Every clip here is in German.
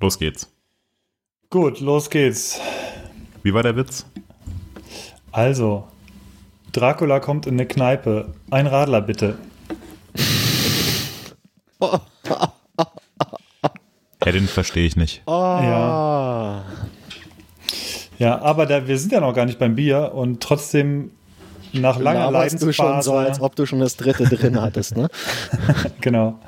Los geht's. Gut, los geht's. Wie war der Witz? Also, Dracula kommt in eine Kneipe. Ein Radler bitte. Ja, den verstehe ich nicht. Ja. Ja, aber da, wir sind ja noch gar nicht beim Bier und trotzdem nach langer Laberst du schon Leidensphase. so, als ob du schon das dritte drin hattest, ne? genau.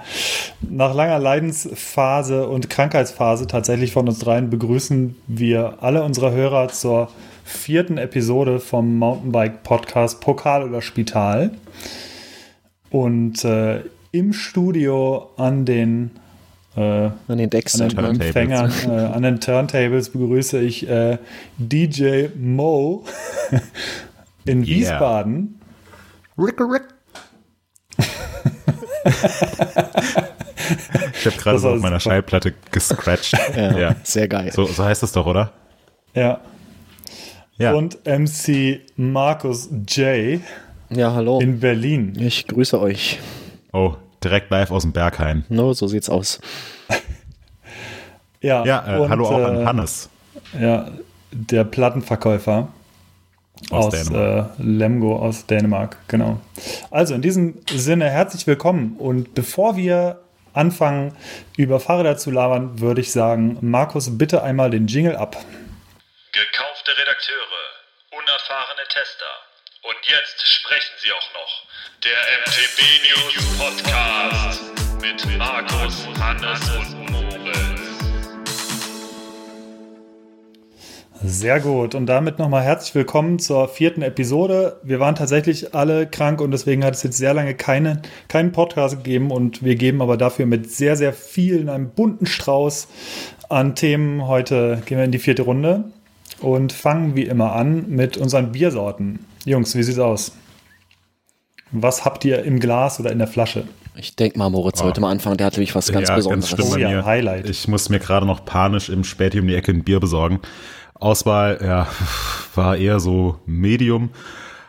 Nach langer Leidensphase und Krankheitsphase tatsächlich von uns dreien begrüßen wir alle unsere Hörer zur vierten Episode vom Mountainbike Podcast Pokal oder Spital. Und äh, im Studio an den äh, An den Decks. an den Turntables. Empfängern, äh, an den Turntables begrüße ich äh, DJ Mo in Yeah. Wiesbaden. Rick, Rick. Ich habe gerade so auf meiner super. Schallplatte gescratcht. Ja, Ja. Sehr geil. So, so heißt es doch, oder? Ja. Ja. Und MC Markus J. Ja, hallo. in Berlin. Ich grüße euch. oh, direkt live aus dem Berghain. No, so sieht's aus. Ja, Ja, äh, und, hallo auch an äh, Hannes. Ja, der Plattenverkäufer Aus aus, Dänemark. Äh, Lemgo aus Dänemark, genau. Also in diesem Sinne herzlich willkommen und bevor wir anfangen über Fahrräder zu labern, würde ich sagen, Markus, bitte einmal den Jingle ab. Gekaufte Redakteure, unerfahrene Tester. Und jetzt sprechen sie auch noch. Der MTB News Podcast mit Markus, Hannes und Sehr gut. Und damit nochmal herzlich willkommen zur vierten Episode. Wir waren tatsächlich alle krank und deswegen hat es jetzt sehr lange keine, keinen Podcast gegeben. Und wir geben aber dafür mit sehr, sehr vielen, einem bunten Strauß an Themen. Heute gehen wir in die vierte Runde und fangen wie immer an mit unseren Biersorten. Jungs, wie sieht's aus? Was habt ihr im Glas oder in der Flasche? Ich denke mal, Moritz sollte mal anfangen. Der hat nämlich was ganz ja, Besonderes. ganz schlimm Oh ja, mir. Highlight. Ich muss mir gerade noch panisch im Späti um die Ecke ein Bier besorgen. Auswahl, ja, war eher so Medium.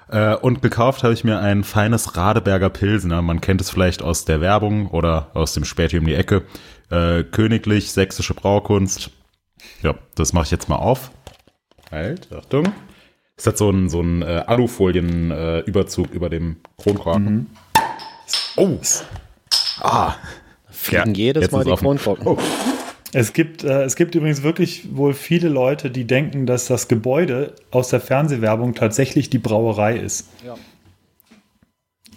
Äh, und gekauft habe ich mir ein feines Radeberger Pilsener. Man kennt es vielleicht aus der Werbung oder aus dem Späti um die Ecke. Äh, königlich, sächsische Braukunst. Ja, das mache ich jetzt mal auf. Halt, Achtung. Es hat so ein, so äh, Alufolien-Überzug über dem Kronkorken. Oh! Ah! Fliegen Ja, jedes Mal die. Kronkorken. Oh. Es gibt, äh, es gibt übrigens wirklich wohl viele Leute, die denken, dass das Gebäude aus der Fernsehwerbung tatsächlich die Brauerei ist. Ja.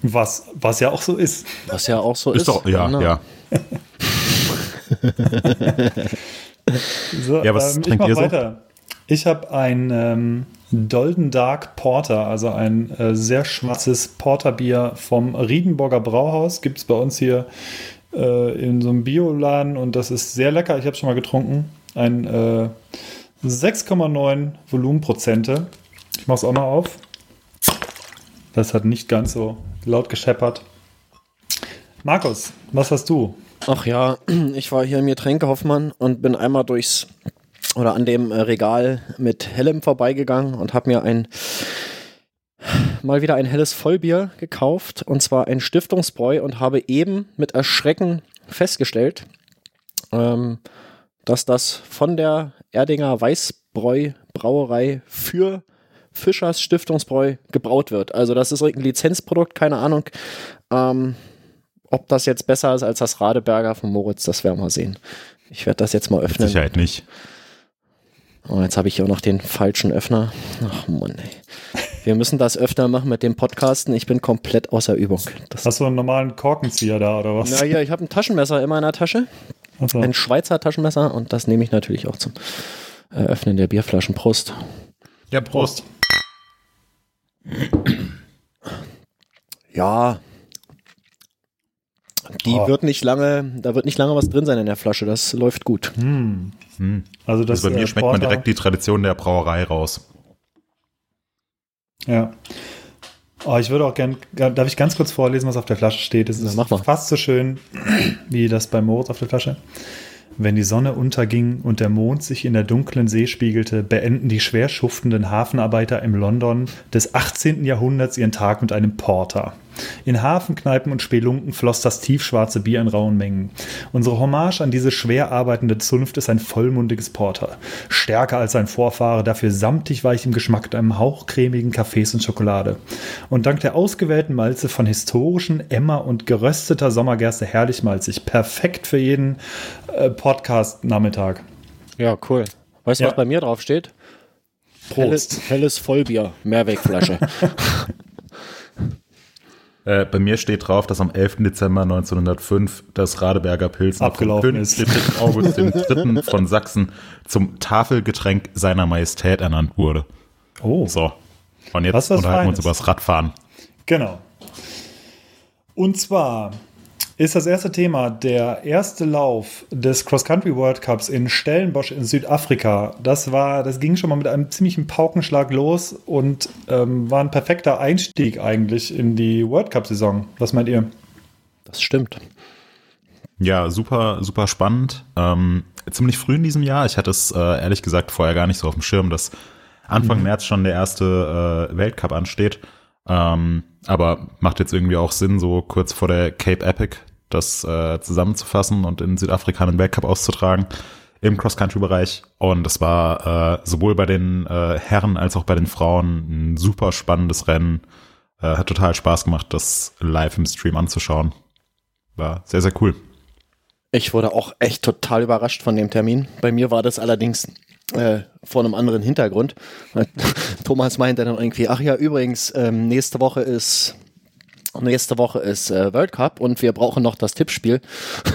Was, was ja auch so ist. Was ja auch so ist. Ist doch, ja, Na, ja. So, Ja, was ähm, ich trinkt ihr so? weiter. Ich habe ein ähm, Dolden Dark Porter, also ein äh, sehr schwarzes Porterbier vom Riedenburger Brauhaus. Gibt es bei uns hier äh, in so einem Bioladen und das ist sehr lecker. Ich habe schon mal getrunken. Ein äh, 6,9 Volumenprozente. Ich mache es auch mal auf. Das hat nicht ganz so laut gescheppert. Markus, was hast du? Ach ja, ich war hier im Getränke Hoffmann und bin einmal durchs oder an dem äh, Regal mit hellem vorbeigegangen und habe mir ein mal wieder ein helles Vollbier gekauft und zwar ein Stiftungsbräu und habe eben mit Erschrecken festgestellt, ähm, dass das von der Erdinger Weißbräu Brauerei für Fischers Stiftungsbräu gebraut wird. Also das ist irgendein Lizenzprodukt, keine Ahnung. Ähm, ob das jetzt besser ist als das Radeberger von Moritz, das werden wir sehen. Ich werde das jetzt mal Mit öffnen. Sicherheit nicht. Oh, jetzt habe ich hier auch noch den falschen Öffner. Ach Mann, ey. Wir müssen das öfter machen mit dem Podcasten. Ich bin komplett außer Übung. Das Hast du einen normalen Korkenzieher da oder was? Ja, ich habe ein Taschenmesser in meiner Tasche. Achso. Ein Schweizer Taschenmesser und das nehme ich natürlich auch zum Öffnen der Bierflaschen. Prost. Ja, Prost. Ja. Die Oh. wird nicht lange, da wird nicht lange was drin sein in der Flasche. Das läuft gut. Also das, Also bei mir äh, schmeckt man direkt die Tradition der Brauerei raus. Ja. Oh, ich würde auch gern, darf ich ganz kurz vorlesen, was auf der Flasche steht? Es ist mal. fast so schön wie das bei Moritz auf der Flasche. Wenn die Sonne unterging und der Mond sich in der dunklen See spiegelte, beenden die schwer schuftenden Hafenarbeiter im London des 18. Jahrhunderts ihren Tag mit einem Porter. In Hafenkneipen und Spelunken floss das tiefschwarze Bier in rauen Mengen. Unsere Hommage an diese schwer arbeitende Zunft ist ein vollmundiges Porter. Stärker als sein Vorfahre, dafür samtig weich im Geschmack einem Hauch cremigen Kaffees und Schokolade. Und dank der ausgewählten Malze von historischen Emmer und gerösteter Sommergerste herrlich malzig. Perfekt für jeden äh, Podcast-Nachmittag. Ja, cool. Weißt du, Ja. was bei mir drauf steht? Prost. Helles, helles Vollbier, Mehrwegflasche. Äh, bei mir steht drauf, dass am 11. Dezember 1905 das Radeberger Pilsner Abgelaufen ist. König Friedrich August III. von Sachsen zum Tafelgetränk seiner Majestät ernannt wurde. Oh. So. Und jetzt unterhalten wir uns über das Radfahren. Genau. Und zwar ist das erste Thema der erste Lauf des Cross-Country World Cups in Stellenbosch in Südafrika. Das war, das ging schon mal mit einem ziemlichen Paukenschlag los und ähm, war ein perfekter Einstieg eigentlich in die World Cup-Saison. Was meint ihr? Das stimmt. Ja, super, super spannend. Ähm, ziemlich früh in diesem Jahr. Ich hatte es äh, ehrlich gesagt vorher gar nicht so auf dem Schirm, dass Anfang März schon der erste äh, Weltcup ansteht. Ähm, aber macht jetzt irgendwie auch Sinn, so kurz vor der Cape Epic das äh, zusammenzufassen und in Südafrika einen Weltcup auszutragen im Cross-Country-Bereich. Und es war äh, sowohl bei den äh, Herren als auch bei den Frauen ein super spannendes Rennen. Äh, hat total Spaß gemacht, das live im Stream anzuschauen. War sehr, sehr cool. Ich wurde auch echt total überrascht von dem Termin. Bei mir war das allerdings äh, vor einem anderen Hintergrund. Thomas meinte dann irgendwie, ach ja, übrigens, ähm, nächste Woche ist nächste Woche ist äh, World Cup und wir brauchen noch das Tippspiel.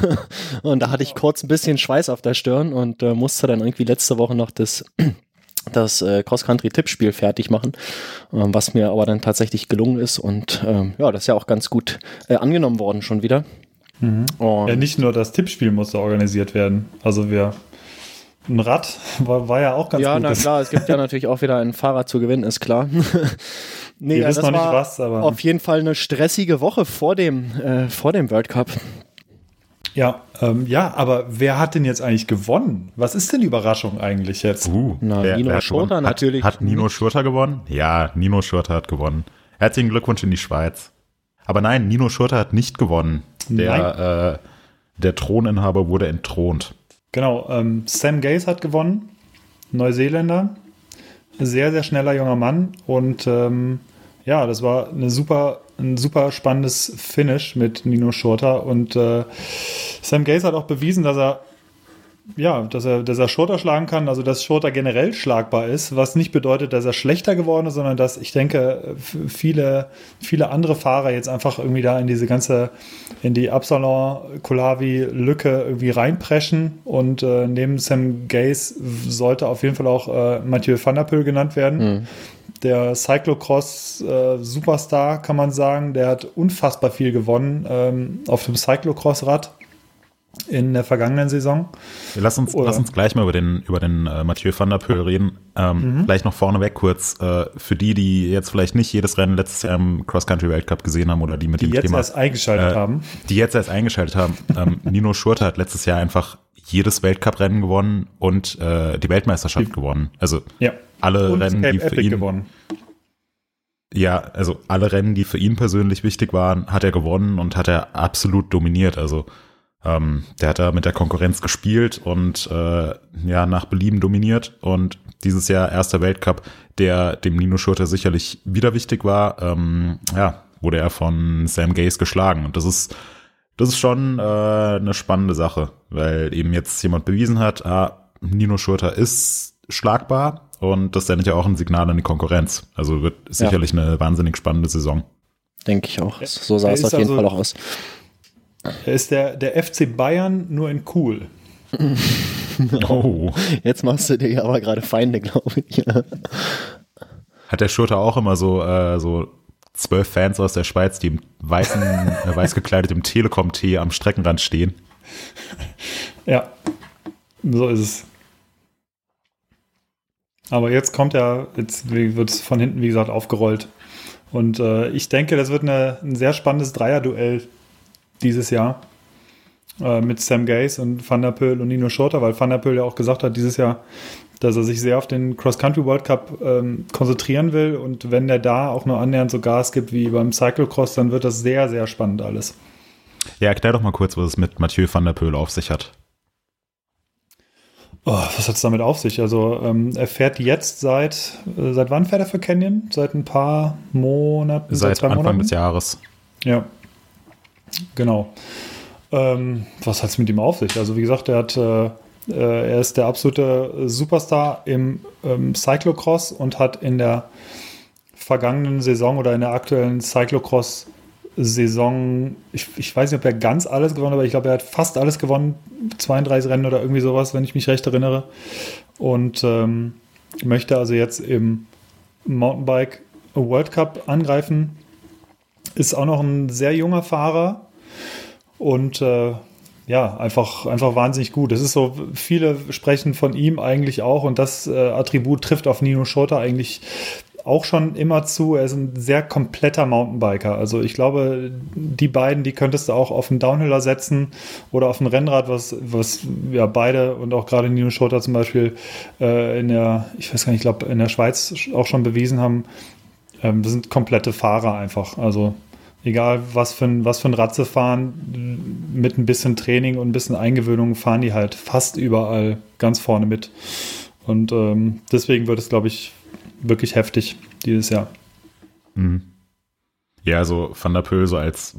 und da hatte ich kurz ein bisschen Schweiß auf der Stirn und äh, musste dann irgendwie letzte Woche noch das das äh, Cross-Country-Tippspiel fertig machen, ähm, was mir aber dann tatsächlich gelungen ist und ähm, ja, das ist ja auch ganz gut äh, angenommen worden schon wieder. Und Ja, nicht nur das Tippspiel musste organisiert werden. Also wir ein Rad war, war ja auch ganz ja, gut. na Das- klar, es gibt ja natürlich auch wieder ein Fahrrad zu gewinnen, ist klar. nee, Wir ja, das noch nicht war was, aber- auf jeden Fall eine stressige Woche vor dem, äh, vor dem World Cup. Ja, ähm, ja, aber wer hat denn jetzt eigentlich gewonnen? Was ist denn die Überraschung eigentlich jetzt? Uh, Na, Nino hat Schurter natürlich Hat, hat Nino nicht. Schurter gewonnen? Ja, Nino Schurter hat gewonnen. Herzlichen Glückwunsch in die Schweiz. Aber nein, Nino Schurter hat nicht gewonnen. Der, äh, der Throninhaber wurde entthront. Genau, ähm, Sam Gaze hat gewonnen, Neuseeländer. Sehr, sehr schneller junger Mann. Und ähm, ja, das war eine super, ein super spannendes Finish mit Nino Schurter. Und äh, Sam Gaze hat auch bewiesen, dass er ja, dass er, dass er Schurter schlagen kann, also dass Schurter generell schlagbar ist, was nicht bedeutet, dass er schlechter geworden ist, sondern dass ich denke, viele, viele andere Fahrer jetzt einfach irgendwie da in diese ganze, in die Absalon-Kulavi-Lücke irgendwie reinpreschen. Und äh, neben Sam Gaze sollte auf jeden Fall auch äh, Mathieu van der Poel genannt werden. Der Cyclocross-Superstar, kann man sagen, der hat unfassbar viel gewonnen ähm, auf dem Cyclocross-Rad in der vergangenen Saison. Lass uns, Oder- lass uns gleich mal über den, über den äh, Mathieu van der Poel reden. Ähm, Gleich noch vorneweg kurz, äh, für die, die jetzt vielleicht nicht jedes Rennen letztes Jahr im Cross-Country-Weltcup gesehen haben oder die mit die dem jetzt Thema erst eingeschaltet äh, haben. die jetzt erst eingeschaltet haben. Ähm, Nino Schurter hat letztes Jahr einfach jedes Weltcup-Rennen gewonnen und äh, die Weltmeisterschaft gewonnen. Also Ja. alle Und Rennen, Cape die für Epic ihn gewonnen. ja, also alle Rennen, die für ihn persönlich wichtig waren, hat er gewonnen und hat er absolut dominiert. Also ähm, der hat da mit der Konkurrenz gespielt und äh, ja nach Belieben dominiert. Und dieses Jahr erster Weltcup, der dem Nino Schurter sicherlich wieder wichtig war, ähm, ja, wurde er von Sam Gaze geschlagen. Und das ist das ist schon äh, eine spannende Sache, weil eben jetzt jemand bewiesen hat, ah, Nino Schurter ist schlagbar und das sendet ja auch ein Signal an die Konkurrenz. Also wird sicherlich eine wahnsinnig spannende Saison. Denke ich auch. So sah Er es auf jeden also- Fall auch aus. Ist der, der FC Bayern nur in cool. Oh. Jetzt machst du dir ja aber gerade Feinde, glaube ich. Hat der Schurter auch immer so, äh, so zwölf Fans aus der Schweiz, die im weißen, äh, weiß gekleidetem Telekom-Tee am Streckenrand stehen? Ja, so ist es. Aber jetzt kommt er, jetzt wird es von hinten, wie gesagt, aufgerollt. Und äh, ich denke, das wird eine, ein sehr spannendes Dreierduell dieses Jahr. äh, mit Sam Gaze und Van der Pöhl und Nino Schurter, weil Van der Pöhl ja auch gesagt hat dieses Jahr, dass er sich sehr auf den Cross-Country World Cup ähm, konzentrieren will und wenn der da auch nur annähernd so Gas gibt wie beim Cyclocross, dann wird das sehr, sehr spannend alles. Ja, erklär doch mal kurz, was es mit Mathieu van der Pöhl auf sich hat. Oh, was hat es damit auf sich? Also ähm, er fährt jetzt seit, äh, seit wann fährt er für Canyon? Seit ein paar Monaten? Seit, seit Anfang Monaten? des Jahres. Ja, genau. Ähm, was hat es mit ihm auf sich? Also wie gesagt, er hat äh, äh, er ist der absolute Superstar im ähm, Cyclocross und hat in der vergangenen Saison oder in der aktuellen Cyclocross-Saison, ich, ich, weiß nicht, ob er ganz alles gewonnen hat, aber ich glaube, er hat fast alles gewonnen, 32 Rennen oder irgendwie sowas, wenn ich mich recht erinnere. Und ähm, möchte also jetzt im Mountainbike World Cup angreifen. Ist auch noch ein sehr junger Fahrer und äh, ja, einfach, einfach wahnsinnig gut. Es ist so, viele sprechen von ihm eigentlich auch und das äh, Attribut trifft auf Nino Schurter eigentlich auch schon immer zu. Er ist ein sehr kompletter Mountainbiker. Also ich glaube, die beiden, die könntest du auch auf einen Downhiller setzen oder auf ein Rennrad, was, was ja beide und auch gerade Nino Schurter zum Beispiel äh, in der, ich weiß gar nicht, ich glaube in der Schweiz auch schon bewiesen haben. Ähm, das sind komplette Fahrer einfach. Also egal was für ein, was für ein Ratze fahren, mit ein bisschen Training und ein bisschen Eingewöhnung fahren die halt fast überall ganz vorne mit. Und ähm, deswegen wird es, glaube ich, wirklich heftig dieses Jahr. Mhm. Ja, also Van der Pöhl so als,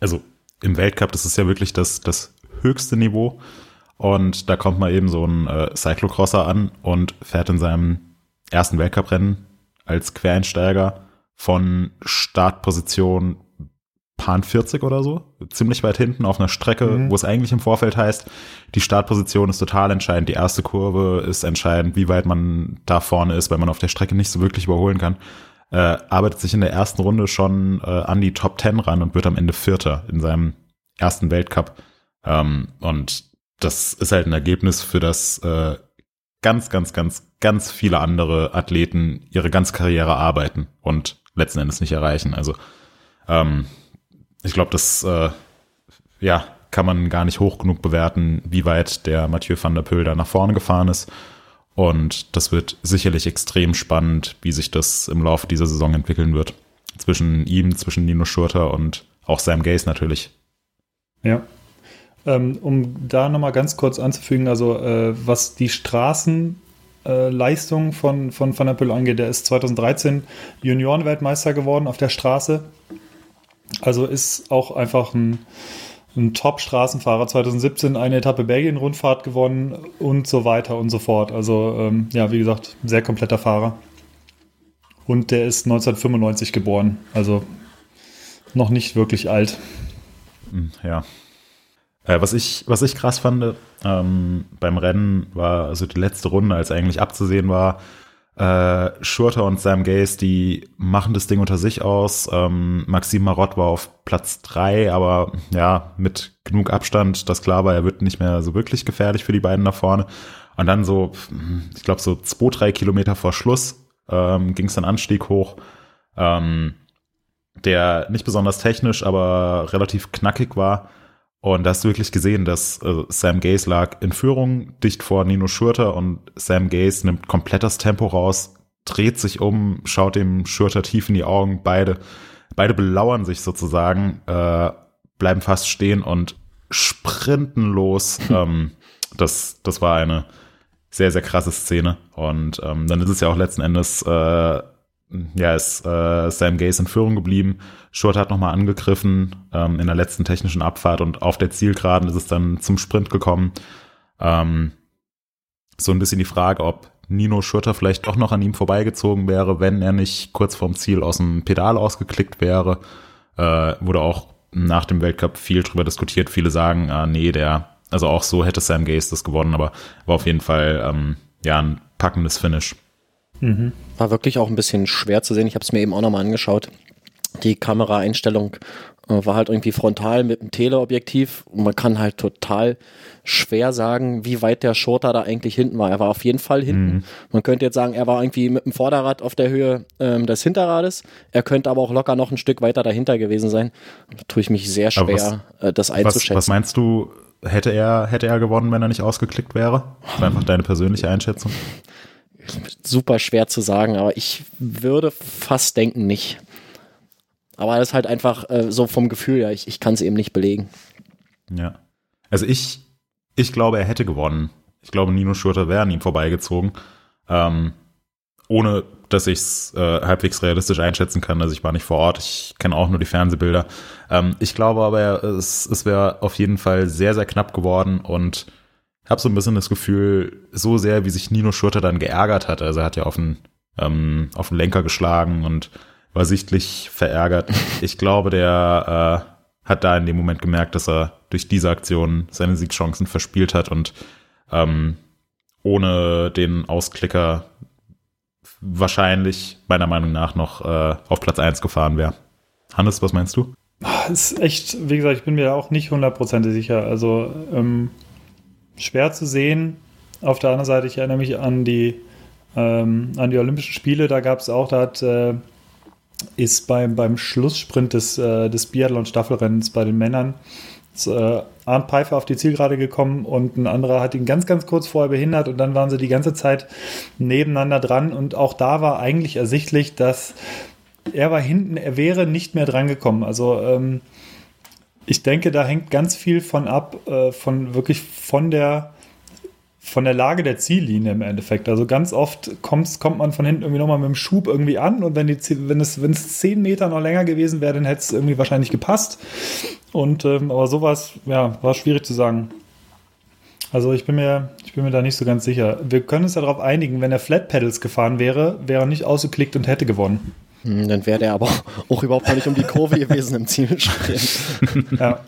also im Weltcup, das ist ja wirklich das, das höchste Niveau. Und da kommt mal eben so ein äh, Cyclocrosser an und fährt in seinem ersten Weltcuprennen als Quereinsteiger von Startposition Pan 40 oder so, ziemlich weit hinten auf einer Strecke, mhm. wo es eigentlich im Vorfeld heißt, die Startposition ist total entscheidend, die erste Kurve ist entscheidend, wie weit man da vorne ist, weil man auf der Strecke nicht so wirklich überholen kann. Äh, arbeitet sich in der ersten Runde schon äh, an die Top 10 ran und wird am Ende Vierter in seinem ersten Weltcup. Ähm, und das ist halt ein Ergebnis, für das äh, ganz, ganz, ganz, ganz viele andere Athleten ihre ganze Karriere arbeiten und letzten Endes nicht erreichen. Also ähm, ich glaube, das äh, ja, kann man gar nicht hoch genug bewerten, wie weit der Mathieu van der Pöhl da nach vorne gefahren ist. Und das wird sicherlich extrem spannend, wie sich das im Laufe dieser Saison entwickeln wird. Zwischen ihm, zwischen Nino Schurter und auch Sam Gaze natürlich. Ja. Ähm, um da nochmal ganz kurz anzufügen, also äh, was die Straßen äh, Leistung von, von Van der Pöhl angeht. Der ist 2013 Juniorenweltmeister geworden auf der Straße. Also ist auch einfach ein, ein Top-Straßenfahrer. 2017 eine Etappe Belgien-Rundfahrt gewonnen und so weiter und so fort. Also ähm, ja, wie gesagt, sehr kompletter Fahrer. Und der ist 1995 geboren. Also noch nicht wirklich alt. Hm, ja, äh, was, ich, was ich krass fand ähm, beim Rennen war also die letzte Runde, als eigentlich abzusehen war, äh, Schurter und Sam Gaze, die machen das Ding unter sich aus. Ähm, Maxim Marott war auf Platz drei, aber ja, mit genug Abstand, dass klar war, er wird nicht mehr so wirklich gefährlich für die beiden da vorne. Und dann so, ich glaube, so zwei, drei Kilometer vor Schluss ähm, ging es dann Anstieg hoch, ähm, der nicht besonders technisch, aber relativ knackig war. Und da hast du wirklich gesehen, dass äh, Sam Gaze lag in Führung dicht vor Nino Schurter und Sam Gaze nimmt komplett das Tempo raus, dreht sich um, schaut dem Schurter tief in die Augen. Beide, beide belauern sich sozusagen, äh, bleiben fast stehen und sprinten los. ähm, das, das war eine sehr, sehr krasse Szene. Und ähm, dann ist es ja auch letzten Endes äh, ja, ist äh, Sam Gaze in Führung geblieben. Short hat nochmal angegriffen ähm, in der letzten technischen Abfahrt und auf der Zielgeraden ist es dann zum Sprint gekommen. Ähm, so ein bisschen die Frage, ob Nino Schurter vielleicht doch noch an ihm vorbeigezogen wäre, wenn er nicht kurz vorm Ziel aus dem Pedal ausgeklickt wäre. Äh, wurde auch nach dem Weltcup viel drüber diskutiert. Viele sagen, ah, nee, der, also auch so hätte Sam Gaze das gewonnen, aber war auf jeden Fall ähm, ja ein packendes Finish. Mhm. War wirklich auch ein bisschen schwer zu sehen. Ich habe es mir eben auch nochmal angeschaut. Die Kameraeinstellung äh, war halt irgendwie frontal mit einem Teleobjektiv und man kann halt total schwer sagen, wie weit der Shorter da eigentlich hinten war. Er war auf jeden Fall hinten. Mhm. Man könnte jetzt sagen, er war irgendwie mit dem Vorderrad auf der Höhe ähm, des Hinterrades. Er könnte aber auch locker noch ein Stück weiter dahinter gewesen sein. Da tue ich mich sehr schwer, was, äh, das einzuschätzen. Was, was meinst du, hätte er, hätte er gewonnen, wenn er nicht ausgeklickt wäre? Einfach deine persönliche Einschätzung. Super schwer zu sagen, aber ich würde fast denken nicht. Aber das ist halt einfach äh, so vom Gefühl her, ich, ich kann es eben nicht belegen. Ja. Also ich, ich glaube, er hätte gewonnen. Ich glaube, Nino Schurter wäre an ihm vorbeigezogen. Ähm, ohne dass ich es äh, halbwegs realistisch einschätzen kann. Also ich war nicht vor Ort, ich kenne auch nur die Fernsehbilder. Ähm, ich glaube aber, es, es wäre auf jeden Fall sehr, sehr knapp geworden und habe so ein bisschen das Gefühl, so sehr, wie sich Nino Schurter dann geärgert hat. Also er hat ja auf den, ähm, auf den Lenker geschlagen und war sichtlich verärgert. Ich glaube, der äh, hat da in dem Moment gemerkt, dass er durch diese Aktion seine Siegchancen verspielt hat und ähm, ohne den Ausklicker wahrscheinlich meiner Meinung nach noch äh, auf Platz 1 gefahren wäre. Hannes, was meinst du? Das ist echt, wie gesagt, ich bin mir auch nicht hundertprozentig sicher. Also ähm, schwer zu sehen. Auf der anderen Seite, ich erinnere mich an die, ähm, an die Olympischen Spiele, da gab es auch, da hat äh, ist beim, beim Schlusssprint des, äh, des Biathlon-Staffelrennens bei den Männern ist, äh, Arndt Pfeiffer auf die Zielgerade gekommen und ein anderer hat ihn ganz, ganz kurz vorher behindert und dann waren sie die ganze Zeit nebeneinander dran und auch da war eigentlich ersichtlich, dass er war hinten, er wäre nicht mehr dran gekommen. Also ähm, ich denke, da hängt ganz viel von ab, äh, von wirklich von der von der Lage der Ziellinie im Endeffekt. Also ganz oft kommt, kommt man von hinten irgendwie nochmal mit dem Schub irgendwie an und wenn, die, wenn, es, wenn es zehn Meter noch länger gewesen wäre, dann hätte es irgendwie wahrscheinlich gepasst. Und ähm, aber sowas, ja, war schwierig zu sagen. Also ich bin mir, ich bin mir da nicht so ganz sicher. Wir können uns darauf einigen, wenn er Flat Pedals gefahren wäre, wäre er nicht ausgeklickt und hätte gewonnen. Hm, dann wäre der aber auch überhaupt nicht um die Kurve gewesen im Zielspiel. ja.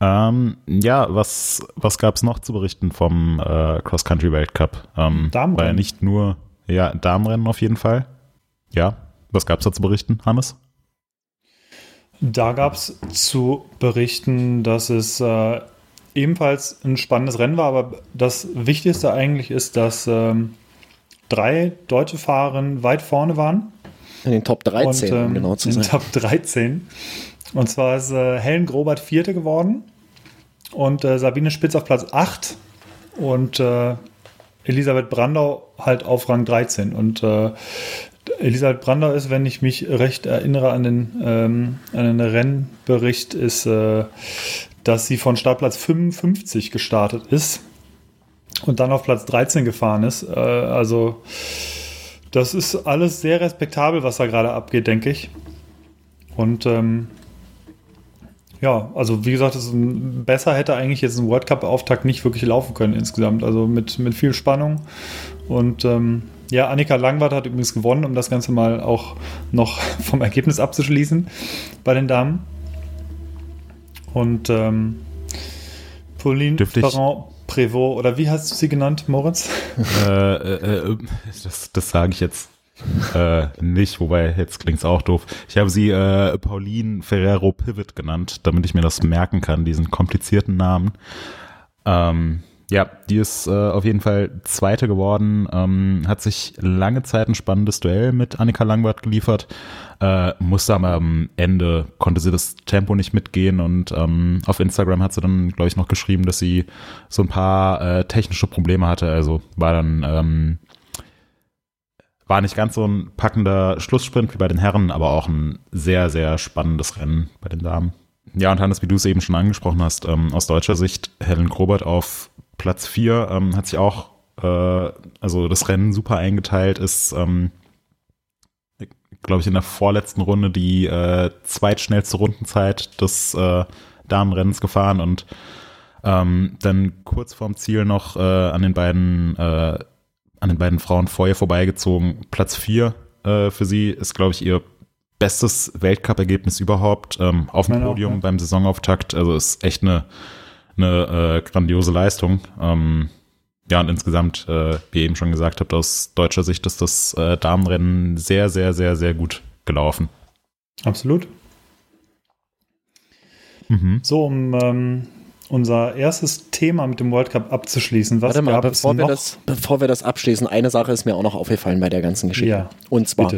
Ähm, ja, was, was gab es noch zu berichten vom äh, Cross-Country-Weltcup? Ähm, Damenrennen. War ja nicht nur, ja, Damenrennen auf jeden Fall. Ja, was gab es da zu berichten, Hannes? Da gab es zu berichten, dass es äh, ebenfalls ein spannendes Rennen war, aber das Wichtigste eigentlich ist, dass ähm, drei deutsche Fahrerinnen weit vorne waren. In den Top 13, und, ähm, um genau zu sein. In den Top 13. Und zwar ist äh, Helen Grobert Vierte geworden und äh, Sabine Spitz auf Platz 8 und äh, Elisabeth Brandau halt auf Rang 13. Und äh, Elisabeth Brandau ist, wenn ich mich recht erinnere an den, ähm, an den Rennbericht, ist, äh, dass sie von Startplatz 55 gestartet ist und dann auf Platz 13 gefahren ist. Äh, also das ist alles sehr respektabel, was da gerade abgeht, denke ich. Und ähm, ja, also wie gesagt, ein, besser hätte eigentlich jetzt ein World Cup-Auftakt nicht wirklich laufen können insgesamt. Also mit, mit viel Spannung. Und ähm, ja, Annika Langwart hat übrigens gewonnen, um das Ganze mal auch noch vom Ergebnis abzuschließen bei den Damen. Und ähm, Pauline Ferrand-Prévot, oder wie hast du sie genannt, Moritz? Äh, äh, äh, das das sage ich jetzt äh, nicht, wobei jetzt klingt's auch doof. Ich habe sie äh, Pauline Ferrero Pivot genannt, damit ich mir das merken kann, diesen komplizierten Namen. Ähm, ja, die ist äh, auf jeden Fall Zweite geworden, ähm, hat sich lange Zeit ein spannendes Duell mit Annika Langwart geliefert, äh, musste am Ende, konnte sie das Tempo nicht mitgehen und ähm, auf Instagram hat sie dann, glaube ich, noch geschrieben, dass sie so ein paar äh, technische Probleme hatte, also war dann ähm, war nicht ganz so ein packender Schlusssprint wie bei den Herren, aber auch ein sehr, sehr spannendes Rennen bei den Damen. Ja, und Hannes, wie du es eben schon angesprochen hast, ähm, aus deutscher Sicht, Helen Grobert auf Platz 4 ähm, hat sich auch, äh, also das Rennen super eingeteilt, ist, ähm, glaube ich, in der vorletzten Runde die äh, zweitschnellste Rundenzeit des äh, Damenrennens gefahren und ähm, dann kurz vorm Ziel noch äh, an den beiden äh, an den beiden Frauen vorher vorbeigezogen. Platz 4 äh, für sie ist, glaube ich, ihr bestes Weltcup-Ergebnis überhaupt ähm, auf dem Podium auch, ja. beim Saisonauftakt. Also ist echt eine, eine äh, grandiose Leistung. Ähm, ja, und insgesamt, äh, wie ihr eben schon gesagt habt, aus deutscher Sicht ist das äh, Damenrennen sehr, sehr, sehr, sehr gut gelaufen. Absolut. Mhm. So, um ähm, unser erstes Thema mit dem World Cup abzuschließen. Was Warte mal, gab bevor es wir, das, bevor wir das abschließen, eine Sache ist mir auch noch aufgefallen bei der ganzen Geschichte. Ja, Und zwar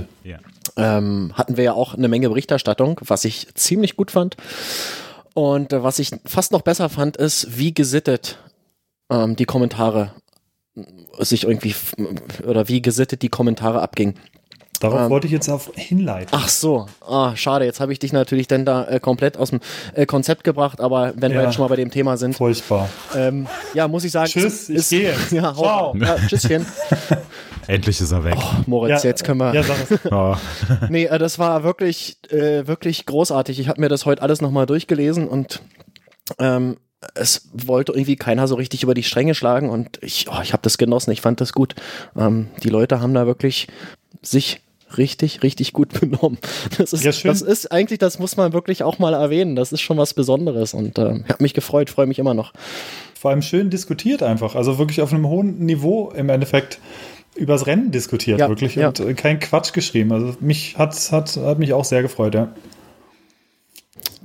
ähm, hatten wir ja auch eine Menge Berichterstattung, was ich ziemlich gut fand. Und äh, was ich fast noch besser fand, ist, wie gesittet ähm, die Kommentare äh, sich irgendwie f- oder wie gesittet die Kommentare abgingen. Darauf ähm, wollte ich jetzt auf hinleiten. Ach so, ah, schade, jetzt habe ich dich natürlich dann da äh, komplett aus dem äh, Konzept gebracht, aber wenn wir Ja. jetzt schon mal bei dem Thema sind, Furchtbar. ähm, ja, muss ich sagen, Tschüss, ist, ich gehe. Ja, Ciao. ja, tschüsschen. Endlich ist er weg. Moritz, jetzt können wir. Ja, sag es. Oh. Nee, äh, das war wirklich, äh, wirklich großartig. Ich habe mir das heute alles nochmal durchgelesen und ähm, es wollte irgendwie keiner so richtig über die Stränge schlagen und ich, oh, ich habe das genossen, ich fand das gut. Ähm, die Leute haben da wirklich sich richtig, richtig gut benommen. Das ist, Ja, schön. das ist eigentlich, das muss man wirklich auch mal erwähnen. Das ist schon was Besonderes und ich habe mich gefreut, freue mich immer noch. Vor allem schön diskutiert einfach. Also wirklich auf einem hohen Niveau im Endeffekt übers Rennen diskutiert, Ja, wirklich. ja. Und äh, kein Quatsch geschrieben. Also mich hat, hat, hat mich auch sehr gefreut, ja.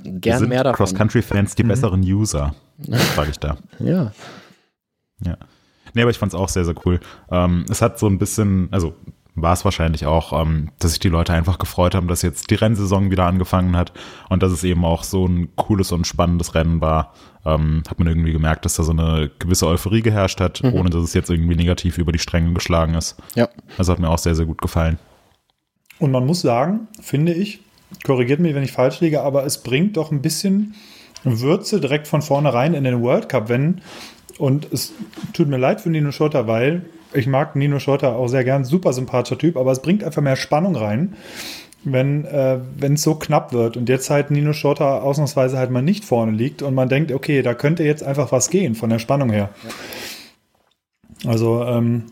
Gern mehr davon. Cross-Country-Fans die besseren User? Frage ich da. Ja. Ja. Nee, aber ich fand's auch sehr, sehr cool. Ähm, es hat so ein bisschen, also war es wahrscheinlich auch, ähm, dass sich die Leute einfach gefreut haben, dass jetzt die Rennsaison wieder angefangen hat und dass es eben auch so ein cooles und spannendes Rennen war. Ähm, hat man irgendwie gemerkt, dass da so eine gewisse Euphorie geherrscht hat, ohne dass es jetzt irgendwie negativ über die Stränge geschlagen ist. Ja. Also hat mir auch sehr, sehr gut gefallen. Und man muss sagen, finde ich, korrigiert mich, wenn ich falsch liege, aber es bringt doch ein bisschen Würze direkt von vornherein in den World Cup, wenn, und es tut mir leid für Nino Schurter, weil ich mag Nino Schurter auch sehr gern, super sympathischer Typ, aber es bringt einfach mehr Spannung rein, wenn äh, es so knapp wird und jetzt halt Nino Schurter ausnahmsweise halt mal nicht vorne liegt und man denkt, okay, da könnte jetzt einfach was gehen von der Spannung her. Also, ähm,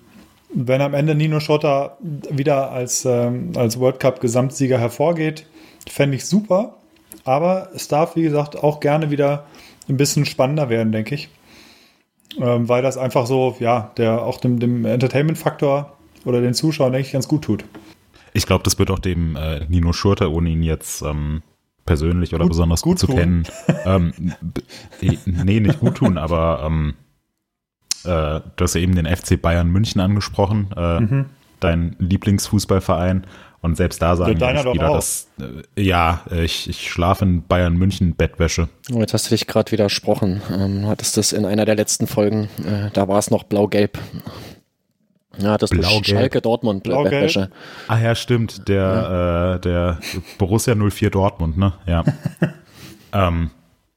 wenn am Ende Nino Schotter wieder als, ähm, als World Cup Gesamtsieger hervorgeht, fände ich super. Aber es darf, wie gesagt, auch gerne wieder ein bisschen spannender werden, denke ich. Ähm, weil das einfach so, ja, der auch dem, dem Entertainment-Faktor oder den Zuschauern, denke ich, ganz gut tut. Ich glaube, das wird auch dem äh, Nino Schurter, ohne ihn jetzt ähm, persönlich oder Gut- besonders gut, gut zu tun. kennen, ähm, nee, nicht gut tun, aber ähm, äh, du hast ja eben den FC Bayern München angesprochen, äh, Mhm. dein Lieblingsfußballverein. Und selbst da sagen Ja, deiner die doch Spieler, dass äh, ja, ich, ich schlafe in Bayern München Bettwäsche. Oh, jetzt hast du dich gerade widersprochen. Ähm, du hattest das in einer der letzten Folgen, äh, da war es noch blau-gelb. Ja, das ist Blau-gelb. Schalke Dortmund Blau-gelb. Bettwäsche. Ah ja, stimmt, der, äh, der Borussia 04 Dortmund, ne? Ja. ähm,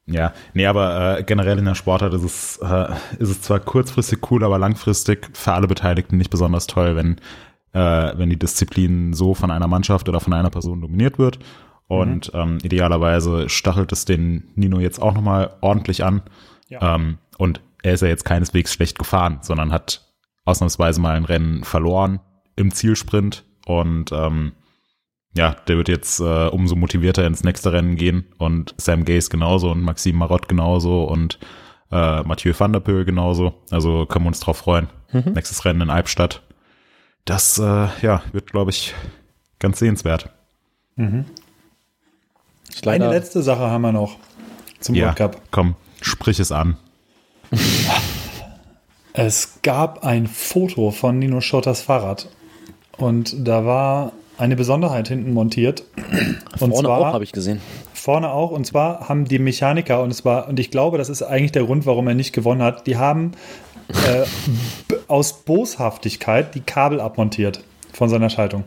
ja, nee, aber äh, generell in der Sportart ist es, äh, ist es zwar kurzfristig cool, aber langfristig für alle Beteiligten nicht besonders toll, wenn, äh, wenn die Disziplin so von einer Mannschaft oder von einer Person dominiert wird. Und ähm, idealerweise stachelt es den Nino jetzt auch nochmal ordentlich an. Ja. Ähm, und er ist ja jetzt keineswegs schlecht gefahren, sondern hat ausnahmsweise mal ein Rennen verloren im Zielsprint. Und ähm, ja, der wird jetzt äh, umso motivierter ins nächste Rennen gehen. Und Sam Gaze genauso und Maxime Marott genauso und äh, Mathieu van der Poel genauso. Also können wir uns drauf freuen. Nächstes Rennen in Albstadt. Das äh, ja, wird, glaube ich, ganz sehenswert. Leider- Eine letzte Sache haben wir noch zum Ja, World Cup. komm, sprich es an. Es gab ein Foto von Nino Schotters Fahrrad. Und da war eine Besonderheit hinten montiert. Und Vorne zwar auch, habe ich gesehen. vorne auch. Und zwar haben die Mechaniker, und es war, und ich glaube, das ist eigentlich der Grund, warum er nicht gewonnen hat, die haben äh, aus Boshaftigkeit die Kabel abmontiert von seiner Schaltung.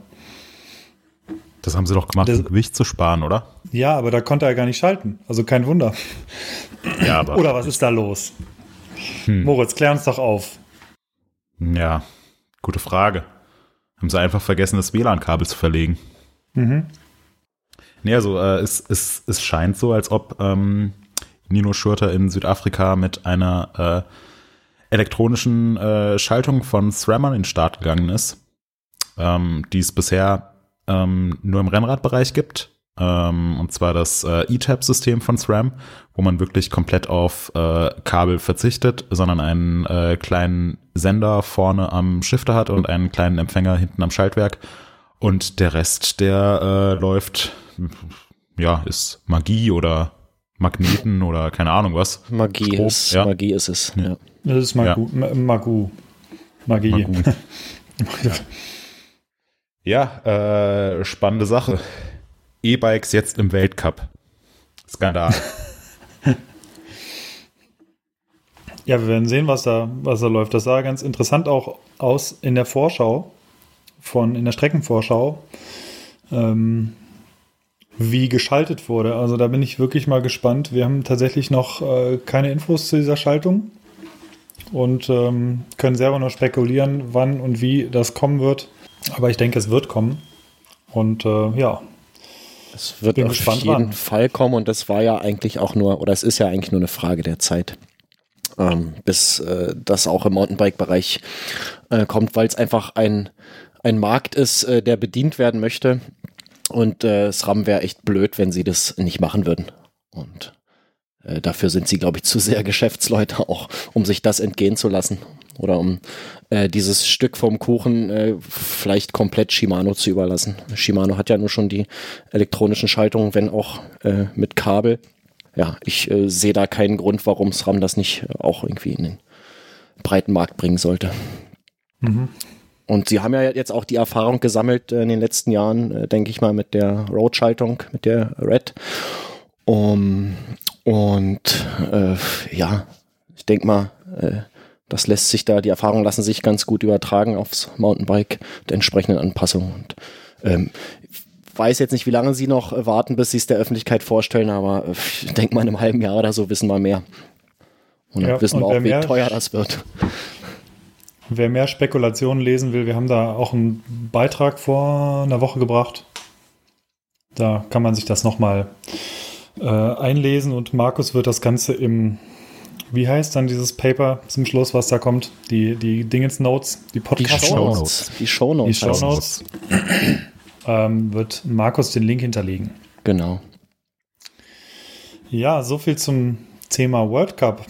Das haben sie doch gemacht, Das- um Gewicht zu sparen, oder? Ja, aber da konnte er gar nicht schalten. Also kein Wunder. Ja, aber Oder was ist da los? Moritz, klär uns doch auf. ja, gute Frage. Haben sie einfach vergessen, das WLAN-Kabel zu verlegen. Mhm. Nee, also äh, es, es, es scheint so, als ob ähm, Nino Schurter in Südafrika mit einer äh, elektronischen äh, Schaltung von SRAM an den Start gegangen ist, ähm, die es bisher ähm, nur im Rennradbereich gibt. Ähm, und zwar das äh, E-Tab-System von SRAM, wo man wirklich komplett auf äh, Kabel verzichtet, sondern einen äh, kleinen Sender vorne am Shifter hat und einen kleinen Empfänger hinten am Schaltwerk. Und der Rest, der äh, läuft ja, ist Magie oder Magneten oder keine Ahnung was. Magie, Strom, ist, ja. Magie ist es. Ja. Das ist Magu. Ma- Magu. Magie. Magu. Ja, äh, spannende Sache. E-Bikes jetzt im Weltcup. Skandal. Ja, wir werden sehen, was da, was da läuft. Das sah ganz interessant auch aus in der Vorschau, von, in der Streckenvorschau, ähm, wie geschaltet wurde. Also da bin ich wirklich mal gespannt. Wir haben tatsächlich noch äh, keine Infos zu dieser Schaltung und ähm, können selber nur spekulieren, wann und wie das kommen wird. Aber ich denke, es wird kommen. Und äh, ja, Es wird Bin auf gespannt, jeden wann. Fall kommen und das war ja eigentlich auch nur, oder es ist ja eigentlich nur eine Frage der Zeit, ähm, bis äh, das auch im Mountainbike-Bereich äh, kommt, weil es einfach ein, ein Markt ist, äh, der bedient werden möchte. Und äh, SRAM wäre echt blöd, wenn sie das nicht machen würden. Und äh, dafür sind sie, glaube ich, zu sehr Geschäftsleute auch, um sich das entgehen zu lassen. Oder um äh, dieses Stück vom Kuchen äh, vielleicht komplett Shimano zu überlassen. Shimano hat ja nur schon die elektronischen Schaltungen, wenn auch äh, mit Kabel. Ja, ich äh, sehe da keinen Grund, warum SRAM das nicht auch irgendwie in den breiten Markt bringen sollte. Und sie haben ja jetzt auch die Erfahrung gesammelt äh, in den letzten Jahren, äh, denke ich mal, mit der Road-Schaltung, mit der Red. Um, und äh, ja, ich denke mal, äh, das lässt sich da, die Erfahrungen lassen sich ganz gut übertragen aufs Mountainbike der entsprechenden Anpassung. Und ähm, ich weiß jetzt nicht, wie lange sie noch äh, warten, bis sie es der Öffentlichkeit vorstellen, aber äh, ich denke mal, in einem halben Jahr oder so wissen wir mehr. Und dann Ja, wissen wir auch, wie mehr- teuer das wird. Wer mehr Spekulationen lesen will, wir haben da auch einen Beitrag vor einer Woche gebracht. Da kann man sich das nochmal äh, einlesen und Markus wird das Ganze im, wie heißt dann dieses Paper zum Schluss, was da kommt? Die, die Dingens Notes, die Die Podcast Shownotes. Die Shownotes. Die heißt Shownotes ähm, wird Markus den Link hinterlegen. Genau. Ja, so viel zum Thema World Cup.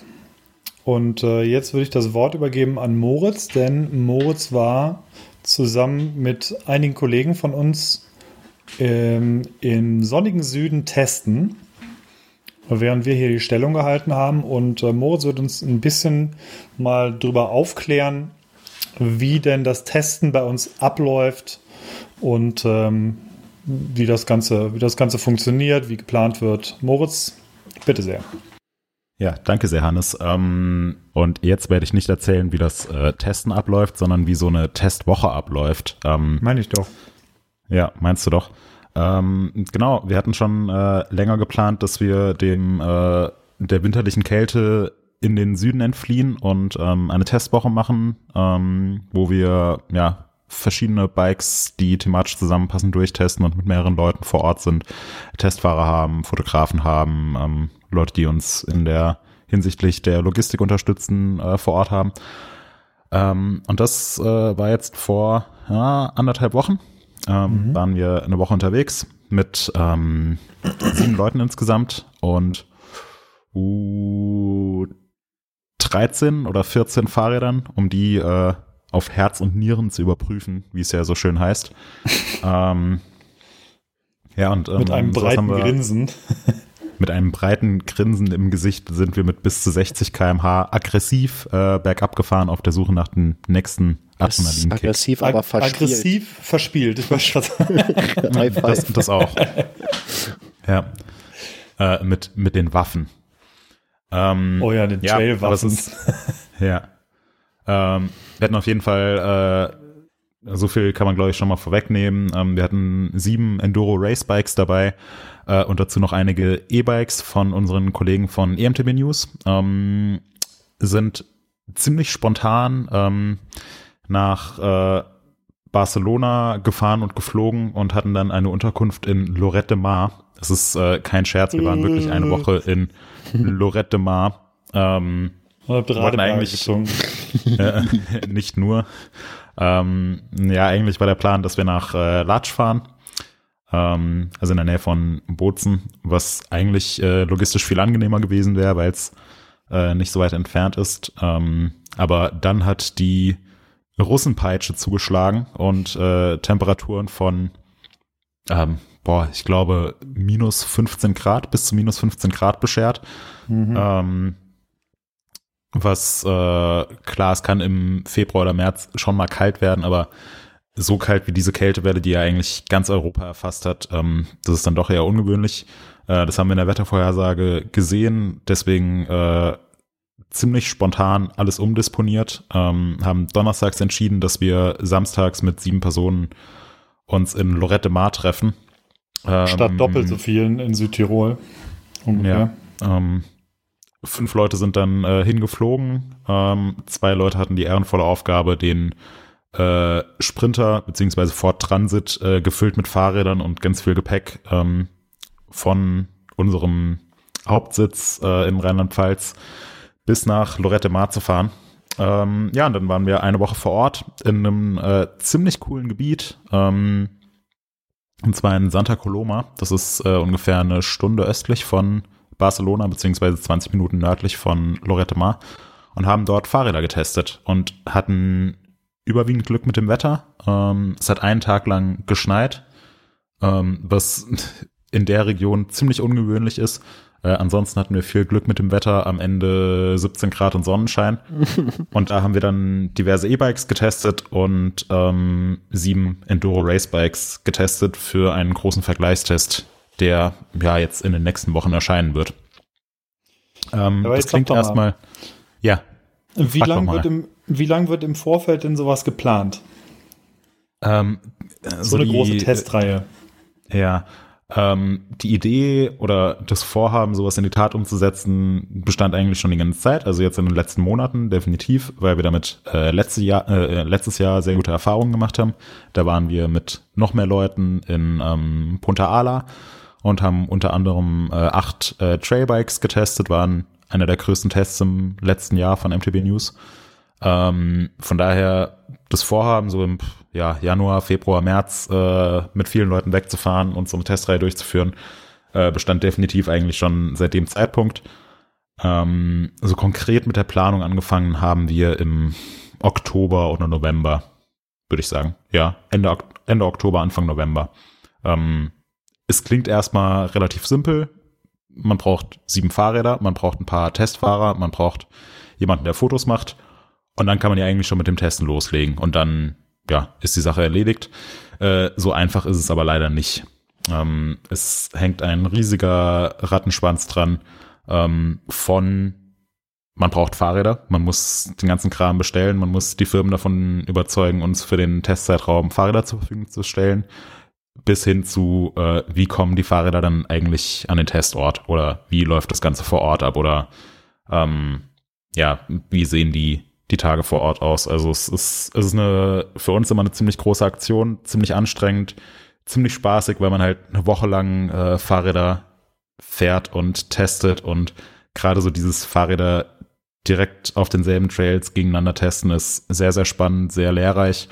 Und äh, jetzt würde ich das Wort übergeben an Moritz, denn Moritz war zusammen mit einigen Kollegen von uns ähm, im sonnigen Süden testen, während wir hier die Stellung gehalten haben. Und äh, Moritz wird uns ein bisschen mal drüber aufklären, wie denn das Testen bei uns abläuft und ähm, wie, das Ganze, wie das Ganze funktioniert, wie geplant wird. Moritz, bitte sehr. Ja, danke sehr, Hannes. Ähm, und jetzt werde ich nicht erzählen, wie das äh, Testen abläuft, sondern wie so eine Testwoche abläuft. Ähm, Meine ich doch. Ja, meinst du doch. Ähm, genau, wir hatten schon äh, länger geplant, dass wir dem äh, der winterlichen Kälte in den Süden entfliehen und ähm, eine Testwoche machen, ähm, wo wir ja verschiedene Bikes, die thematisch zusammenpassen, durchtesten und mit mehreren Leuten vor Ort sind, Testfahrer haben, Fotografen haben, ähm, Leute, die uns in der hinsichtlich der Logistik unterstützen, äh, vor Ort haben. Ähm, und das äh, war jetzt vor ja, anderthalb Wochen. Ähm, Waren wir eine Woche unterwegs mit ähm, sieben Leuten insgesamt und uh, 13 oder 14 Fahrrädern, um die äh, auf Herz und Nieren zu überprüfen, wie es ja so schön heißt. ähm, ja, und ähm, Mit einem breiten wir- Grinsen. mit einem breiten Grinsen im Gesicht sind wir mit bis zu 60 km/h aggressiv äh, bergab gefahren auf der Suche nach dem nächsten Adrenalinkick. aggressiv, aber verspielt. aggressiv verspielt. Ich. Das, das auch. ja. Äh, mit, mit den Waffen. Ähm, Oh ja, den ja, Trailwaffen. Ja. Ähm, wir hatten auf jeden Fall, äh, so viel kann man glaube ich schon mal vorwegnehmen. Ähm, wir hatten sieben Enduro Race Bikes dabei äh, und dazu noch einige E-Bikes von unseren Kollegen von EMTB News. Ähm, sind ziemlich spontan ähm, nach äh, Barcelona gefahren und geflogen und hatten dann eine Unterkunft in Lorette de Mar. Das ist äh, kein Scherz, wir waren wirklich eine Woche in Lorette de Mar. Ähm, wollten eigentlich- äh, nicht nur. Ähm, ja, eigentlich war der Plan, dass wir nach äh, Latsch fahren. Ähm, also in der Nähe von Bozen, was eigentlich äh, logistisch viel angenehmer gewesen wäre, weil es äh, nicht so weit entfernt ist. Ähm, aber dann hat die Russenpeitsche zugeschlagen und äh, Temperaturen von ähm, boah, ich glaube, minus 15 Grad, bis zu minus 15 Grad beschert. Mhm. Ähm, was äh, klar, es kann im Februar oder März schon mal kalt werden, aber so kalt wie diese Kältewelle, die ja eigentlich ganz Europa erfasst hat, ähm, das ist dann doch eher ungewöhnlich. Äh, das haben wir in der Wettervorhersage gesehen, deswegen äh, ziemlich spontan alles umdisponiert, ähm, haben donnerstags entschieden, dass wir samstags mit sieben Personen uns in Lorette Mar treffen. Ähm, Statt doppelt so vielen in Südtirol. Ungefähr. Ja, ähm, fünf Leute sind dann äh, hingeflogen. Ähm, zwei Leute hatten die ehrenvolle Aufgabe, den äh, Sprinter beziehungsweise Ford Transit äh, gefüllt mit Fahrrädern und ganz viel Gepäck ähm, von unserem Hauptsitz äh, in Rheinland-Pfalz bis nach Lorette Mar zu fahren. Ähm, ja, und dann waren wir eine Woche vor Ort in einem äh, ziemlich coolen Gebiet. Ähm, und zwar in Santa Coloma. Das ist äh, ungefähr eine Stunde östlich von Barcelona, beziehungsweise 20 Minuten nördlich von Lorette Mar. Und haben dort Fahrräder getestet und hatten überwiegend Glück mit dem Wetter. Ähm, es hat einen Tag lang geschneit, ähm, was in der Region ziemlich ungewöhnlich ist. Äh, ansonsten hatten wir viel Glück mit dem Wetter, am Ende 17 Grad und Sonnenschein. und da haben wir dann diverse E-Bikes getestet und ähm, sieben Enduro Race Bikes getestet für einen großen Vergleichstest, der ja jetzt in den nächsten Wochen erscheinen wird. Ähm, das klingt erstmal. Ja. Wie lange wird, im, wie lang wird im Vorfeld denn sowas geplant? Ähm, so, so eine die, große Testreihe. Ja, ähm, die Idee oder das Vorhaben, sowas in die Tat umzusetzen, bestand eigentlich schon die ganze Zeit, also jetzt in den letzten Monaten definitiv, weil wir damit äh, letzte Jahr, äh, letztes Jahr sehr gute Erfahrungen gemacht haben. Da waren wir mit noch mehr Leuten in ähm, Punta Ala und haben unter anderem äh, acht äh, Trailbikes getestet, waren einer der größten Tests im letzten Jahr von MTB News. Ähm, von daher das Vorhaben, so im ja, Januar, Februar, März äh, mit vielen Leuten wegzufahren und so eine Testreihe durchzuführen, äh, bestand definitiv eigentlich schon seit dem Zeitpunkt. Ähm, so konkret mit der Planung angefangen haben wir im Oktober oder November, würde ich sagen. Ja, Ende, Ende Oktober, Anfang November. Ähm, es klingt erstmal relativ simpel. Man braucht sieben Fahrräder, man braucht ein paar Testfahrer, man braucht jemanden, der Fotos macht und dann kann man ja eigentlich schon mit dem Testen loslegen. Und dann, ja, ist die Sache erledigt. Äh, so einfach ist es aber leider nicht. Ähm, es hängt ein riesiger Rattenschwanz dran ähm, von man braucht Fahrräder, man muss den ganzen Kram bestellen, man muss die Firmen davon überzeugen, uns für den Testzeitraum Fahrräder zur Verfügung zu stellen, bis hin zu, äh, wie kommen die Fahrräder dann eigentlich an den Testort? Oder wie läuft das Ganze vor Ort ab? Oder ähm, ja, wie sehen die die Tage vor Ort aus. Also es ist, es ist eine, für uns immer eine ziemlich große Aktion, ziemlich anstrengend, ziemlich spaßig, weil man halt eine Woche lang äh, Fahrräder fährt und testet und gerade so dieses Fahrräder direkt auf denselben Trails gegeneinander testen ist sehr, sehr spannend, sehr lehrreich.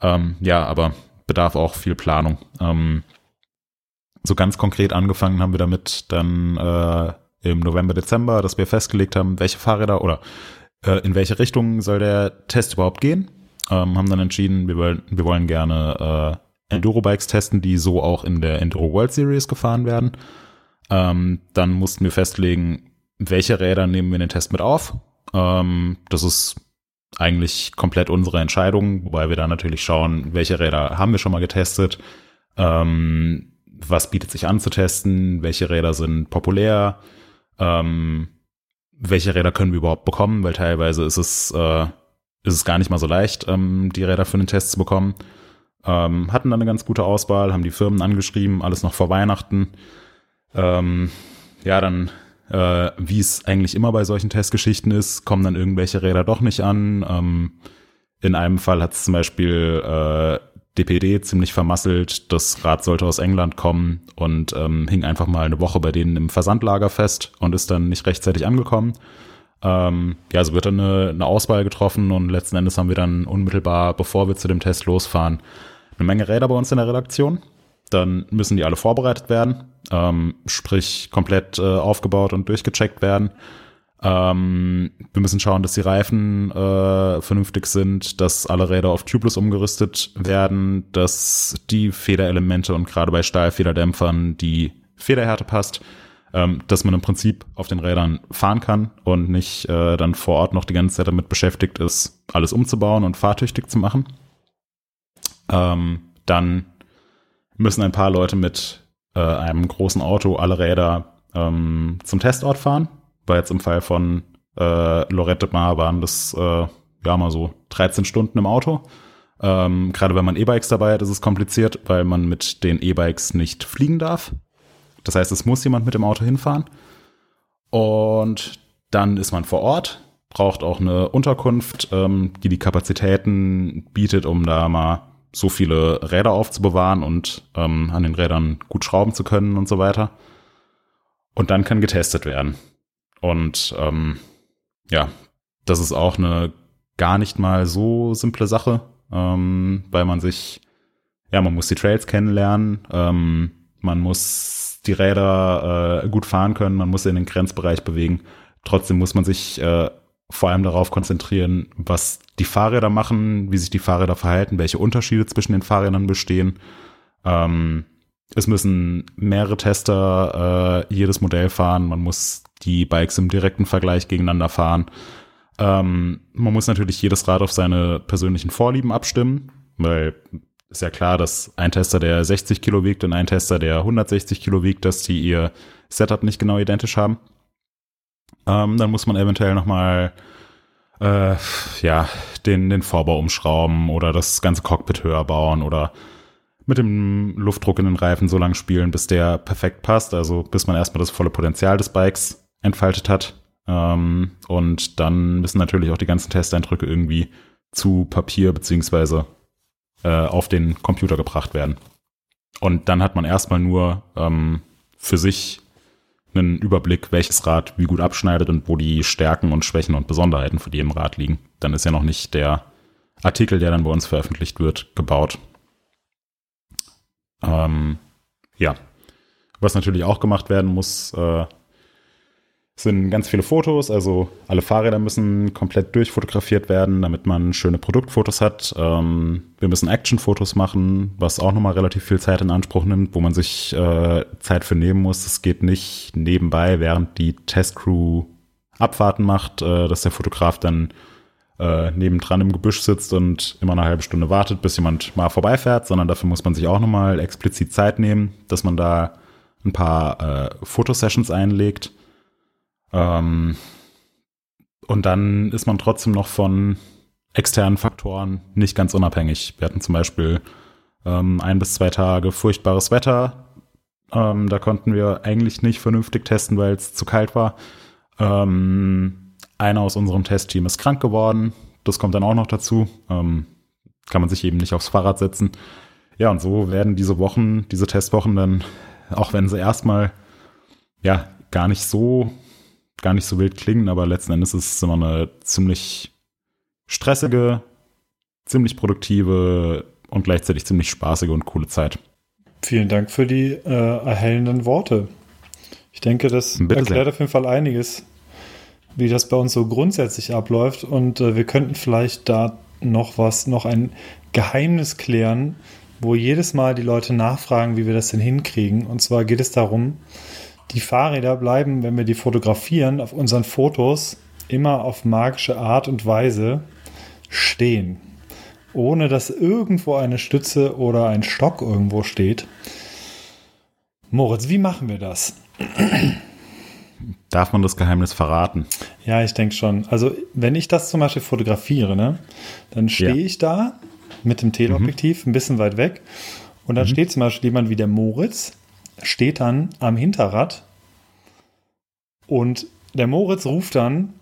Ähm, ja, aber bedarf auch viel Planung. Ähm, so ganz konkret angefangen haben wir damit dann äh, im November, Dezember, dass wir festgelegt haben, welche Fahrräder oder äh, in welche Richtung soll der Test überhaupt gehen. Ähm, haben dann entschieden, wir wollen, wir wollen gerne äh, Enduro-Bikes testen, die so auch in der Enduro World Series gefahren werden. Ähm, dann mussten wir festlegen, welche Räder nehmen wir in den Test mit auf. Ähm, das ist eigentlich komplett unsere Entscheidung, wobei wir da natürlich schauen, welche Räder haben wir schon mal getestet, ähm, was bietet sich an zu testen, welche Räder sind populär, ähm, welche Räder können wir überhaupt bekommen, weil teilweise ist es, äh, ist es gar nicht mal so leicht, ähm, die Räder für den Test zu bekommen. Ähm, hatten dann eine ganz gute Auswahl, haben die Firmen angeschrieben, alles noch vor Weihnachten. Ähm, ja, dann, äh, wie es eigentlich immer bei solchen Testgeschichten ist, kommen dann irgendwelche Räder doch nicht an. Ähm, in einem Fall hat es zum Beispiel äh, DPD ziemlich vermasselt. Das Rad sollte aus England kommen und ähm, hing einfach mal eine Woche bei denen im Versandlager fest und ist dann nicht rechtzeitig angekommen. Ähm, ja, also wird dann eine, eine Auswahl getroffen und letzten Endes haben wir dann unmittelbar, bevor wir zu dem Test losfahren, eine Menge Räder bei uns in der Redaktion. Dann müssen die alle vorbereitet werden, ähm, sprich komplett äh, aufgebaut und durchgecheckt werden. Ähm, wir müssen schauen, dass die Reifen äh, vernünftig sind, dass alle Räder auf Tubeless umgerüstet werden, dass die Federelemente und gerade bei Stahlfederdämpfern die Federhärte passt, ähm, dass man im Prinzip auf den Rädern fahren kann und nicht äh, dann vor Ort noch die ganze Zeit damit beschäftigt ist, alles umzubauen und fahrtüchtig zu machen. Ähm, dann müssen ein paar Leute mit äh, einem großen Auto alle Räder ähm, zum Testort fahren war jetzt im Fall von äh, Lorette Mar waren das äh, ja mal so 13 Stunden im Auto. Ähm, Gerade wenn man E-Bikes dabei hat, ist es kompliziert, weil man mit den E-Bikes nicht fliegen darf. Das heißt, es muss jemand mit dem Auto hinfahren. Und dann ist man vor Ort, braucht auch eine Unterkunft, ähm, die die Kapazitäten bietet, um da mal so viele Räder aufzubewahren und ähm, an den Rädern gut schrauben zu können und so weiter. Und dann kann getestet werden. Und ähm, ja, das ist auch eine gar nicht mal so simple Sache, ähm, weil man sich, ja, man muss die Trails kennenlernen, ähm, man muss die Räder äh, gut fahren können, man muss in den Grenzbereich bewegen. Trotzdem muss man sich äh, vor allem darauf konzentrieren, was die Fahrräder machen, wie sich die Fahrräder verhalten, welche Unterschiede zwischen den Fahrrädern bestehen. Ähm, es müssen mehrere Tester äh, jedes Modell fahren. Man muss die Bikes im direkten Vergleich gegeneinander fahren. Ähm, man muss natürlich jedes Rad auf seine persönlichen Vorlieben abstimmen, weil ist ja klar, dass ein Tester, der 60 Kilo wiegt und ein Tester, der 160 Kilo wiegt, dass die ihr Setup nicht genau identisch haben. Ähm, dann muss man eventuell nochmal äh, ja, den, den Vorbau umschrauben oder das ganze Cockpit höher bauen oder mit dem Luftdruck in den Reifen so lange spielen, bis der perfekt passt, also bis man erstmal das volle Potenzial des Bikes entfaltet hat. Ähm, und dann müssen natürlich auch die ganzen Testeindrücke irgendwie zu Papier beziehungsweise äh, auf den Computer gebracht werden. Und dann hat man erstmal nur ähm, für sich einen Überblick, welches Rad wie gut abschneidet und wo die Stärken und Schwächen und Besonderheiten von jedem Rad liegen. Dann ist ja noch nicht der Artikel, der dann bei uns veröffentlicht wird, gebaut. Ähm, ja, was natürlich auch gemacht werden muss, äh, sind ganz viele Fotos. Also alle Fahrräder müssen komplett durchfotografiert werden, damit man schöne Produktfotos hat. Ähm, wir müssen Actionfotos machen, was auch nochmal relativ viel Zeit in Anspruch nimmt, wo man sich äh, Zeit für nehmen muss. Es geht nicht nebenbei, während die Testcrew Abfahrten macht, äh, dass der Fotograf dann äh, nebendran im Gebüsch sitzt und immer eine halbe Stunde wartet, bis jemand mal vorbeifährt, sondern dafür muss man sich auch nochmal explizit Zeit nehmen, dass man da ein paar äh, Fotosessions einlegt. Ähm, und dann ist man trotzdem noch von externen Faktoren nicht ganz unabhängig. Wir hatten zum Beispiel ähm, ein bis zwei Tage furchtbares Wetter. Ähm, da konnten wir eigentlich nicht vernünftig testen, weil es zu kalt war. Ähm, einer aus unserem Testteam ist krank geworden. Das kommt dann auch noch dazu. Ähm, kann man sich eben nicht aufs Fahrrad setzen. Ja, und so werden diese Wochen, diese Testwochen dann, auch wenn sie erstmal ja gar nicht so, gar nicht so wild klingen, aber letzten Endes ist es immer eine ziemlich stressige, ziemlich produktive und gleichzeitig ziemlich spaßige und coole Zeit. Vielen Dank für die äh, erhellenden Worte. Ich denke, das Bitte erklärt sehr. auf jeden Fall einiges wie das bei uns so grundsätzlich abläuft. Und äh, wir könnten vielleicht da noch was, noch ein Geheimnis klären, wo jedes Mal die Leute nachfragen, wie wir das denn hinkriegen. Und zwar geht es darum, die Fahrräder bleiben, wenn wir die fotografieren, auf unseren Fotos immer auf magische Art und Weise stehen. Ohne dass irgendwo eine Stütze oder ein Stock irgendwo steht. Moritz, wie machen wir das? Darf man das Geheimnis verraten? Ja, ich denke schon. Also, wenn ich das zum Beispiel fotografiere, ne, dann stehe ja. ich da mit dem Teleobjektiv mhm. ein bisschen weit weg und dann mhm. steht zum Beispiel jemand wie der Moritz, steht dann am Hinterrad und der Moritz ruft dann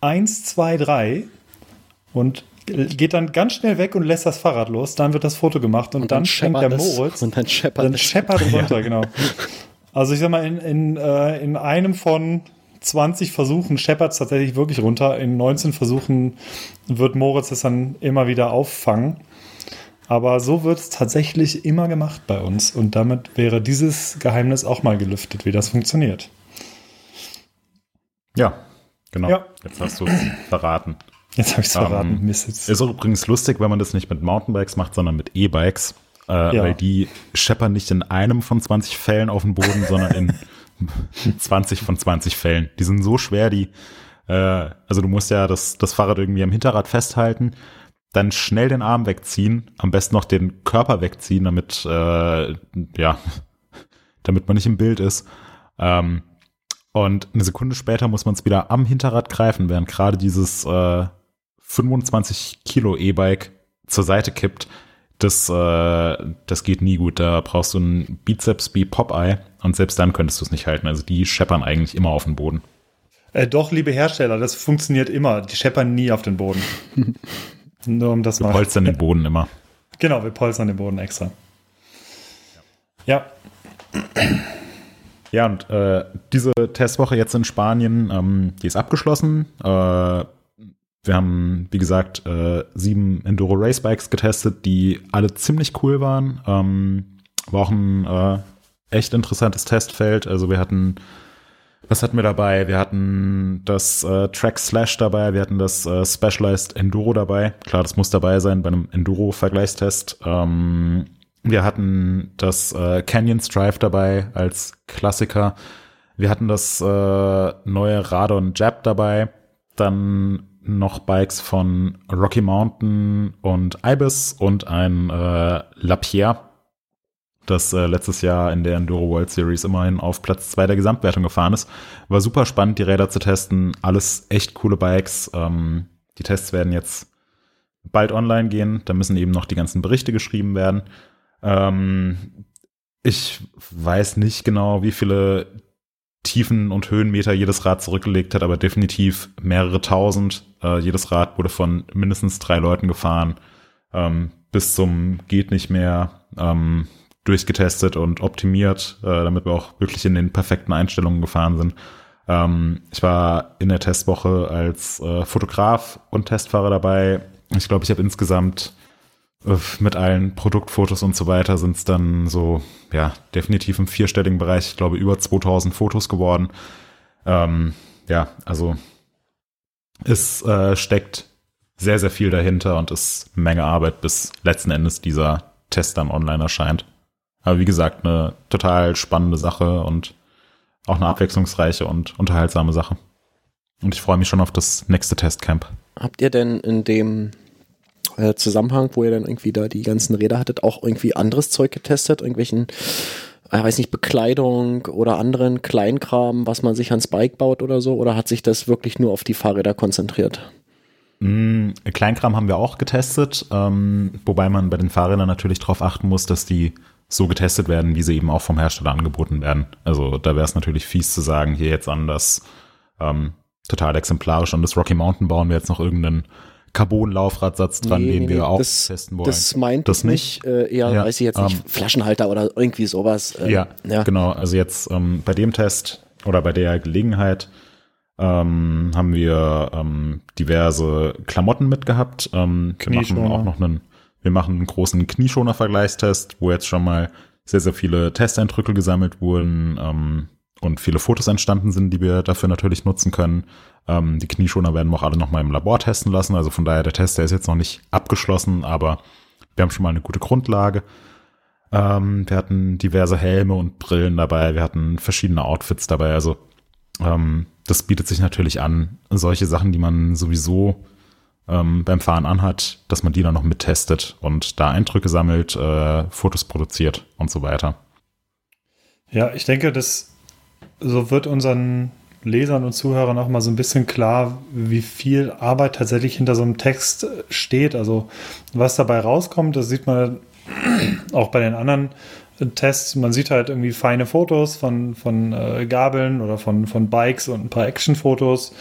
1, 2, 3 und geht dann ganz schnell weg und lässt das Fahrrad los. Dann wird das Foto gemacht und, und dann, dann schenkt der Moritz. Und dann scheppert dann scheppert runter, ja. genau. Also ich sag mal, in, in, äh, in einem von 20 Versuchen scheppert es tatsächlich wirklich runter. In 19 Versuchen wird Moritz es dann immer wieder auffangen. Aber so wird es tatsächlich immer gemacht bei uns. Und damit wäre dieses Geheimnis auch mal gelüftet, wie das funktioniert. Ja, Genau. Ja. Jetzt hast du es verraten. Jetzt habe ich es verraten. Ähm, Mist. Ist übrigens lustig, wenn man das nicht mit Mountainbikes macht, sondern mit E-Bikes. Äh, Ja. Weil die scheppern nicht in einem von 20 Fällen auf den Boden, sondern in 20 von 20 Fällen. Die sind so schwer, die, äh, also du musst ja das, das Fahrrad irgendwie am Hinterrad festhalten, dann schnell den Arm wegziehen, am besten noch den Körper wegziehen, damit, äh, ja, damit man nicht im Bild ist. Ähm, und eine Sekunde später muss man es wieder am Hinterrad greifen, während gerade dieses äh, 25 Kilo E-Bike zur Seite kippt. Das, äh, das geht nie gut. Da brauchst du ein Bizeps wie Popeye und selbst dann könntest du es nicht halten. Also die scheppern eigentlich immer auf den Boden. Äh, doch, liebe Hersteller, das funktioniert immer. Die scheppern nie auf den Boden. Nur um das mal. polstern den Boden immer. Genau, wir polstern den Boden extra. Ja, Ja, und äh, diese Testwoche jetzt in Spanien, ähm, die ist abgeschlossen. Äh, wir haben, wie gesagt, äh, sieben Enduro Race Bikes getestet, die alle ziemlich cool waren. Ähm, war auch ein äh, echt interessantes Testfeld. Also wir hatten, was hatten wir dabei? Wir hatten das äh, Track Slash dabei, wir hatten das äh, Specialized Enduro dabei. Klar, das muss dabei sein bei einem Enduro-Vergleichstest. Ähm, wir hatten das äh, Canyon Strive dabei als Klassiker. Wir hatten das äh, neue Radon Jab dabei. Dann noch Bikes von Rocky Mountain und Ibis und ein äh, Lapierre, das äh, letztes Jahr in der Enduro World Series immerhin auf Platz zwei der Gesamtwertung gefahren ist. War super spannend, die Räder zu testen. Alles echt coole Bikes. Ähm, die Tests werden jetzt bald online gehen. Da müssen eben noch die ganzen Berichte geschrieben werden. Ähm, ich weiß nicht genau, wie viele Tiefen- und Höhenmeter jedes Rad zurückgelegt hat, aber definitiv mehrere tausend. Äh, jedes Rad wurde von mindestens drei Leuten gefahren, ähm, bis zum geht nicht mehr ähm, durchgetestet und optimiert, äh, damit wir auch wirklich in den perfekten Einstellungen gefahren sind. Ähm, ich war in der Testwoche als äh, Fotograf und Testfahrer dabei. Ich glaube, ich habe insgesamt äh, mit allen Produktfotos und so weiter sind es dann so, ja, definitiv im vierstelligen Bereich, ich glaube, über 2000 Fotos geworden. Ähm, ja, also es äh, steckt sehr, sehr viel dahinter und ist Menge Arbeit, bis letzten Endes dieser Test dann online erscheint. Aber wie gesagt, eine total spannende Sache und auch eine abwechslungsreiche und unterhaltsame Sache. Und ich freue mich schon auf das nächste Testcamp. Habt ihr denn in dem äh, Zusammenhang, wo ihr dann irgendwie da die ganzen Räder hattet, auch irgendwie anderes Zeug getestet? Irgendwelchen, äh, weiß nicht, Bekleidung oder anderen Kleinkram, was man sich ans Bike baut oder so? Oder hat sich das wirklich nur auf die Fahrräder konzentriert? Mm, Kleinkram haben wir auch getestet, ähm, wobei man bei den Fahrrädern natürlich darauf achten muss, dass die so getestet werden, wie sie eben auch vom Hersteller angeboten werden. Also da wäre es natürlich fies zu sagen, hier jetzt an das ähm, total exemplarisch an das Rocky Mountain bauen wir jetzt noch irgendeinen Carbon-Laufradsatz dran, Nee, den nee, wir nee, auch das- testen wollen. Das meint Das ich nicht. Äh, eher, Ja, weiß ich jetzt nicht, ähm, Flaschenhalter oder irgendwie sowas. Ähm, Ja, ja. genau. Also jetzt ähm, bei dem Test oder bei der Gelegenheit ähm, haben wir ähm, diverse Klamotten mitgehabt. Ähm, wir machen auch noch einen, wir machen einen großen Knieschoner-Vergleichstest, wo jetzt schon mal sehr, sehr viele Testeindrücke gesammelt wurden ähm, und viele Fotos entstanden sind, die wir dafür natürlich nutzen können. Ähm, die Knieschoner werden wir auch alle nochmal im Labor testen lassen. Also von daher, der Test, der ist jetzt noch nicht abgeschlossen, aber wir haben schon mal eine gute Grundlage. Ähm, wir hatten diverse Helme und Brillen dabei, wir hatten verschiedene Outfits dabei. Also ähm, das bietet sich natürlich an, solche Sachen, die man sowieso ähm, beim Fahren anhat, dass man die dann noch mittestet und da Eindrücke sammelt, äh, Fotos produziert und so weiter. Ja, ich denke, das so wird unseren Lesern und Zuhörern auch mal so ein bisschen klar, wie viel Arbeit tatsächlich hinter so einem Text steht. Also was dabei rauskommt, das sieht man auch bei den anderen Tests. Man sieht halt irgendwie feine Fotos von, von äh, Gabeln oder von, von Bikes und ein paar Actionfotos.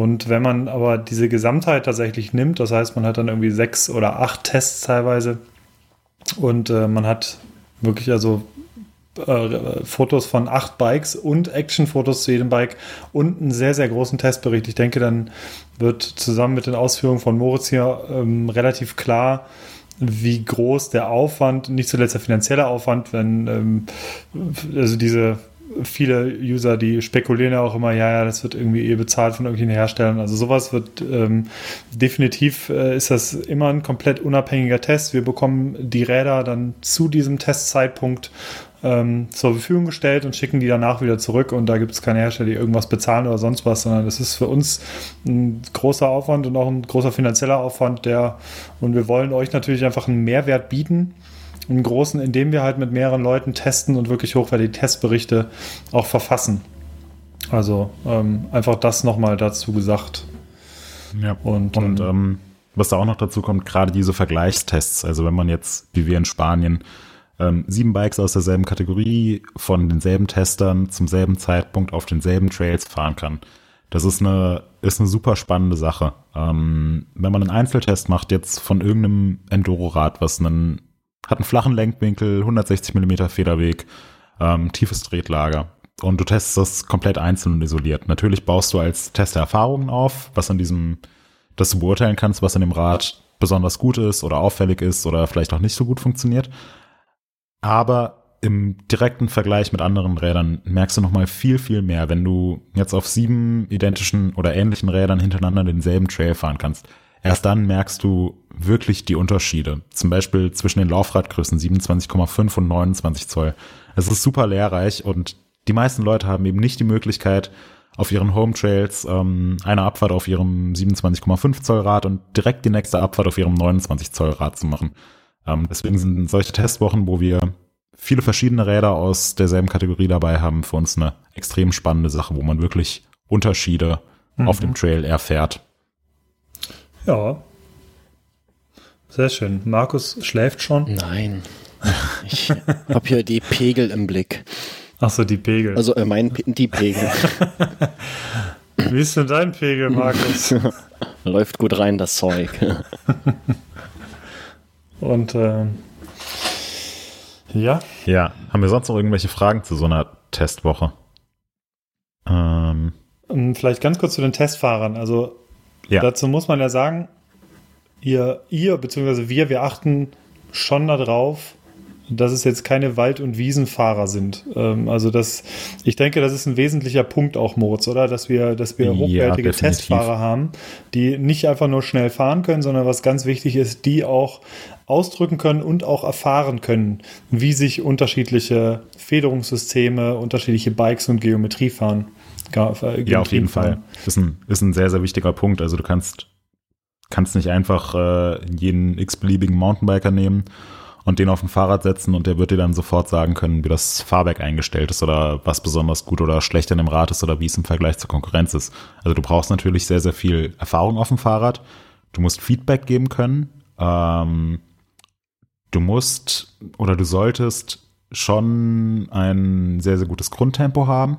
Und wenn man aber diese Gesamtheit tatsächlich nimmt, das heißt, man hat dann irgendwie sechs oder acht Tests teilweise und äh, man hat wirklich also äh, Fotos von acht Bikes und Actionfotos zu jedem Bike und einen sehr, sehr großen Testbericht. Ich denke, dann wird zusammen mit den Ausführungen von Moritz hier ähm, relativ klar, wie groß der Aufwand, nicht zuletzt der finanzielle Aufwand, wenn ähm, also diese viele User, die spekulieren ja auch immer, ja, ja, das wird irgendwie eh bezahlt von irgendwelchen Herstellern. Also sowas wird ähm, definitiv äh, ist das immer ein komplett unabhängiger Test. Wir bekommen die Räder dann zu diesem Testzeitpunkt ähm, zur Verfügung gestellt und schicken die danach wieder zurück und da gibt es keine Hersteller, die irgendwas bezahlen oder sonst was, sondern das ist für uns ein großer Aufwand und auch ein großer finanzieller Aufwand, der und wir wollen euch natürlich einfach einen Mehrwert bieten einen großen, indem wir halt mit mehreren Leuten testen und wirklich hochwertige Testberichte auch verfassen. Also ähm, einfach das nochmal dazu gesagt. Ja, und, und ähm, ähm, was da auch noch dazu kommt, gerade diese Vergleichstests, also wenn man jetzt, wie wir in Spanien, ähm, sieben Bikes aus derselben Kategorie von denselben Testern zum selben Zeitpunkt auf denselben Trails fahren kann. Das ist eine, ist eine super spannende Sache. Ähm, wenn man einen Einzeltest macht, jetzt von irgendeinem Enduro-Rad, was einen hat einen flachen Lenkwinkel, 160 mm Federweg, ähm, tiefes Tretlager. Und du testest das komplett einzeln und isoliert. Natürlich baust du als Tester Erfahrungen auf, was an diesem, dass du beurteilen kannst, was an dem Rad besonders gut ist oder auffällig ist oder vielleicht auch nicht so gut funktioniert. Aber im direkten Vergleich mit anderen Rädern merkst du nochmal viel, viel mehr, wenn du jetzt auf sieben identischen oder ähnlichen Rädern hintereinander denselben Trail fahren kannst. Erst dann merkst du wirklich die Unterschiede. Zum Beispiel zwischen den Laufradgrößen 27,5 und 29 Zoll. Es ist super lehrreich und die meisten Leute haben eben nicht die Möglichkeit, auf ihren Home Trails ähm, eine Abfahrt auf ihrem 27,5 Zoll Rad und direkt die nächste Abfahrt auf ihrem 29 Zoll Rad zu machen. Ähm, deswegen sind solche Testwochen, wo wir viele verschiedene Räder aus derselben Kategorie dabei haben, für uns eine extrem spannende Sache, wo man wirklich Unterschiede mhm. auf dem Trail erfährt. Ja. Sehr schön. Markus schläft schon? Nein. Ich habe hier die Pegel im Blick. Ach so, die Pegel. Also äh, mein die Pegel. Wie ist denn dein Pegel, Markus? Läuft gut rein, das Zeug. Und äh, ja. Ja. Haben wir sonst noch irgendwelche Fragen zu so einer Testwoche? Ähm. Vielleicht ganz kurz zu den Testfahrern. Also ja. Dazu muss man ja sagen, ihr, ihr bzw. wir, wir achten schon darauf, dass es jetzt keine Wald- und Wiesenfahrer sind. Ähm, also das, ich denke, das ist ein wesentlicher Punkt auch, Moritz, oder? Dass wir, dass wir hochwertige ja, Testfahrer haben, die nicht einfach nur schnell fahren können, sondern was ganz wichtig ist, die auch ausdrücken können und auch erfahren können, wie sich unterschiedliche Federungssysteme, unterschiedliche Bikes und Geometrie fahren. Äh, ja, auf jeden Fall. Ist ein, ist ein sehr, sehr wichtiger Punkt. Also du kannst, kannst nicht einfach äh, jeden x-beliebigen Mountainbiker nehmen und den auf ein Fahrrad setzen und der wird dir dann sofort sagen können, wie das Fahrwerk eingestellt ist oder was besonders gut oder schlecht an dem Rad ist oder wie es im Vergleich zur Konkurrenz ist. Also du brauchst natürlich sehr, sehr viel Erfahrung auf dem Fahrrad. Du musst Feedback geben können. Ähm, du musst oder du solltest schon ein sehr, sehr gutes Grundtempo haben.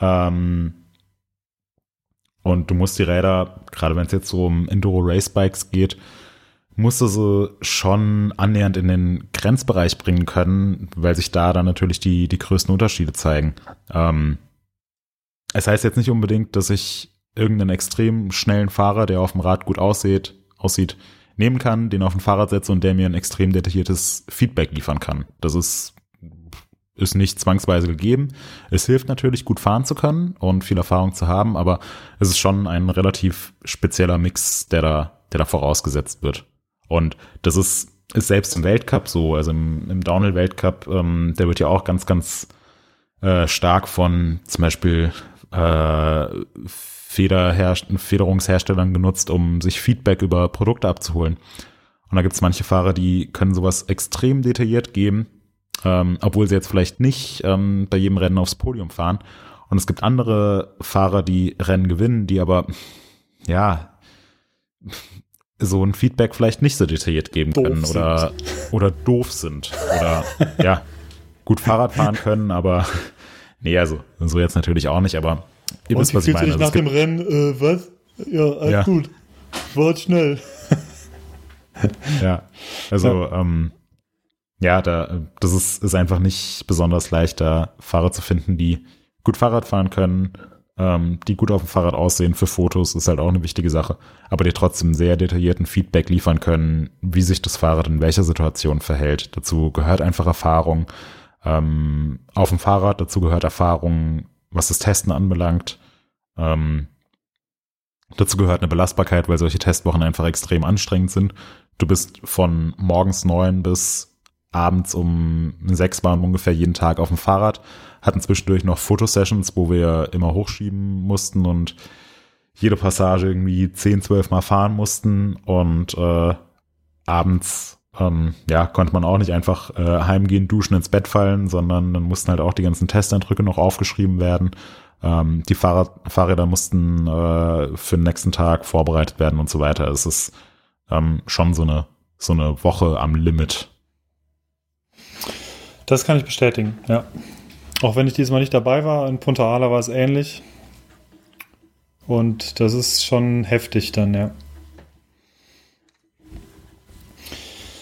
Ähm, und du musst die Räder, gerade wenn es jetzt so um Enduro Race Bikes geht, musst du sie schon annähernd in den Grenzbereich bringen können, weil sich da dann natürlich die, die größten Unterschiede zeigen. Ähm, es heißt jetzt nicht unbedingt, dass ich irgendeinen extrem schnellen Fahrer, der auf dem Rad gut aussieht, aussieht, nehmen kann, den auf dem Fahrrad setze und der mir ein extrem detailliertes Feedback liefern kann. Das ist ist nicht zwangsweise gegeben. Es hilft natürlich, gut fahren zu können und viel Erfahrung zu haben, aber es ist schon ein relativ spezieller Mix, der da, der da vorausgesetzt wird. Und das ist, ist selbst im Weltcup so, also im, im Downhill-Weltcup, ähm, der wird ja auch ganz, ganz äh, stark von zum Beispiel äh, Federungsherstellern genutzt, um sich Feedback über Produkte abzuholen. Und da gibt es manche Fahrer, die können sowas extrem detailliert geben ähm, obwohl sie jetzt vielleicht nicht ähm, bei jedem Rennen aufs Podium fahren. Und es gibt andere Fahrer, die Rennen gewinnen, die aber, ja, so ein Feedback vielleicht nicht so detailliert geben doof können oder, oder doof sind oder, ja, gut Fahrrad fahren können, aber, nee, also, so jetzt natürlich auch nicht, aber ihr wisst, was ich meine. Also nach dem Rennen, äh, was? Ja, alles ja. gut. Wart schnell. ja, also, ja. ähm, ja, da, das ist, ist einfach nicht besonders leicht, da Fahrer zu finden, die gut Fahrrad fahren können, ähm, die gut auf dem Fahrrad aussehen für Fotos, ist halt auch eine wichtige Sache, aber die trotzdem sehr detaillierten Feedback liefern können, wie sich das Fahrrad in welcher Situation verhält. Dazu gehört einfach Erfahrung. ähm, auf dem Fahrrad. Dazu gehört Erfahrung, was das Testen anbelangt. Ähm, dazu gehört eine Belastbarkeit, weil solche Testwochen einfach extrem anstrengend sind. Du bist von morgens neun bis abends um sechs waren ungefähr jeden Tag auf dem Fahrrad, hatten zwischendurch noch Fotosessions, wo wir immer hochschieben mussten und jede Passage irgendwie zehn, zwölf Mal fahren mussten und äh, abends ähm, ja, konnte man auch nicht einfach äh, heimgehen, duschen, ins Bett fallen, sondern dann mussten halt auch die ganzen Testeindrücke noch aufgeschrieben werden. Ähm, die Fahrrad Fahrräder mussten äh, für den nächsten Tag vorbereitet werden und so weiter. Es ist ähm, schon so eine, so eine Woche am Limit. Das kann ich bestätigen, ja. Auch wenn ich diesmal nicht dabei war, in Punta Ala war es ähnlich. Und das ist schon heftig dann, ja.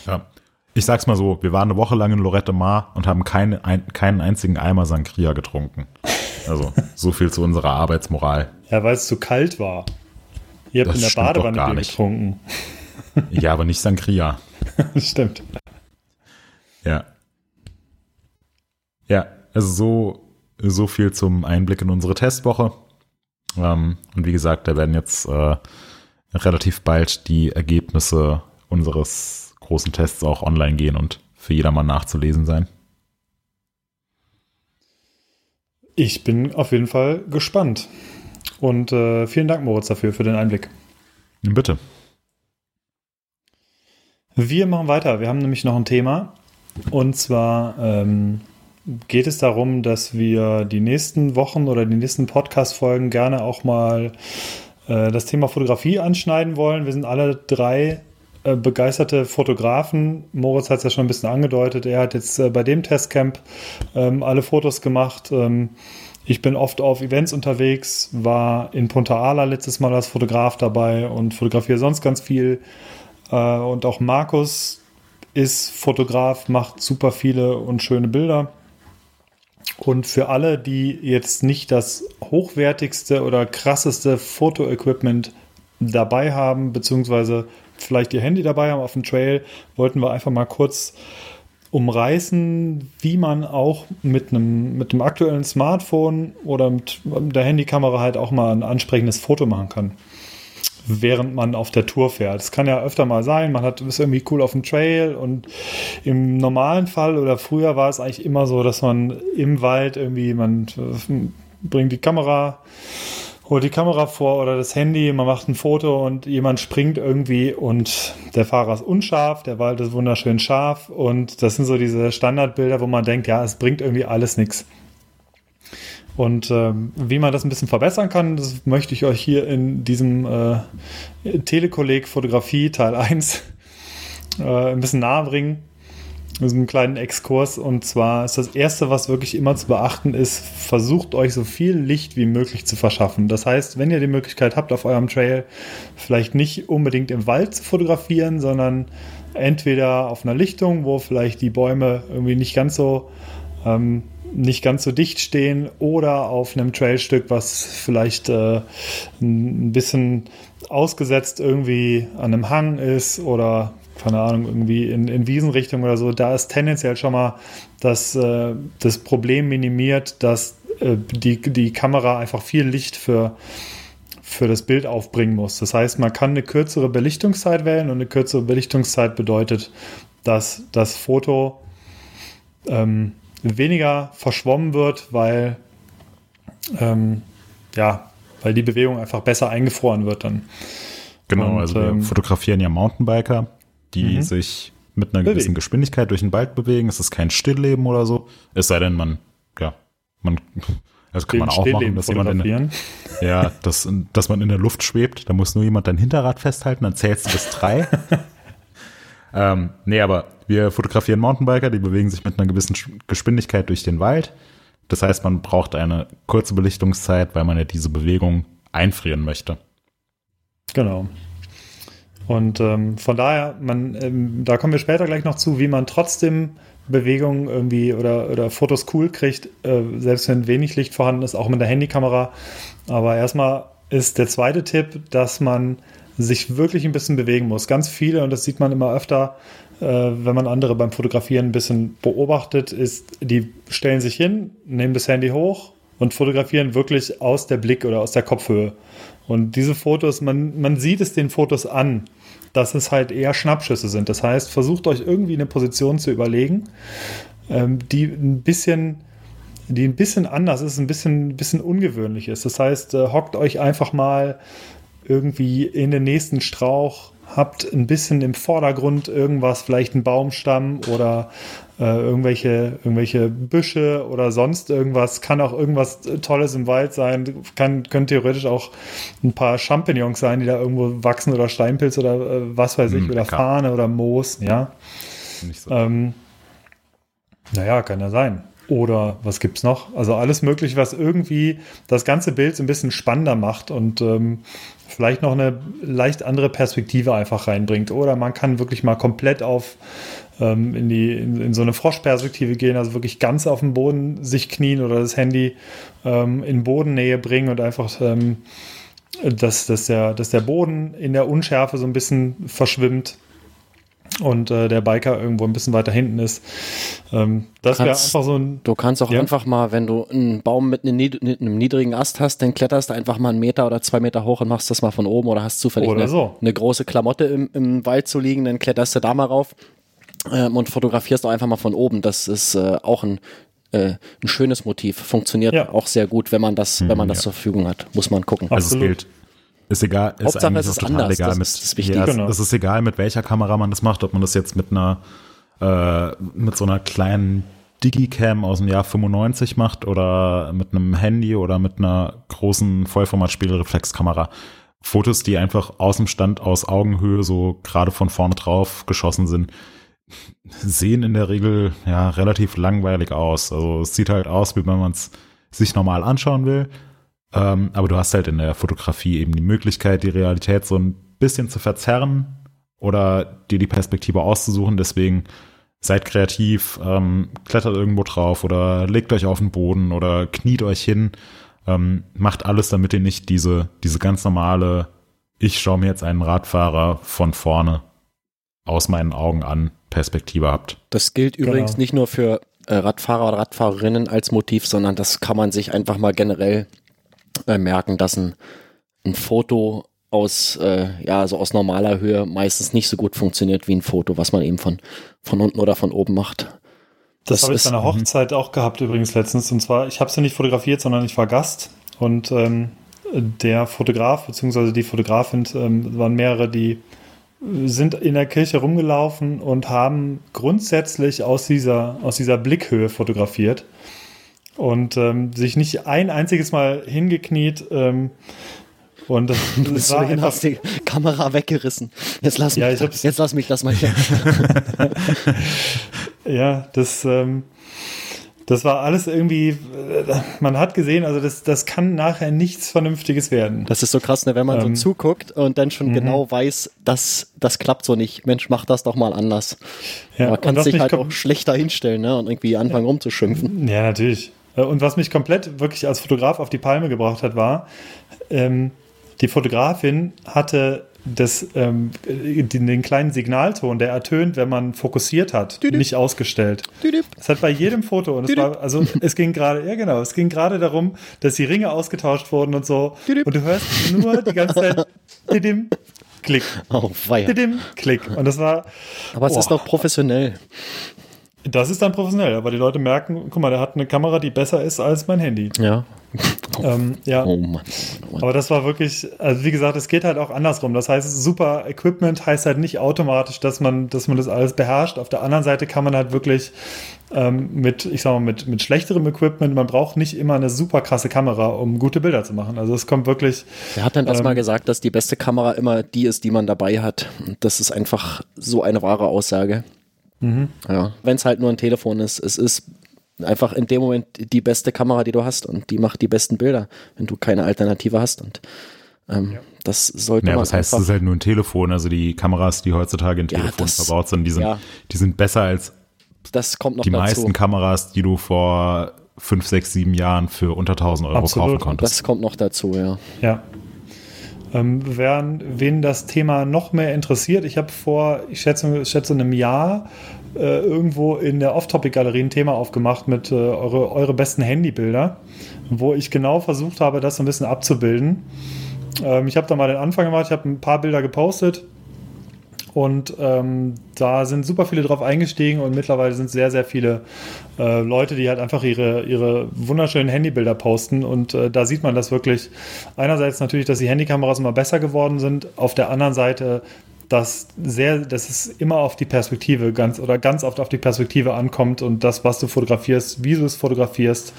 Ja. Ich sag's mal so, wir waren eine Woche lang in Lorette Mar und haben keine, ein, keinen einzigen Eimer Sangria getrunken. Also, so viel zu unserer Arbeitsmoral. Ja, weil es zu kalt war. Ihr habt Das in der Badewanne gar nicht. getrunken. Ja, aber nicht Sangria. Stimmt. Ja. Ja, also so, so viel zum Einblick in unsere Testwoche. Ähm, und wie gesagt, da werden jetzt äh, relativ bald die Ergebnisse unseres großen Tests auch online gehen und für jedermann nachzulesen sein. Ich bin auf jeden Fall gespannt. Und äh, vielen Dank, Moritz, dafür, für den Einblick. Bitte. Wir machen weiter. Wir haben nämlich noch ein Thema. Und zwar ähm, geht es darum, dass wir die nächsten Wochen oder die nächsten Podcast-Folgen gerne auch mal äh, das Thema Fotografie anschneiden wollen. Wir sind alle drei äh, begeisterte Fotografen. Moritz hat es ja schon ein bisschen angedeutet. Er hat jetzt äh, bei dem Testcamp ähm, alle Fotos gemacht. Ähm, ich bin oft auf Events unterwegs, war in Punta Ala letztes Mal als Fotograf dabei und fotografiere sonst ganz viel. Äh, und auch Markus ist Fotograf, macht super viele und schöne Bilder. Und für alle, die jetzt nicht das hochwertigste oder krasseste Fotoequipment dabei haben, beziehungsweise vielleicht ihr Handy dabei haben auf dem Trail, wollten wir einfach mal kurz umreißen, wie man auch mit einem, mit einem aktuellen Smartphone oder mit der Handykamera halt auch mal ein ansprechendes Foto machen kann während man auf der Tour fährt. Es kann ja öfter mal sein, man hat ist irgendwie cool auf dem Trail und im normalen Fall oder früher war es eigentlich immer so, dass man im Wald irgendwie, man bringt die Kamera, holt die Kamera vor oder das Handy, man macht ein Foto und jemand springt irgendwie und der Fahrer ist unscharf, der Wald ist wunderschön scharf und das sind so diese Standardbilder, wo man denkt, ja, es bringt irgendwie alles nichts. Und ähm, wie man das ein bisschen verbessern kann, das möchte ich euch hier in diesem äh, Telekolleg Fotografie Teil 1 äh, ein bisschen nahe bringen. Das ist ein kleinen Exkurs. Und zwar ist das Erste, was wirklich immer zu beachten ist, versucht euch so viel Licht wie möglich zu verschaffen. Das heißt, wenn ihr die Möglichkeit habt, auf eurem Trail vielleicht nicht unbedingt im Wald zu fotografieren, sondern entweder auf einer Lichtung, wo vielleicht die Bäume irgendwie nicht ganz so ähm, nicht ganz so dicht stehen oder auf einem Trailstück, was vielleicht äh, ein bisschen ausgesetzt irgendwie an einem Hang ist oder keine Ahnung, irgendwie in, in Wiesenrichtung oder so, da ist tendenziell schon mal das, äh, das Problem minimiert, dass äh, die, die Kamera einfach viel Licht für, für das Bild aufbringen muss. Das heißt, man kann eine kürzere Belichtungszeit wählen und eine kürzere Belichtungszeit bedeutet, dass das Foto ähm, weniger verschwommen wird, weil, ähm, ja, weil die Bewegung einfach besser eingefroren wird dann. Genau, Und, also wir ähm, fotografieren ja Mountainbiker, die Mhm. sich mit einer Bewegen. gewissen Geschwindigkeit durch den Wald bewegen. Es ist kein Stillleben oder so. Es sei denn, man, ja, man, das kann man auch machen, dass jemand in, ja, dass, dass man in der Luft schwebt. Da muss nur jemand dein Hinterrad festhalten, dann zählst du bis drei. ähm, nee, aber wir fotografieren Mountainbiker, die bewegen sich mit einer gewissen Sch- Geschwindigkeit durch den Wald. Das heißt, man braucht eine kurze Belichtungszeit, weil man ja diese Bewegung einfrieren möchte. Genau. Und ähm, von daher, man, ähm, da kommen wir später gleich noch zu, wie man trotzdem Bewegungen irgendwie oder, oder Fotos cool kriegt, äh, selbst wenn wenig Licht vorhanden ist, auch mit der Handykamera. Aber erstmal ist der zweite Tipp, dass man sich wirklich ein bisschen bewegen muss. Ganz viele, und das sieht man immer öfter, wenn man andere beim Fotografieren ein bisschen beobachtet, ist, die stellen sich hin, nehmen das Handy hoch und fotografieren wirklich aus der Blick- oder aus der Kopfhöhe. Und diese Fotos, man, man sieht es den Fotos an, dass es halt eher Schnappschüsse sind. Das heißt, versucht euch irgendwie eine Position zu überlegen, ähm, die ein bisschen die ein bisschen anders ist, ein bisschen, bisschen ungewöhnlich ist. Das heißt, äh, hockt euch einfach mal irgendwie in den nächsten Strauch, habt ein bisschen im Vordergrund irgendwas, vielleicht ein Baumstamm oder äh, irgendwelche, irgendwelche Büsche oder sonst irgendwas. Kann auch irgendwas Tolles im Wald sein. Kann, können theoretisch auch ein paar Champignons sein, die da irgendwo wachsen oder Steinpilz oder äh, was weiß ich, Mm, oder. Fahne oder Moos, ja. Nicht so. Ähm, naja, kann ja sein. Oder was gibt's noch? Also alles mögliche, was irgendwie das ganze Bild so ein bisschen spannender macht und ähm, vielleicht noch eine leicht andere Perspektive einfach reinbringt. Oder man kann wirklich mal komplett auf ähm, in, die, in, in so eine Froschperspektive gehen, also wirklich ganz auf dem Boden sich knien oder das Handy ähm, in Bodennähe bringen und einfach ähm, dass, dass, der, dass der Boden in der Unschärfe so ein bisschen verschwimmt und äh, der Biker irgendwo ein bisschen weiter hinten ist. Ähm, das wäre einfach so ein. Du kannst auch Ja. einfach mal, wenn du einen Baum mit einem, niedrigen Ast hast, dann kletterst du einfach mal einen Meter oder zwei Meter hoch und machst das mal von oben oder hast zufällig Oder eine, so. eine große Klamotte im, im Wald zu liegen, dann kletterst du da mal rauf ähm, und fotografierst auch einfach mal von oben. Das ist äh, auch ein, äh, ein schönes Motiv. Funktioniert Ja. auch sehr gut, wenn man das, wenn man das ja. zur Verfügung hat. Muss man gucken. Also es Absolut. gilt. Ist egal, ist Hauptsache, eigentlich es ist total anders, egal das mit, ist das Wichtige. ja, es, Genau. es ist egal mit welcher Kamera man das macht, ob man das jetzt mit einer äh, mit so einer kleinen Digicam aus dem Jahr 95 macht oder mit einem Handy oder mit einer großen Vollformat-Spielreflexkamera. Fotos, die einfach aus dem Stand aus Augenhöhe so gerade von vorne drauf geschossen sind, sehen in der Regel ja relativ langweilig aus. Also es sieht halt aus, wie wenn man es sich normal anschauen will. Ähm, aber du hast halt in der Fotografie eben die Möglichkeit, die Realität so ein bisschen zu verzerren oder dir die Perspektive auszusuchen. Deswegen seid kreativ, ähm, klettert irgendwo drauf oder legt euch auf den Boden oder kniet euch hin. Ähm, macht alles, damit ihr nicht diese, diese ganz normale, ich schaue mir jetzt einen Radfahrer von vorne aus meinen Augen an, Perspektive habt. Das gilt übrigens Genau. nicht nur für äh, Radfahrer oder Radfahrerinnen als Motiv, sondern das kann man sich einfach mal generell äh, merken, dass ein, ein Foto aus, äh, ja, also aus normaler Höhe meistens nicht so gut funktioniert wie ein Foto, was man eben von, von unten oder von oben macht. Das, Das habe ich bei einer Hochzeit auch gehabt übrigens letztens. Und zwar, ich habe sie nicht fotografiert, sondern ich war Gast. Und ähm, der Fotograf bzw. die Fotografin ähm, waren mehrere, die sind in der Kirche rumgelaufen und haben grundsätzlich aus dieser, aus dieser Blickhöhe fotografiert und ähm, sich nicht ein einziges Mal hingekniet. Ähm, und das, Du das war einfach, hast die Kamera weggerissen. Jetzt lass mich, Ja, ich hab's- jetzt lass mich das mal hier. Ja, das, ähm, das war alles irgendwie, äh, man hat gesehen, also das, das kann nachher nichts Vernünftiges werden. Das ist so krass, ne, wenn man Ähm, so zuguckt und dann schon mhm. genau weiß, dass das klappt so nicht. Mensch, mach das doch mal anders. Ja, Man kann sich mich halt auch schlechter hinstellen ne, und irgendwie anfangen rumzuschimpfen. Ja, natürlich. Äh, Und was mich komplett wirklich als Fotograf auf die Palme gebracht hat, war, ähm, die Fotografin hatte das, ähm, den, den kleinen Signalton, der ertönt, wenn man fokussiert hat, Düdüp. nicht ausgestellt. Düdüp. Das hat bei jedem Foto und es war, also es ging gerade, ja genau, es ging gerade darum, dass die Ringe ausgetauscht wurden und so. Düdüp. Und du hörst nur die ganze Zeit didim, Klick, Oh, weia. didim, Klick. Und das war, Aber es Boah. ist doch professionell. Das ist dann professionell, aber die Leute merken, guck mal, der hat eine Kamera, die besser ist als mein Handy. Ja. Ähm, ja. Oh Mann. Oh Mann. Aber das war wirklich, also wie gesagt, es geht halt auch andersrum. Das heißt, super Equipment heißt halt nicht automatisch, dass man, dass man das alles beherrscht. Auf der anderen Seite kann man halt wirklich ähm, mit, ich sag mal, mit, mit schlechterem Equipment, man braucht nicht immer eine super krasse Kamera, um gute Bilder zu machen. Also es kommt wirklich, Wer hat denn das ähm, mal gesagt, dass die beste Kamera immer die ist, die man dabei hat? Und Das ist einfach so eine wahre Aussage. Mhm. Ja. Wenn es halt nur ein Telefon ist, es ist einfach in dem Moment die beste Kamera, die du hast und die macht die besten Bilder, wenn du keine Alternative hast. Und ähm, das sollte Ja, man was heißt, es ist halt nur ein Telefon. Also die Kameras, die heutzutage in Ja, Telefonen das- verbaut sind, die sind, ja. die sind besser als das kommt noch die dazu. meisten Kameras, die du vor fünf, sechs, sieben Jahren für unter 1000 Euro Absolut. kaufen konntest. Das kommt noch dazu, ja. ja. Ähm, wer, wen das Thema noch mehr interessiert, ich habe vor, ich schätze, ich schätze einem Jahr äh, irgendwo in der Off-Topic-Galerie ein Thema aufgemacht mit äh, eure, eure besten Handybilder, wo ich genau versucht habe, das so ein bisschen abzubilden. Ähm, ich habe da mal den Anfang gemacht, ich habe ein paar Bilder gepostet und ähm, da sind super viele drauf eingestiegen und mittlerweile sind sehr, sehr viele äh, Leute, die halt einfach ihre, ihre wunderschönen Handybilder posten. Und äh, da sieht man das wirklich. Einerseits natürlich, dass die Handykameras immer besser geworden sind. Auf der anderen Seite, dass sehr, dass es immer auf die Perspektive ganz oder ganz oft auf die Perspektive ankommt und das, was du fotografierst, wie du es fotografierst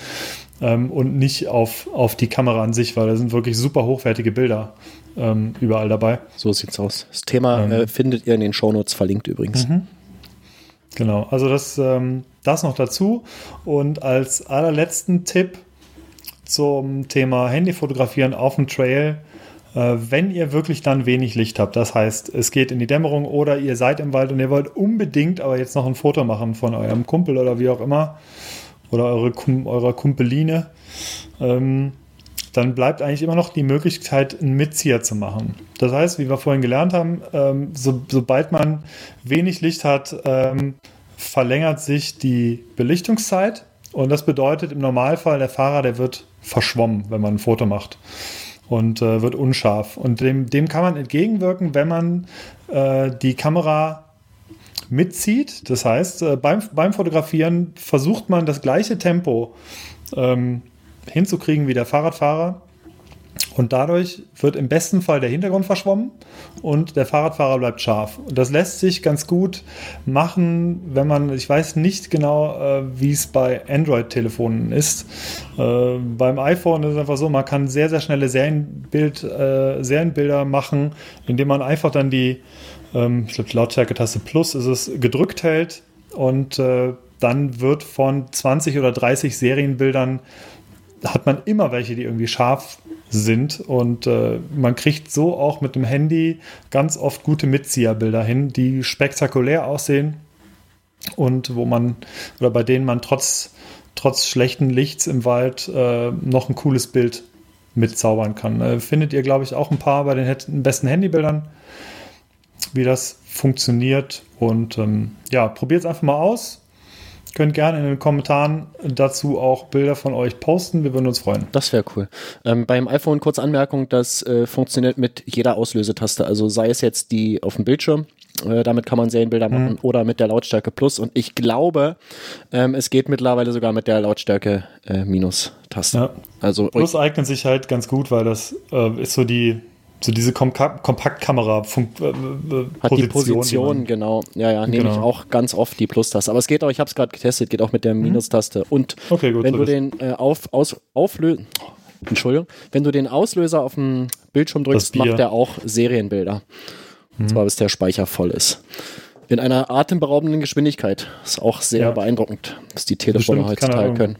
ähm, und nicht auf, auf die Kamera an sich, weil da sind wirklich super hochwertige Bilder ähm, überall dabei. So sieht's aus. Das Thema ähm, äh, findet ihr in den Shownotes verlinkt übrigens. Mhm. Genau, also das, ähm, das noch dazu. Und als allerletzten Tipp zum Thema Handyfotografieren auf dem Trail, äh, wenn ihr wirklich dann wenig Licht habt, das heißt, es geht in die Dämmerung oder ihr seid im Wald und ihr wollt unbedingt aber jetzt noch ein Foto machen von eurem Kumpel oder wie auch immer oder eure, eurer Kumpeline, ähm, dann bleibt eigentlich immer noch die Möglichkeit, einen Mitzieher zu machen. Das heißt, wie wir vorhin gelernt haben, ähm, so, sobald man wenig Licht hat, ähm, verlängert sich die Belichtungszeit. Und das bedeutet im Normalfall, der Fahrer, der wird verschwommen, wenn man ein Foto macht und äh, wird unscharf. Und dem, dem kann man entgegenwirken, wenn man äh, die Kamera mitzieht. Das heißt, äh, beim, beim Fotografieren versucht man das gleiche Tempo ähm, hinzukriegen wie der Fahrradfahrer. Und dadurch wird im besten Fall der Hintergrund verschwommen und der Fahrradfahrer bleibt scharf. Und das lässt sich ganz gut machen, wenn man, ich weiß nicht genau, äh, wie es bei Android-Telefonen ist. Äh, beim iPhone ist es einfach so, man kann sehr, sehr schnelle Serienbild, äh, Serienbilder machen, indem man einfach dann die, ähm, ich glaube, Lautstärke-Taste Plus ist es, gedrückt hält und äh, dann wird von 20 oder 30 Serienbildern hat man immer welche, die irgendwie scharf sind und äh, man kriegt so auch mit dem Handy ganz oft gute Mitzieherbilder hin, die spektakulär aussehen und wo man oder bei denen man trotz trotz schlechten Lichts im Wald äh, noch ein cooles Bild mitzaubern kann. Äh, findet ihr, glaube ich, auch ein paar bei den besten Handybildern, wie das funktioniert. Und ähm, ja, probiert es einfach mal aus. Könnt gerne in den Kommentaren dazu auch Bilder von euch posten. Wir würden uns freuen. Das wäre cool. Ähm, beim iPhone kurz Anmerkung, das äh, funktioniert mit jeder Auslösetaste. Also sei es jetzt die auf dem Bildschirm, äh, damit kann man Serienbilder machen, mhm. oder mit der Lautstärke Plus. Und ich glaube, ähm, es geht mittlerweile sogar mit der Lautstärke äh, Minus-Taste. Ja. Also, Plus eignet sich halt ganz gut, weil das äh, ist so die so diese Kom Kompaktkamera äh, äh, hat die Position genau. Ja ja nehme genau. ich auch ganz oft die Plus-Taste. Aber es geht auch ich habe es gerade getestet geht auch mit der mhm. Minus-Taste. Und okay, gut, wenn du den äh, auf aus auflösen Entschuldigung wenn du den Auslöser auf dem Bildschirm drückst macht er auch Serienbilder. Mhm. und zwar bis der Speicher voll ist. In einer atemberaubenden Geschwindigkeit. Ist auch sehr ja. beeindruckend was die Telefone heutzutage können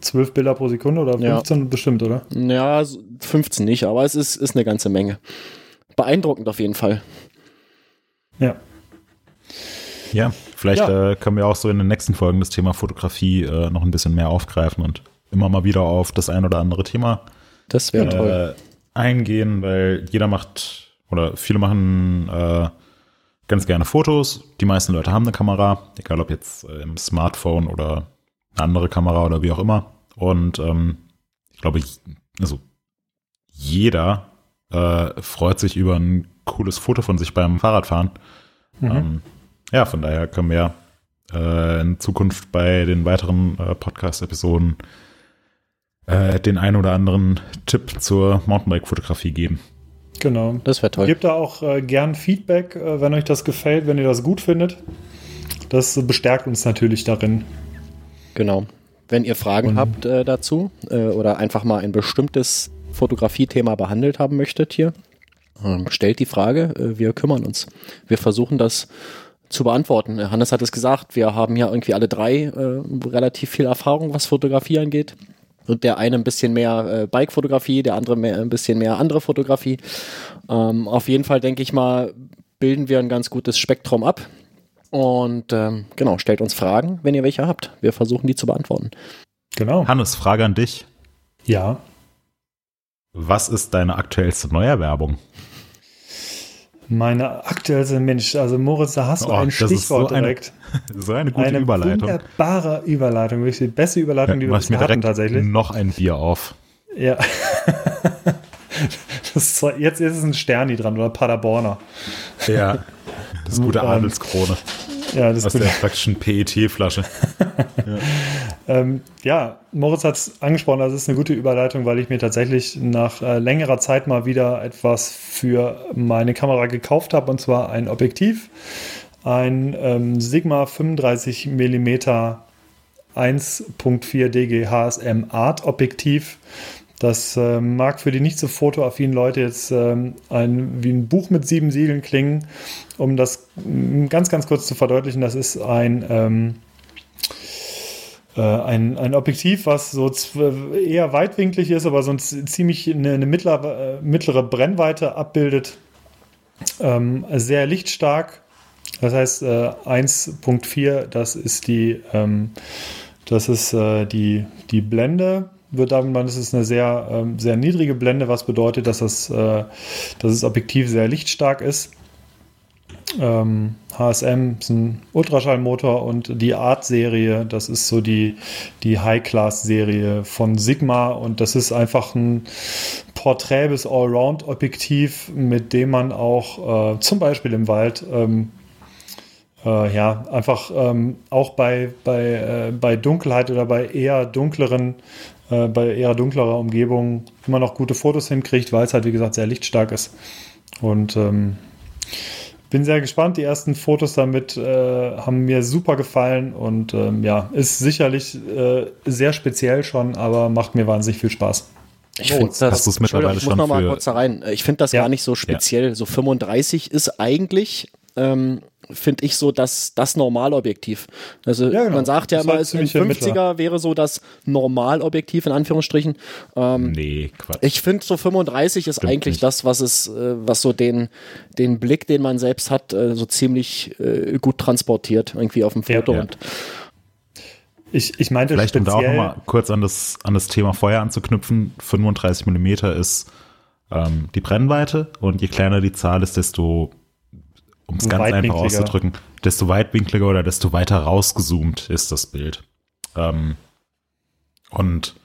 12 Bilder pro Sekunde oder 15 ja. bestimmt, oder? Ja, 15 nicht, aber es ist, ist eine ganze Menge. Beeindruckend auf jeden Fall. Ja. Ja, vielleicht ja. Äh, können wir auch so in den nächsten Folgen das Thema Fotografie äh, noch ein bisschen mehr aufgreifen und immer mal wieder auf das ein oder andere Thema das äh, toll. eingehen, weil jeder macht oder viele machen äh, ganz gerne Fotos. Die meisten Leute haben eine Kamera, egal ob jetzt äh, im Smartphone oder eine andere Kamera oder wie auch immer. Und ähm, ich glaube, ich, also jeder äh, freut sich über ein cooles Foto von sich beim Fahrradfahren. Mhm. Ähm, ja, von daher können wir äh, in Zukunft bei den weiteren äh, Podcast-Episoden äh, den einen oder anderen Tipp zur Mountainbike-Fotografie geben. Genau. Das wäre toll. Gebt da auch äh, gern Feedback, äh, wenn euch das gefällt, wenn ihr das gut findet. Das bestärkt uns natürlich darin. Genau. Wenn ihr Fragen Und habt äh, dazu äh, oder einfach mal ein bestimmtes Fotografiethema behandelt haben möchtet hier, ähm, stellt die Frage, äh, wir kümmern uns. Wir versuchen das zu beantworten. Hannes hat es gesagt, wir haben ja irgendwie alle drei äh, relativ viel Erfahrung, was Fotografie angeht. Und der eine ein bisschen mehr äh, Bike-Fotografie, der andere mehr, ein bisschen mehr andere Fotografie. Ähm, auf jeden Fall denke ich mal, bilden wir ein ganz gutes Spektrum ab. Und ähm, genau, stellt uns Fragen, wenn ihr welche habt. Wir versuchen die zu beantworten. Genau. Hannes, Frage an dich. Ja. Was ist deine aktuellste Neuerwerbung? Meine aktuellste Mensch, also Moritz, da hast du oh, ein Stichwort so direkt. Eine, so eine gute eine Überleitung. Eine wunderbare Überleitung, wirklich die beste Überleitung, ja, die wir mir hatten tatsächlich. Noch ein Bier auf. Ja. das, jetzt ist es ein Sterni dran oder Paderborner. Ja, das gute Adelskrone. Ja, das Aus der praktischen PET-Flasche. ja. Ähm, ja, Moritz hat es angesprochen, das ist eine gute Überleitung, weil ich mir tatsächlich nach äh, längerer Zeit mal wieder etwas für meine Kamera gekauft habe, und zwar ein Objektiv. Ein ähm, Sigma 35 mm 1.4 DG HSM Art Objektiv. Das äh, mag für die nicht so fotoaffinen Leute jetzt ähm, ein, wie ein Buch mit sieben Siegeln klingen. Um das ganz, ganz kurz zu verdeutlichen, das ist ein, ähm, äh, ein, ein Objektiv, was so eher weitwinklig ist, aber so ein ziemlich eine, eine mittlere, äh, mittlere Brennweite abbildet. Ähm, sehr lichtstark. Das heißt, äh, 1.4, das ist die, ähm, das ist äh, die, die Blende wird damit man, das ist eine sehr, ähm, sehr niedrige Blende, was bedeutet, dass das, äh, dass das Objektiv sehr lichtstark ist. Ähm, HSM ist ein Ultraschallmotor und die Art-Serie, das ist so die, die High-Class-Serie von Sigma und das ist einfach ein Porträt- bis Allround-Objektiv, mit dem man auch äh, zum Beispiel im Wald ähm, äh, ja, einfach ähm, auch bei, bei, äh, bei Dunkelheit oder bei eher dunkleren äh, bei eher dunklerer Umgebung immer noch gute Fotos hinkriegt, weil es halt, wie gesagt, sehr lichtstark ist. Und ähm, bin sehr gespannt. Die ersten Fotos damit äh, haben mir super gefallen und ähm, ja, ist sicherlich äh, sehr speziell schon, aber macht mir wahnsinnig viel Spaß. Ich finde das, hast du mittlerweile ich muss noch mal kurz da rein. Ich finde das ja. gar nicht so speziell. Ja. So 35 ist eigentlich ähm, finde ich so das, das Normalobjektiv. Also ja, genau. man sagt ja immer, halt ein 50er Mittler. wäre so das Normalobjektiv in Anführungsstrichen. Ähm, nee, Quatsch. Ich finde so 35 ist Stimmt eigentlich nicht. das, was es, äh, was so den, den Blick, den man selbst hat, äh, so ziemlich äh, gut transportiert, irgendwie auf dem Foto. Ja, ja. Und ich, ich meinte Vielleicht um da auch nochmal kurz an das, an das Thema Feuer anzuknüpfen, 35 Millimeter ist ähm, die Brennweite und je kleiner die Zahl ist, desto um es ganz einfach auszudrücken, desto weitwinkliger oder desto weiter rausgezoomt ist das Bild. Ähm, und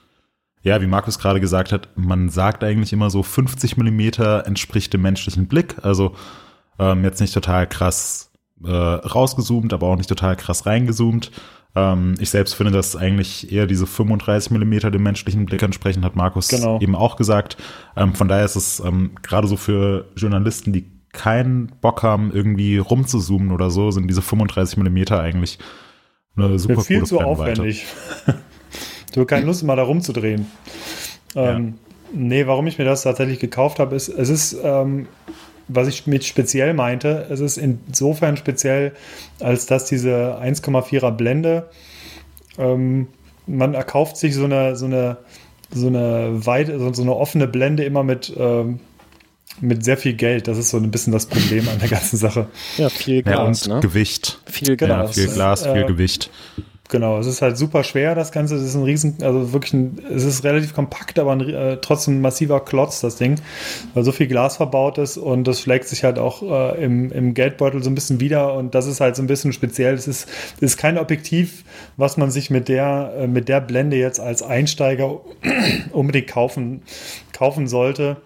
ja, wie Markus gerade gesagt hat, man sagt eigentlich immer so 50 Millimeter entspricht dem menschlichen Blick. Also ähm, jetzt nicht total krass äh, rausgezoomt, aber auch nicht total krass reingezoomt. Ähm, ich selbst finde, dass eigentlich eher diese 35 Millimeter dem menschlichen Blick entsprechen, hat Markus genau. eben auch gesagt. Ähm, von daher ist es ähm, gerade so für Journalisten, die keinen Bock haben, irgendwie rumzuzoomen oder so, sind diese 35 Millimeter eigentlich eine super viel zu aufwendig. du hast keine Lust, mal da rumzudrehen. Ähm, ja. Nee, warum ich mir das tatsächlich gekauft habe, ist, es ist, ähm, was ich mit speziell meinte, es ist insofern speziell, als dass diese 1,4er Blende, ähm, man erkauft sich so eine, so eine, so eine weit, so eine offene Blende immer mit ähm, mit sehr viel Geld. Das ist so ein bisschen das Problem an der ganzen Sache. Ja, viel Glas. Ja, und ne? Gewicht. Viel Glas. Ja, viel Glas, viel äh, Gewicht. Genau, es ist halt super schwer, das Ganze. Es ist ein riesen, also wirklich ein, es ist relativ kompakt, aber ein, äh, trotzdem ein massiver Klotz, das Ding, weil so viel Glas verbaut ist und das schlägt sich halt auch äh, im, im Geldbeutel so ein bisschen wieder und das ist halt so ein bisschen speziell. Es ist, es ist kein Objektiv, was man sich mit der, äh, mit der Blende jetzt als Einsteiger unbedingt kaufen, kaufen sollte.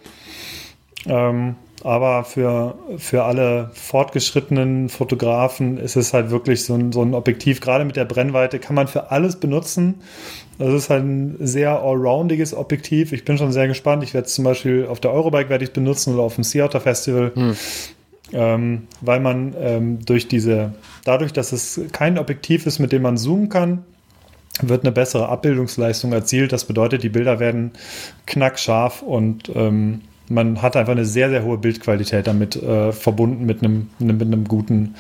Ähm, aber für, für alle fortgeschrittenen Fotografen ist es halt wirklich so ein, so ein Objektiv, gerade mit der Brennweite, kann man für alles benutzen. Das ist halt ein sehr allroundiges Objektiv. Ich bin schon sehr gespannt. Ich werde es zum Beispiel auf der Eurobike werde ich benutzen oder auf dem Sea Otter Festival. Hm. Ähm, weil man ähm, durch diese, dadurch, dass es kein Objektiv ist, mit dem man zoomen kann, wird eine bessere Abbildungsleistung erzielt. Das bedeutet, die Bilder werden knackscharf und ähm, man hat einfach eine sehr, sehr hohe Bildqualität damit äh, verbunden mit einem, mit einem guten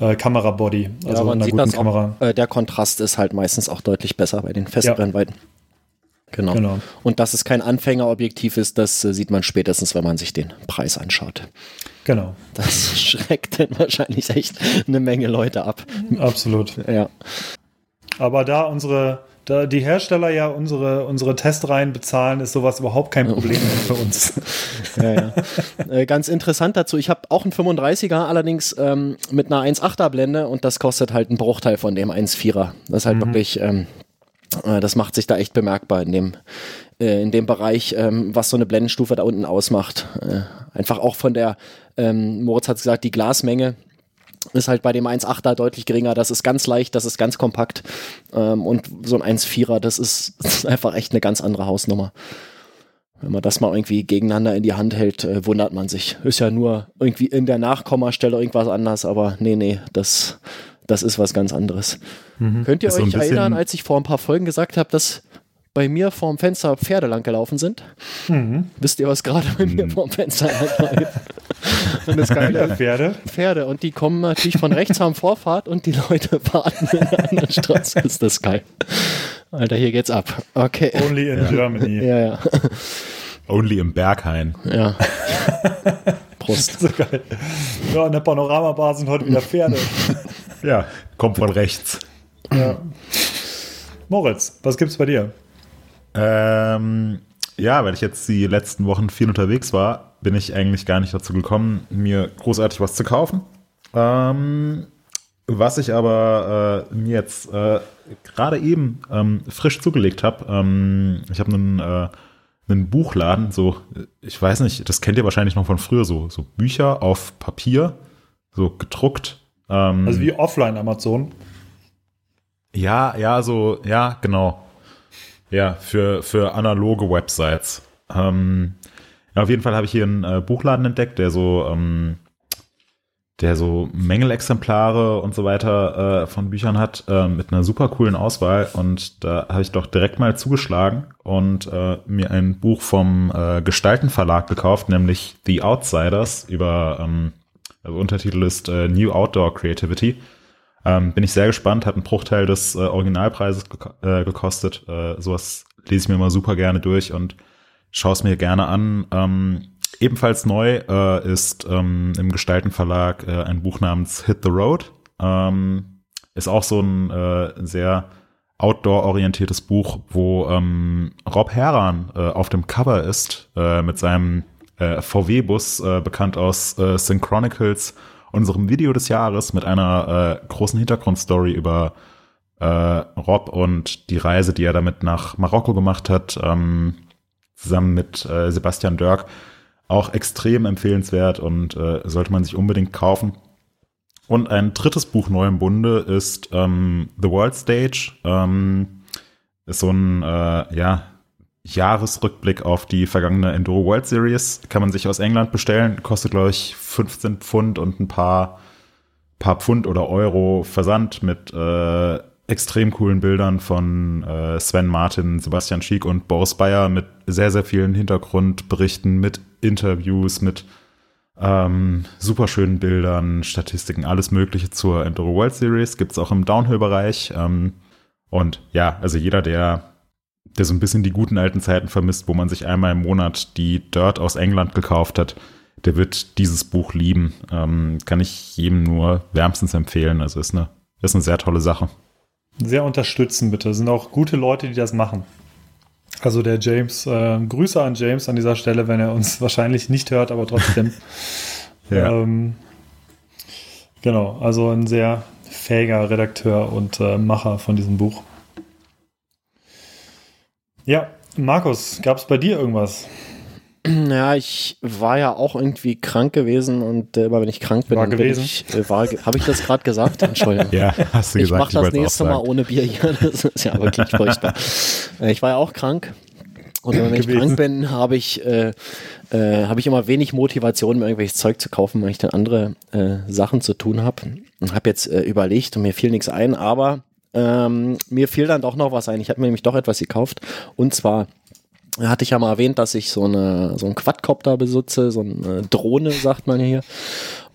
äh, Kamerabody. Also ja, sieht das Kamera. Auch, äh, der Kontrast ist halt meistens auch deutlich besser bei den Festbrennweiten. Ja. Genau. genau. Und dass es kein Anfängerobjektiv ist, das äh, sieht man spätestens, wenn man sich den Preis anschaut. Genau. Das schreckt dann wahrscheinlich echt eine Menge Leute ab. Absolut. Ja. Aber da unsere da die Hersteller ja unsere, unsere Testreihen bezahlen, ist sowas überhaupt kein Problem mehr für uns. Ja, ja. Äh, ganz interessant dazu, ich habe auch einen 35er, allerdings ähm, mit einer 1.8er Blende und das kostet halt einen Bruchteil von dem 1.4er. Das ist halt Mhm. wirklich, ähm, äh, das macht sich da echt bemerkbar in dem, äh, in dem Bereich, ähm, was so eine Blendenstufe da unten ausmacht. Äh, einfach auch von der, ähm, Moritz hat gesagt, die Glasmenge ist halt bei dem 1.8er deutlich geringer. Das ist ganz leicht, das ist ganz kompakt. Ähm, und so ein 1.4er, das ist, das ist einfach echt eine ganz andere Hausnummer. Wenn man das mal irgendwie gegeneinander in die Hand hält, äh, wundert man sich. Ist ja nur irgendwie in der Nachkommastelle irgendwas anders, aber nee, nee, das, das ist was ganz anderes. Könnt ihr Ist euch erinnern, als ich vor ein paar Folgen gesagt habe, dass bei mir vorm Fenster Pferde lang gelaufen sind? Wisst ihr, was gerade bei mir vorm Fenster lang läuft? Und das Geile, Pferde. Pferde und die kommen natürlich von rechts am Vorfahrt und die Leute warten in der anderen Straße. Ist das geil. Alter, hier geht's ab. Okay. Only in Germany. Ja, ja. Only im Berghain. Ja. Prost. So geil. Ja, in der Panoramabar sind heute wieder Pferde. Ja, kommt von rechts. Ja. Moritz, was gibt's bei dir? Ähm, ja, weil ich jetzt die letzten Wochen viel unterwegs war, bin ich eigentlich gar nicht dazu gekommen, mir großartig was zu kaufen. Ähm, was ich aber äh, mir jetzt äh, gerade eben ähm, frisch zugelegt habe, ähm, ich habe einen, äh, einen Buchladen, so, ich weiß nicht, das kennt ihr wahrscheinlich noch von früher, so, so Bücher auf Papier, so gedruckt. Ähm, Also wie offline Amazon. ja, ja, so, ja, genau. Ja, für, für analoge Websites. Ähm, ja, auf jeden Fall habe ich hier einen äh, Buchladen entdeckt, der so, ähm, der so Mängelexemplare und so weiter äh, von Büchern hat, äh, mit einer super coolen Auswahl. Und da habe ich doch direkt mal zugeschlagen und äh, mir ein Buch vom äh, Gestaltenverlag gekauft, nämlich The Outsiders über, ähm, also Untertitel ist äh, New Outdoor Creativity. Ähm, bin ich sehr gespannt, hat einen Bruchteil des äh, Originalpreises geko äh, gekostet. Äh, sowas lese ich mir immer super gerne durch und schaue es mir gerne an. Ähm, ebenfalls neu äh, ist ähm, im Gestaltenverlag äh, ein Buch namens Hit the Road. Ähm, ist auch so ein äh, sehr outdoor-orientiertes Buch, wo ähm, Rob Heran auf dem Cover ist, mit seinem VW-Bus, bekannt aus äh, Synchronicles, unserem Video des Jahres, mit einer äh, großen Hintergrundstory über äh, Rob und die Reise, die er damit nach Marokko gemacht hat, ähm, zusammen mit äh, Sebastian Dirk. Auch extrem empfehlenswert und äh, sollte man sich unbedingt kaufen. Und ein drittes Buch neu im Bunde ist ähm, The World Stage. Ähm, ist so ein äh, ja, Jahresrückblick auf die vergangene Enduro World Series. Kann man sich aus England bestellen. Kostet, glaube ich, 15 Pfund und ein paar, paar Pfund oder Euro Versand mit äh, extrem coolen Bildern von äh, Sven Martin, Sebastian Schiek und Boris Bayer mit sehr, sehr vielen Hintergrundberichten, mit Interviews, mit ähm, super Bildern, Statistiken, alles Mögliche zur Enduro World Series. Gibt es auch im Downhill-Bereich. Ähm, und ja, also jeder, der, der so ein bisschen die guten alten Zeiten vermisst, wo man sich einmal im Monat die Dirt aus England gekauft hat, der wird dieses Buch lieben. Ähm, kann ich jedem nur wärmstens empfehlen. Also ist eine, ist eine sehr tolle Sache. Sehr unterstützen, bitte. Es sind auch gute Leute, die das machen. Also der James, äh, Grüße an James an dieser Stelle, wenn er uns wahrscheinlich nicht hört, aber trotzdem. Ja. ähm, genau, also ein sehr fähiger Redakteur und äh, Macher von diesem Buch. Ja, Markus, gab es bei dir irgendwas? Ja, ich war ja auch irgendwie krank gewesen und äh, immer wenn ich krank bin, War dann gewesen? bin ich, äh, habe ich das gerade gesagt? Entschuldigung. Ja, hast du ich gesagt. mache das wollte es auch nächste Mal ohne Bier hier. Das ist ja wirklich furchtbar. Äh, Ich war ja auch krank. Und wenn ich Gewesen. krank bin, habe ich, äh, äh, habe ich immer wenig Motivation, mir irgendwelches Zeug zu kaufen, weil ich dann andere äh, Sachen zu tun habe. Und habe jetzt äh, überlegt und mir fiel nichts ein, aber ähm, mir fiel dann doch noch was ein. Ich habe mir nämlich doch etwas gekauft. Und zwar hatte ich ja mal erwähnt, dass ich so eine so einen Quadcopter besitze, so eine Drohne, sagt man ja hier.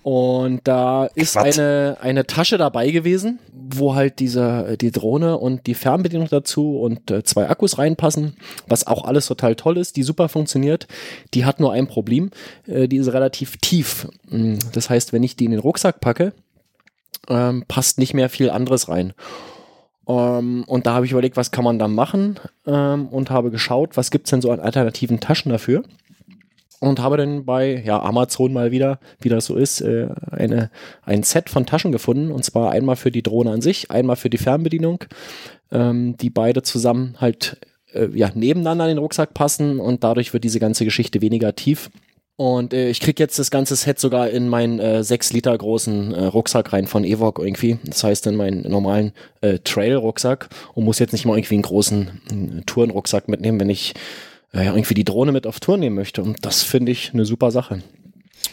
Und da ist eine, eine Tasche dabei gewesen, wo halt diese, die Drohne und die Fernbedienung dazu und äh, zwei Akkus reinpassen, was auch alles total toll ist, die super funktioniert. Die hat nur ein Problem, äh, die ist relativ tief. Mm, Das heißt, wenn ich die in den Rucksack packe, ähm, passt nicht mehr viel anderes rein. Ähm, und da habe ich überlegt, was kann man da machen ähm, und habe geschaut, was gibt es denn so an alternativen Taschen dafür. Und habe dann bei ja, Amazon mal wieder, wie das so ist, äh, eine, ein Set von Taschen gefunden. Und zwar einmal für die Drohne an sich, einmal für die Fernbedienung, ähm, die beide zusammen halt äh, ja, nebeneinander in den Rucksack passen und dadurch wird diese ganze Geschichte weniger tief. Und äh, ich krieg jetzt das ganze Set sogar in meinen äh, 6 Liter großen äh, Rucksack rein von Evok irgendwie. Das heißt in meinen normalen äh, Trail-Rucksack und muss jetzt nicht mal irgendwie einen großen äh, Tourenrucksack mitnehmen, wenn ich äh, irgendwie die Drohne mit auf Tour nehmen möchte. Und das finde ich eine super Sache.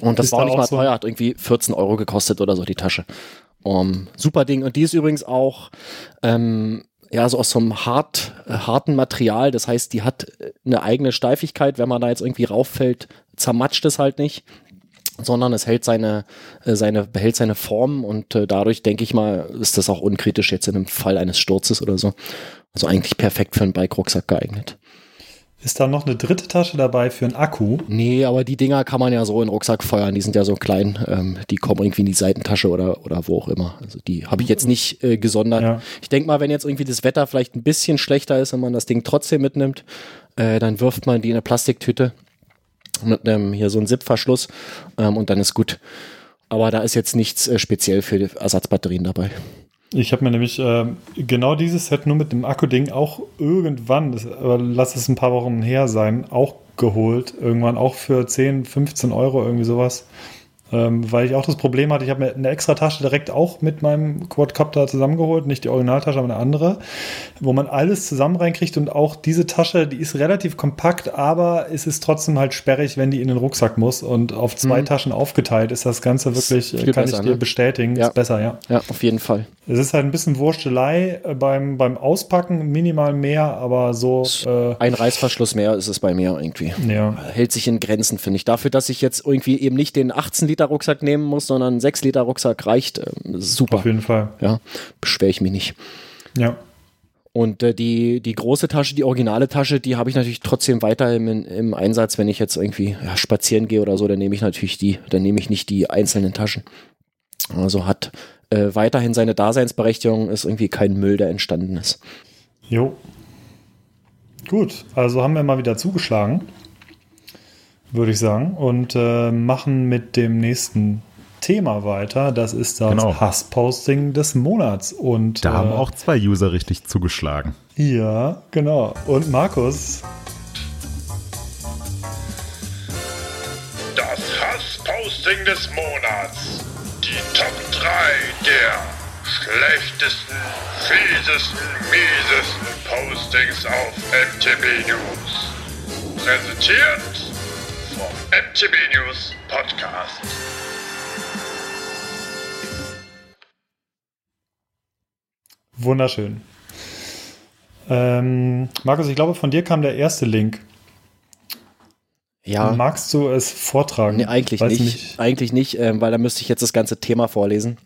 Und das Ist war da auch nicht mal so- teuer, hat irgendwie 14 Euro gekostet oder so die Tasche. Um, super Ding. Und die ist übrigens auch ähm, ja so aus so einem hart, äh, harten Material. Das heißt, die hat äh, eine eigene Steifigkeit. Wenn man da jetzt irgendwie rauffällt, zermatscht es halt nicht sondern es hält seine, äh, seine, behält seine Form und äh, dadurch denke ich mal, ist das auch unkritisch jetzt in einem Fall eines Sturzes oder so. Also eigentlich perfekt für einen Bike-Rucksack geeignet. Ist da noch eine dritte Tasche dabei für einen Akku? Nee, aber die Dinger kann man ja so in den Rucksack feuern, die sind ja so klein, ähm, die kommen irgendwie in die Seitentasche oder, oder wo auch immer. Also die habe ich jetzt nicht äh, gesondert. Ja. Ich denke mal, wenn jetzt irgendwie das Wetter vielleicht ein bisschen schlechter ist und man das Ding trotzdem mitnimmt, äh, dann wirft man die in eine Plastiktüte mit einem hier so ein Zip-Verschluss ähm, und dann ist gut. Aber da ist jetzt nichts äh, speziell für die Ersatzbatterien dabei. Ich habe mir nämlich ähm, genau dieses Set nur mit dem Akku-Ding auch irgendwann, das, aber lass es ein paar Wochen her sein, auch geholt. Irgendwann auch für 10, 15 Euro, irgendwie sowas. Ähm, weil ich auch das Problem hatte, ich habe mir eine extra Tasche direkt auch mit meinem Quadcopter zusammengeholt, nicht die Originaltasche, aber eine andere, wo man alles zusammen reinkriegt und auch diese Tasche, die ist relativ kompakt, aber es ist trotzdem halt sperrig, wenn die in den Rucksack muss und auf zwei Mhm. Taschen aufgeteilt ist das Ganze wirklich, viel äh, kann besser, ich dir ne? bestätigen, Ja. ist besser, ja. Ja, auf jeden Fall. Es ist halt ein bisschen Wurstelei äh, beim, beim Auspacken, minimal mehr, aber so, äh, Ein Reißverschluss mehr ist es bei mir irgendwie. ja. hält sich in Grenzen, finde ich. Dafür, dass ich jetzt irgendwie eben nicht den 18 Liter Rucksack nehmen muss, sondern ein 6 Liter Rucksack reicht, ähm, super. Auf jeden Fall. Ja, beschwere ich mich nicht. Ja. Und äh, die, die große Tasche, die originale Tasche, die habe ich natürlich trotzdem weiter im, im Einsatz, wenn ich jetzt irgendwie ja, spazieren gehe oder so, dann nehme ich natürlich die, dann nehme ich nicht die einzelnen Taschen. Also hat äh, weiterhin seine Daseinsberechtigung, ist irgendwie kein Müll, der entstanden ist. Jo. Gut, also haben wir mal wieder zugeschlagen, würde ich sagen, und äh, machen mit dem nächsten Thema weiter. Das ist das Genau. Hassposting des Monats. Und Da äh, haben auch zwei User richtig zugeschlagen. Ja, genau. Und Markus, Das Hassposting des Monats. Die Top 3 der schlechtesten, fiesesten, miesesten Postings auf MTB News. Präsentiert MTB News Podcast. wunderschön. Ähm, Markus, ich glaube, von dir kam der erste Link. Ja. Magst du es vortragen? Nee, eigentlich Weiß nicht. Eigentlich nicht, ähm, weil da müsste ich jetzt das ganze Thema vorlesen.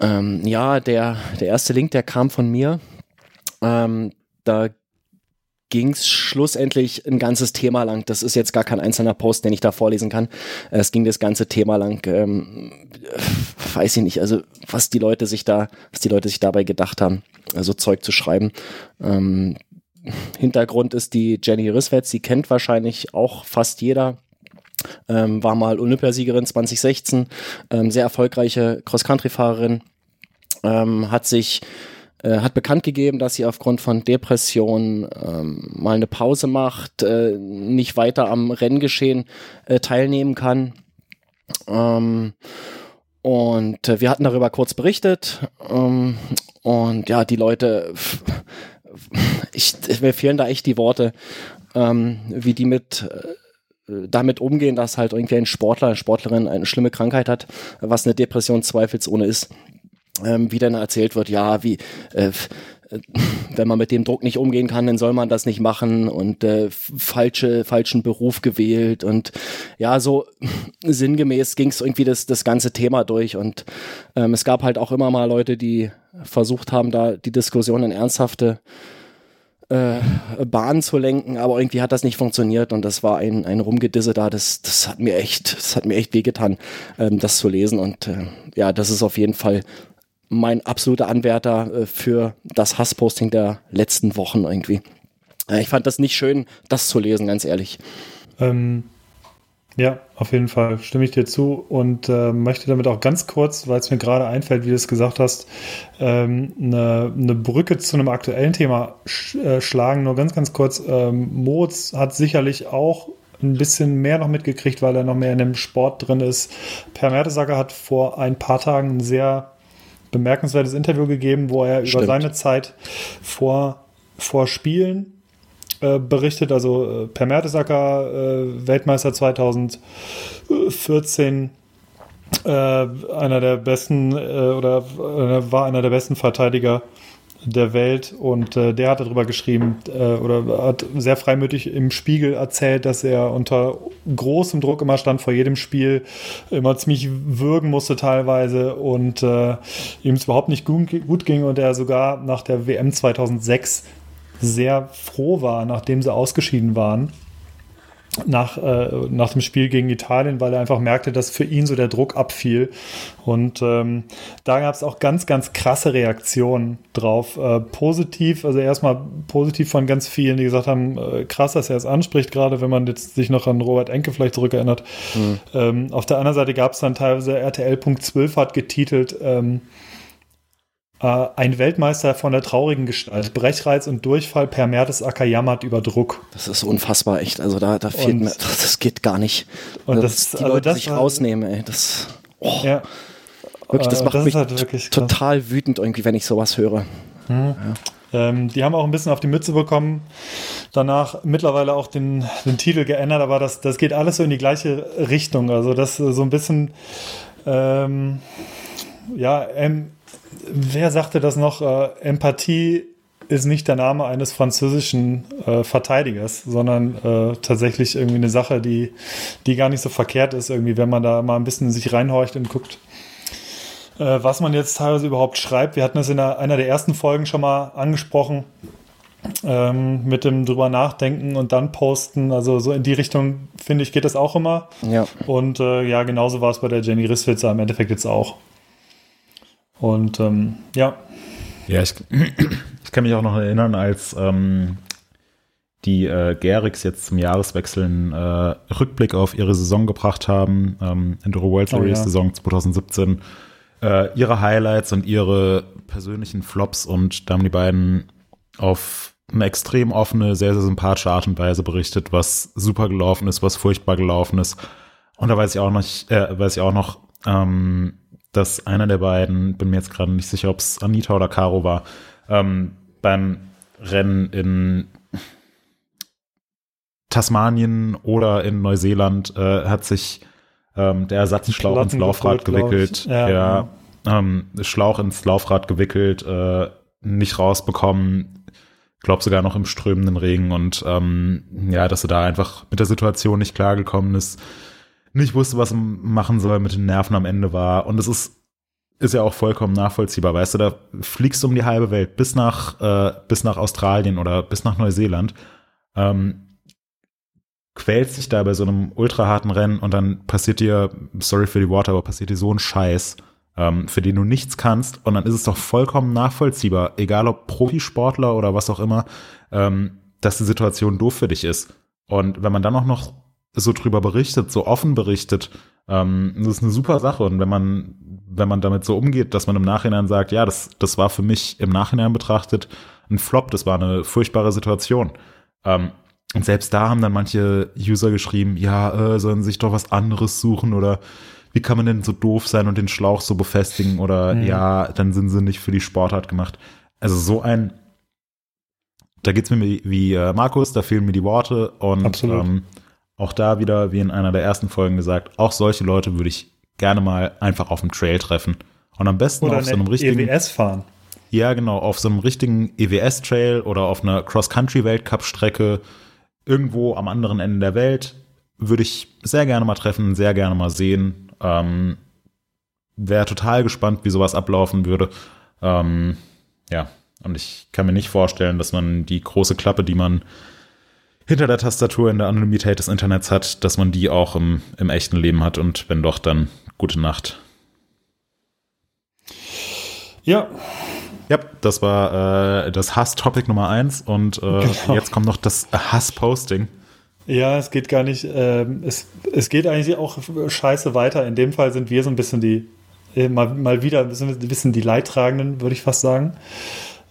Ähm, ja, der, der erste Link, der kam von mir. Ähm, da ging es schlussendlich ein ganzes Thema lang. Das ist jetzt gar kein einzelner Post, den ich da vorlesen kann. Es ging das ganze Thema lang. Ähm, weiß ich nicht, also was die Leute sich da, was die Leute sich dabei gedacht haben, also Zeug zu schreiben. Ähm, Hintergrund ist die Jenny Risswitz, die kennt wahrscheinlich auch fast jeder. Ähm, war mal Olympiasiegerin 2016, ähm, sehr erfolgreiche Cross-Country-Fahrerin, ähm, hat sich äh, hat bekannt gegeben, dass sie aufgrund von Depressionen ähm, mal eine Pause macht, äh, nicht weiter am Renngeschehen äh, teilnehmen kann. Ähm, und äh, wir hatten darüber kurz berichtet. Ähm, und ja, die Leute, ich, mir fehlen da echt die Worte, ähm, wie die mit äh, damit umgehen, dass halt irgendwie ein Sportler, eine Sportlerin eine schlimme Krankheit hat, was eine Depression zweifelsohne ist. Ähm, wie dann erzählt wird, ja, wie äh, äh, wenn man mit dem Druck nicht umgehen kann, dann soll man das nicht machen und äh, falsche, falschen Beruf gewählt und ja, so sinngemäß ging es irgendwie das, das ganze Thema durch und ähm, es gab halt auch immer mal Leute, die versucht haben, da die Diskussion in ernsthafte äh, Bahn zu lenken, aber irgendwie hat das nicht funktioniert und das war ein, ein Rumgedisse da, das, das hat mir echt, das hat mir echt wehgetan, ähm, das zu lesen und äh, ja, das ist auf jeden Fall mein absoluter Anwärter äh, für das Hassposting der letzten Wochen irgendwie. Äh, ich fand das nicht schön, das zu lesen, ganz ehrlich. Ähm, ja, auf jeden Fall stimme ich dir zu und äh, möchte damit auch ganz kurz, weil es mir gerade einfällt, wie du es gesagt hast, ähm, eine, Brücke zu einem aktuellen Thema sch äh, schlagen. Nur ganz, ganz kurz. Ähm, Moritz hat sicherlich auch ein bisschen mehr noch mitgekriegt, weil er noch mehr in dem Sport drin ist. Per Mertesacker hat vor ein paar Tagen ein sehr bemerkenswertes Interview gegeben, wo er Stimmt. über seine Zeit vor, vor Spielen äh, berichtet, also äh, Per Mertesacker, äh, Weltmeister 2014, äh, einer der besten äh, oder war einer der besten Verteidiger der Welt und äh, der hat darüber geschrieben äh, oder hat sehr freimütig im Spiegel erzählt, dass er unter großem Druck immer stand vor jedem Spiel, immer ziemlich würgen musste teilweise und äh, ihm es überhaupt nicht gut, gut ging und er sogar nach der WM 2006 sehr froh war, nachdem sie ausgeschieden waren, nach, äh, nach dem Spiel gegen Italien, weil er einfach merkte, dass für ihn so der Druck abfiel. Und ähm, da gab es auch ganz, ganz krasse Reaktionen drauf. Äh, positiv, also erstmal positiv von ganz vielen, die gesagt haben, äh, krass, dass er es anspricht, gerade wenn man jetzt sich noch an Robert Enke vielleicht zurückerinnert. Mhm. Ähm, auf der anderen Seite gab es dann teilweise RTL.12 hat getitelt, ähm, äh, ein Weltmeister von der traurigen Gestalt. Brechreiz und Durchfall per Mertesacker jammert über Druck. Das ist unfassbar, echt. Also da, da fehlt und, mir, das geht gar nicht. Und das, das die also Leute das sich rausnehmen, ey. Das, oh, ja. Wirklich, das äh, macht das mich halt total wütend irgendwie, wenn ich sowas höre. Mhm. Ja. Ähm, die haben auch ein bisschen auf die Mütze bekommen. Danach mittlerweile auch den, den Titel geändert, aber das, das geht alles so in die gleiche Richtung. Also das so ein bisschen ähm, ja, ähm, wer sagte das noch? Äh, Empathie ist nicht der Name eines französischen äh, Verteidigers, sondern äh, tatsächlich irgendwie eine Sache, die, die gar nicht so verkehrt ist, irgendwie, wenn man da mal ein bisschen sich reinhorcht und guckt, äh, was man jetzt teilweise überhaupt schreibt. Wir hatten das in einer, einer der ersten Folgen schon mal angesprochen. Ähm, mit dem drüber nachdenken und dann posten. Also so in die Richtung, finde ich, geht das auch immer. Ja. Und äh, ja, genauso war es bei der Jenny Risswitzer im Endeffekt jetzt auch. Und ähm, ja. Ja, ich, ich kann mich auch noch erinnern, als ähm, die äh, Gerix jetzt zum Jahreswechsel einen äh, Rückblick auf ihre Saison gebracht haben, ähm, Enduro World Series oh, ja. Saison 2017, äh, ihre Highlights und ihre persönlichen Flops und da haben die beiden auf eine extrem offene, sehr, sehr sympathische Art und Weise berichtet, was super gelaufen ist, was furchtbar gelaufen ist. Und da weiß ich auch noch, äh, weiß ich auch noch, ähm, dass einer der beiden, bin mir jetzt gerade nicht sicher, ob es Anita oder Caro war, ähm, beim Rennen in Tasmanien oder in Neuseeland äh, hat sich ähm, der Ersatzschlauch ins Laufrad gewickelt. Ja, ja ähm, Schlauch ins Laufrad gewickelt, äh, nicht rausbekommen, glaub sogar noch im strömenden Regen und ähm, ja, dass er da einfach mit der Situation nicht klargekommen ist nicht wusste, was machen soll, mit den Nerven am Ende war. Und es ist, ist ja auch vollkommen nachvollziehbar, weißt du, da fliegst du um die halbe Welt bis nach, äh, bis nach Australien oder bis nach Neuseeland, ähm, quälst dich da bei so einem ultra harten Rennen und dann passiert dir, sorry für die Worte, aber passiert dir so ein Scheiß, ähm, für den du nichts kannst und dann ist es doch vollkommen nachvollziehbar, egal ob Profisportler oder was auch immer, ähm, dass die Situation doof für dich ist. Und wenn man dann auch noch so drüber berichtet, so offen berichtet, ähm, das ist eine super Sache. Und wenn man, wenn man damit so umgeht, dass man im Nachhinein sagt, ja, das, das war für mich im Nachhinein betrachtet ein Flop, das war eine furchtbare Situation. Ähm, und selbst da haben dann manche User geschrieben, ja, äh, sollen sich doch was anderes suchen oder wie kann man denn so doof sein und den Schlauch so befestigen oder mhm. ja, dann sind sie nicht für die Sportart gemacht. Also so ein, da geht's mir wie, wie äh, Markus, da fehlen mir die Worte und ähm, auch da wieder, wie in einer der ersten Folgen gesagt, auch solche Leute würde ich gerne mal einfach auf dem Trail treffen. Und am besten oder auf so einem richtigen. EWS fahren. Ja, genau, auf so einem richtigen EWS-Trail oder auf einer Cross-Country-Weltcup-Strecke irgendwo am anderen Ende der Welt würde ich sehr gerne mal treffen, sehr gerne mal sehen. Ähm, Wäre total gespannt, wie sowas ablaufen würde. Ähm, ja, und ich kann mir nicht vorstellen, dass man die große Klappe, die man hinter der Tastatur in der Anonymität des Internets hat, dass man die auch im, im echten Leben hat und wenn doch, dann gute Nacht. Ja. Ja, das war äh, das Hass-Topic Nummer eins und äh, genau. jetzt kommt noch das Hass-Posting. Ja, es geht gar nicht, ähm, es, es geht eigentlich auch scheiße weiter. In dem Fall sind wir so ein bisschen die, äh, mal, mal wieder ein bisschen, die Leidtragenden, würde ich fast sagen.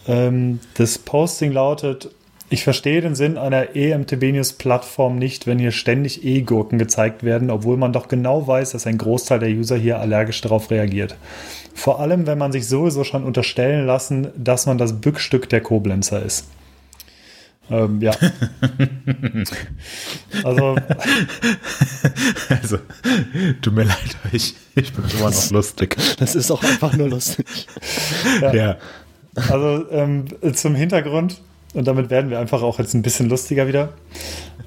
Ähm, das Posting lautet, ich verstehe den Sinn einer EMTB News Plattform nicht, wenn hier ständig E-Gurken gezeigt werden, obwohl man doch genau weiß, dass ein Großteil der User hier allergisch darauf reagiert. Vor allem, wenn man sich sowieso schon unterstellen lassen, dass man das Bückstück der Koblenzer ist. Ähm, ja. also. Also, tut mir leid, ich, ich bin immer noch lustig. Das ist auch einfach nur lustig. ja. ja. Also, ähm, zum Hintergrund, und damit werden wir einfach auch jetzt ein bisschen lustiger wieder.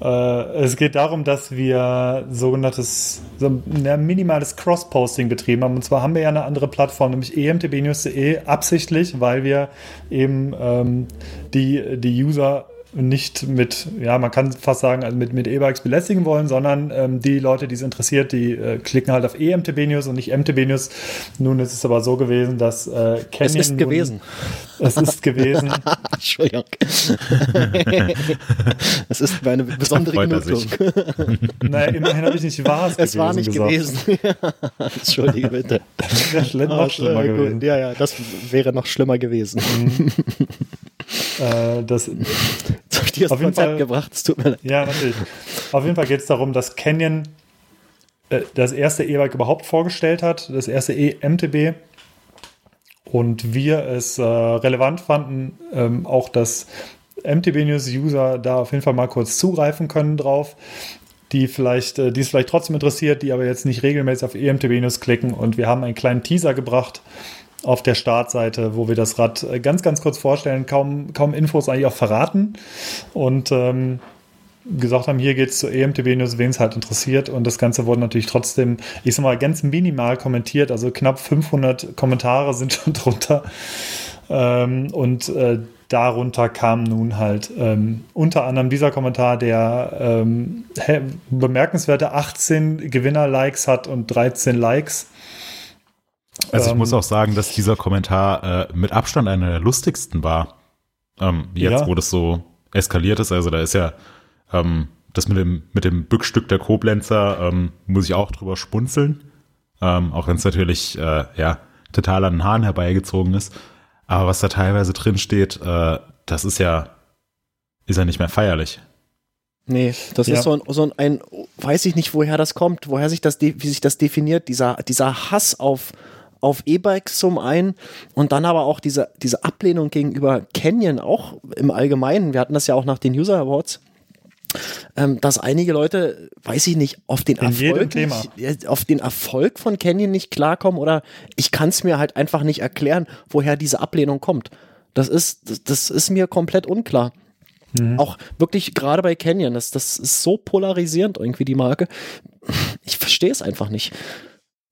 Äh, es geht darum, dass wir sogenanntes, so ein minimales Cross-Posting betrieben haben. Und zwar haben wir ja eine andere Plattform, nämlich emtbnews.de, absichtlich, weil wir eben ähm, die, die User nicht mit, ja, man kann fast sagen, also mit, mit E-Bikes belästigen wollen, sondern ähm, die Leute, die es interessiert, die äh, klicken halt auf EMTB News und nicht MTB News. Nun ist es aber so gewesen, dass äh, Canyon. Es ist gewesen. es ist gewesen. Entschuldigung. es ist meine besondere Genugtuung. naja, immerhin habe ich nicht wahr Es war nicht gesagt. gewesen. Entschuldige bitte. Das wäre schlimm, noch schlimmer gewesen. Ja, ja, das wäre noch schlimmer gewesen. Äh, das, Jetzt ich dir das Konzept Fall, gebracht, es tut mir leid. Ja, natürlich. Auf jeden Fall geht es darum, dass Canyon äh, das erste E-Bike überhaupt vorgestellt hat, das erste E-MTB. Und wir es äh, relevant fanden, ähm, auch dass MTB News User da auf jeden Fall mal kurz zugreifen können drauf, die vielleicht, äh, die es vielleicht trotzdem interessiert, die aber jetzt nicht regelmäßig auf EMTB News klicken. Und wir haben einen kleinen Teaser gebracht, auf der Startseite, wo wir das Rad äh, ganz, ganz kurz vorstellen, kaum, kaum Infos eigentlich auch verraten. Und ähm, gesagt haben, hier geht es zu EMTB News, wen es halt interessiert. Und das Ganze wurde natürlich trotzdem, ich sag mal, ganz minimal kommentiert, also knapp 500 Kommentare sind schon drunter. Ähm, und äh, darunter kam nun halt ähm, unter anderem dieser Kommentar, der ähm, bemerkenswerte 18 Gewinner-Likes hat und 13 Likes. Also ich ähm, muss auch sagen, dass dieser Kommentar äh, mit Abstand einer der lustigsten war. Ähm, jetzt, ja. wo das so eskaliert ist. Also da ist ja ähm, das mit dem, mit dem Bückstück der Koblenzer, ähm, muss ich auch drüber spunzeln. Ähm, auch wenn es natürlich äh, ja, total an den Haaren herbeigezogen ist. Aber was da teilweise drin steht, äh, das ist ja, ist ja nicht mehr feierlich. Nee, das ja. ist so ein, so ein, weiß ich nicht, woher das kommt, woher sich das, wie sich das definiert, dieser, dieser Hass auf, auf E-Bikes zum einen und dann aber auch diese, diese Ablehnung gegenüber Canyon auch im Allgemeinen. Wir hatten das ja auch nach den User Awards. Ähm, dass einige Leute, weiß ich nicht, auf den Erfolg, nicht, auf den Erfolg von Canyon nicht klarkommen oder ich kann es mir halt einfach nicht erklären, woher diese Ablehnung kommt. Das ist, das, das ist mir komplett unklar. Mhm. Auch wirklich gerade bei Canyon, das, das ist so polarisierend irgendwie die Marke. Ich verstehe es einfach nicht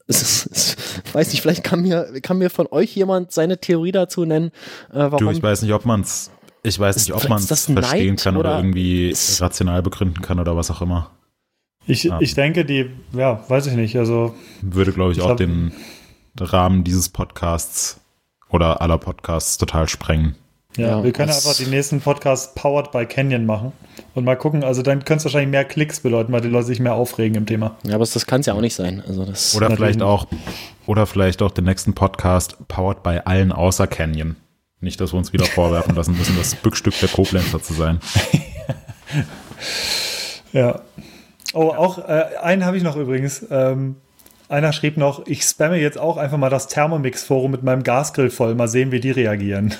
es es, weiß nicht, vielleicht kann mir, kann mir von euch jemand seine Theorie dazu nennen, äh, warum. Du, ich weiß nicht, ob man es, ich weiß nicht, ob man es verstehen kann oder, oder irgendwie rational begründen kann oder was auch immer. Ich, ja. ich denke, die, ja, weiß ich nicht, also. Würde, glaube ich, ich, auch den Rahmen dieses Podcasts oder aller Podcasts total sprengen. Ja, ja wir können einfach die nächsten Podcasts powered by Canyon machen und mal gucken. Also dann könnte es wahrscheinlich mehr Klicks bedeuten, weil die Leute sich mehr aufregen im Thema. Ja, aber das kann es ja auch nicht sein. Also das oder vielleicht auch oder vielleicht auch den nächsten Podcast powered by allen außer Canyon. Nicht, dass wir uns wieder vorwerfen lassen müssen, das Bückstück der Koblenzer zu sein. ja. Oh, auch äh, einen habe ich noch übrigens. Ähm, einer schrieb noch, ich spamme jetzt auch einfach mal das Thermomix-Forum mit meinem Gasgrill voll. Mal sehen, wie die reagieren.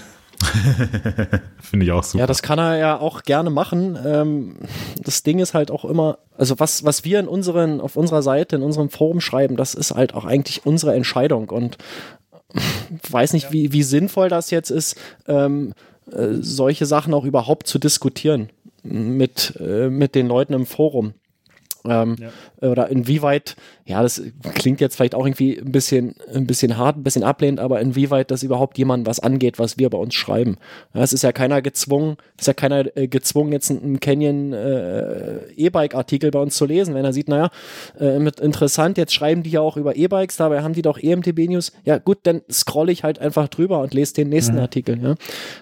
Finde ich auch super. Ja, das kann er ja auch gerne machen. Ähm, das Ding ist halt auch immer, also was, was wir in unseren, auf unserer Seite, in unserem Forum schreiben, das ist halt auch eigentlich unsere Entscheidung und weiß nicht, ja. wie, wie sinnvoll das jetzt ist, ähm, äh, solche Sachen auch überhaupt zu diskutieren mit, äh, mit den Leuten im Forum. Ähm, Ja. Oder inwieweit, ja, das klingt jetzt vielleicht auch irgendwie ein bisschen, ein bisschen hart, ein bisschen ablehnend, aber inwieweit das überhaupt jemandem was angeht, was wir bei uns schreiben. Ja, es ist ja keiner gezwungen, ist ja keiner äh, gezwungen, jetzt einen Canyon äh, E-Bike-Artikel bei uns zu lesen, wenn er sieht, naja, äh, interessant, jetzt schreiben die ja auch über E-Bikes, dabei haben die doch EMTB News. Ja, gut, dann scroll ich halt einfach drüber und lese den nächsten Artikel, ja.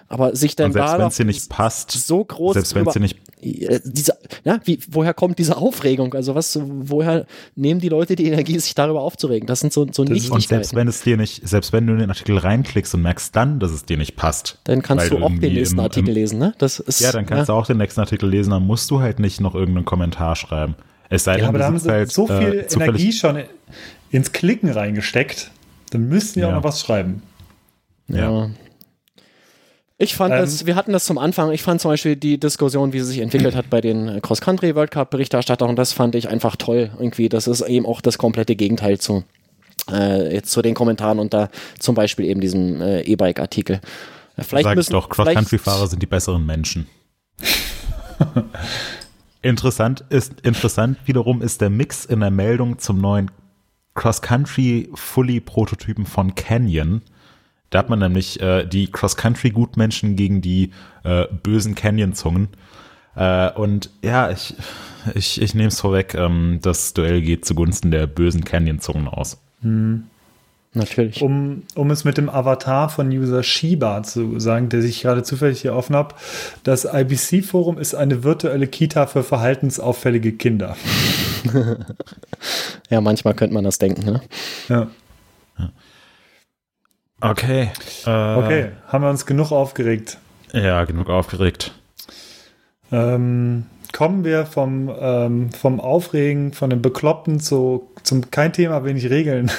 Aber sich dann Und selbst da wenn es dir nicht passt, so groß selbst wenn es dir nicht äh, diese, ja, wie, woher kommt diese Aufregung? Also was, woher nehmen die Leute die Energie, sich darüber aufzuregen? Das sind so, so und Nichtigkeiten. selbst wenn es dir nicht, selbst wenn du in den Artikel reinklickst und merkst dann, dass es dir nicht passt, dann kannst du auch den nächsten im- Artikel im- lesen, ne? Das ist, Ja, dann kannst du auch den nächsten Artikel lesen, dann musst du halt nicht noch irgendeinen Kommentar schreiben. Es sei Ja, denn, aber du da haben sie halt, so viel äh, Energie schon ins Klicken reingesteckt. Dann müssten die auch Ja. noch was schreiben. Ja. Ich fand Ähm, das, wir hatten das zum Anfang, ich fand zum Beispiel die Diskussion, wie sie sich entwickelt hat bei den Cross-Country World Cup Berichterstattern, das fand ich einfach toll. Irgendwie, das ist eben auch das komplette Gegenteil zu, äh, jetzt zu den Kommentaren unter zum Beispiel eben diesem äh, E-Bike-Artikel. Ja, Vielleicht Sag müssen, doch, Cross-Country-Fahrer sind die besseren Menschen. interessant ist, interessant wiederum ist der Mix in der Meldung zum neuen Cross-Country Fully Prototypen von Canyon. Da hat man nämlich äh, die Cross-Country Gutmenschen gegen die äh, bösen Canyon-Zungen. Äh, und ja, ich, ich, ich nehme es vorweg, ähm, das Duell geht zugunsten der bösen Canyon-Zungen aus. Natürlich. Um, um es mit dem Avatar von User Shiba zu sagen, der sich gerade zufällig hier offen hat. Das IBC-Forum ist eine virtuelle Kita für verhaltensauffällige Kinder. Ja, manchmal könnte man das denken, ne? Ja. Okay. Äh, Okay, haben wir uns genug aufgeregt. Ja, genug aufgeregt. Ähm, kommen wir vom, ähm, vom Aufregen, von dem Bekloppten zu, zum kein Thema, wenig Regeln.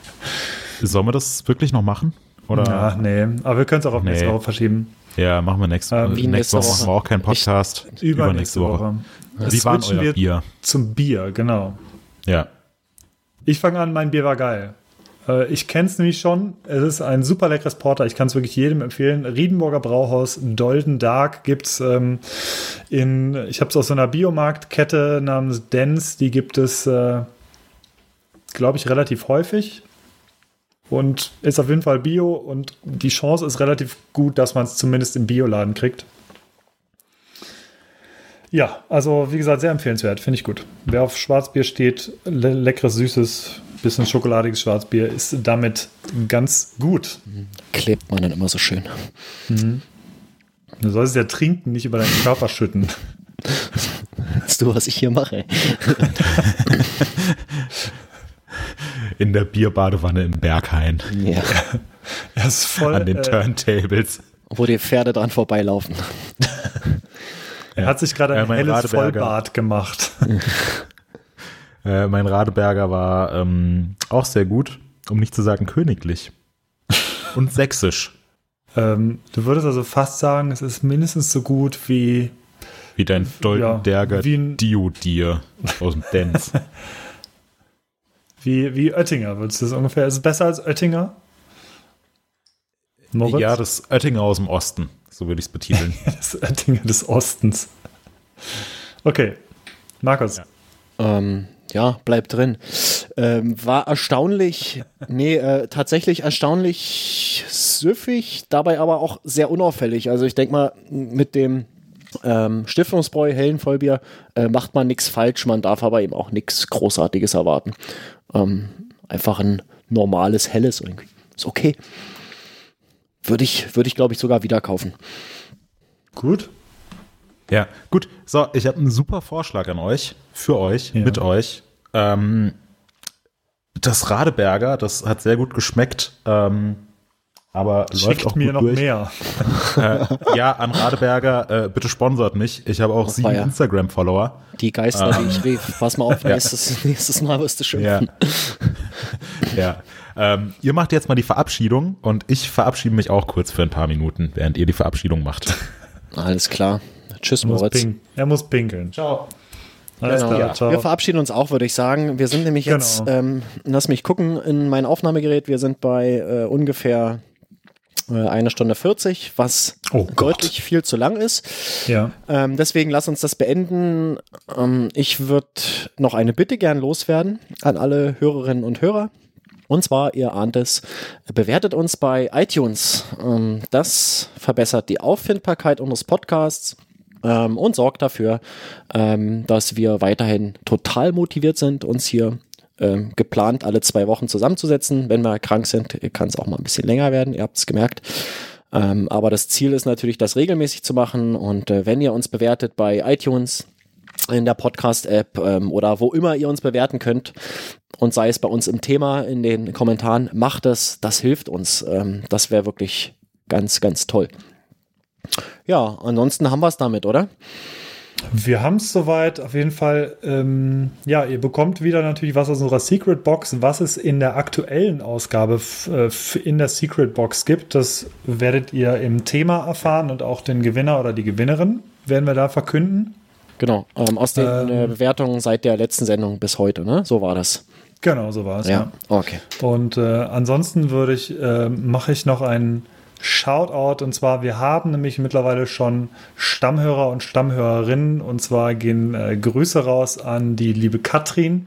Sollen wir das wirklich noch machen? Oder? Ja, nee, aber wir können es auch auf Nee. nächste Woche verschieben. Ja, machen wir nächste, Ähm, äh, wie nächste nächste Woche. Woche? Machen wir auch keinen Podcast. Übernächste Woche. Wie war denn Switchen euer wir Bier? zum Bier, genau. Ja. Ich fange an, mein Bier war geil. Äh, Ich kenne es nämlich schon. Es ist ein super leckeres Porter. Ich kann es wirklich jedem empfehlen. Riedenburger Brauhaus Dolden Dark gibt es ähm, in, ich habe es aus so einer Biomarktkette namens Dens. Die gibt es, äh, glaube ich, relativ häufig. Und ist auf jeden Fall Bio und die Chance ist relativ gut, dass man es zumindest im Bioladen kriegt. Ja, also wie gesagt, sehr empfehlenswert, finde ich gut. Wer auf Schwarzbier steht, le leckeres, süßes, bisschen schokoladiges Schwarzbier, ist damit ganz gut. Klebt man dann immer so schön. Du sollst es ja trinken, nicht über deinen Körper schütten. Weißt du, was ich hier mache? In der Bierbadewanne im Berghain. Ja. Er ist voll. An den äh, Turntables. Wo die Pferde dran vorbeilaufen. er hat sich gerade Ja, ein mein helles Radeberger. Vollbart gemacht. Äh, mein Radeberger war ähm, auch sehr gut, um nicht zu sagen königlich. Und sächsisch. ähm, du würdest also fast sagen, es ist mindestens so gut wie. Wie dein Doldenberger wie ein- Dio-Dir aus dem Dance. Wie, wie Oettinger, würdest du das ungefähr? Ist es besser als Oettinger? Moritz? ja, das Oettinger aus dem Osten. So würde ich es betiteln. das Oettinger des Ostens. Okay. Markus. Ja. Ähm, ja, bleibt drin. Ähm, war erstaunlich, nee, äh, tatsächlich erstaunlich süffig, dabei aber auch sehr unauffällig. Also ich denke mal, mit dem ähm, Stiftungsbräu Hellen Vollbier äh, macht man nichts falsch, man darf aber eben auch nichts Großartiges erwarten. Ähm, einfach ein normales, helles irgendwie. Ist okay. Würde ich, würde ich glaube ich sogar wieder kaufen. Gut. Ja, gut. So, ich habe einen super Vorschlag an euch, für euch, Ja. mit euch. Ähm, das Radeberger, das hat sehr gut geschmeckt, ähm, aber läuft Schickt auch mir gut noch durch. mehr. Äh, ja, an Radeberger, äh, bitte sponsort mich. Ich habe auch sieben feier. Instagram-Follower. Die Geister, die ich rief. Pass mal auf, nächstes, nächstes Mal wirst du Ja. schimpfen. ja. Ähm, ihr macht jetzt mal die Verabschiedung und ich verabschiede mich auch kurz für ein paar Minuten, während ihr die Verabschiedung macht. Alles klar. Tschüss, Er muss, Moritz. er muss pinkeln. Ciao. Alles Genau. klar, ciao. Wir verabschieden uns auch, würde ich sagen. Wir sind nämlich jetzt, Genau. ähm, lass mich gucken in mein Aufnahmegerät, wir sind bei äh, ungefähr Äh, eine Stunde 40, was Oh deutlich viel zu lang ist. Ja. Ähm, deswegen lass uns das beenden. Ähm, ich würde noch eine Bitte gern loswerden an alle Hörerinnen und Hörer. Und zwar, ihr ahnt es, bewertet uns bei iTunes. Ähm, das verbessert die Auffindbarkeit unseres Podcasts ähm, und sorgt dafür, ähm, dass wir weiterhin total motiviert sind, uns hier ähm, geplant alle zwei Wochen zusammenzusetzen. Wenn wir krank sind, kann es auch mal ein bisschen länger werden. Ihr habt es gemerkt. Ähm, aber das Ziel ist natürlich, das regelmäßig zu machen. Und äh, wenn ihr uns bewertet bei iTunes, in der Podcast-App ähm, oder wo immer ihr uns bewerten könnt und sei es bei uns im Thema in den Kommentaren, macht es, das hilft uns. Ähm, das wäre wirklich ganz, ganz toll. Ja, ansonsten haben wir es damit, oder? Wir haben es soweit. Auf jeden Fall, ähm, ja, ihr bekommt wieder natürlich was aus unserer Secret Box. Was es in der aktuellen Ausgabe äh, in der Secret Box gibt, das werdet ihr im Thema erfahren und auch den Gewinner oder die Gewinnerin werden wir da verkünden. Genau, ähm, aus den Ähm. äh, Bewertungen seit der letzten Sendung bis heute, ne? So war das. Genau, so war es. Ja, okay. Und äh, ansonsten würde ich, äh, mache ich noch einen Shoutout und zwar, wir haben nämlich mittlerweile schon Stammhörer und Stammhörerinnen und zwar gehen äh, Grüße raus an die liebe Katrin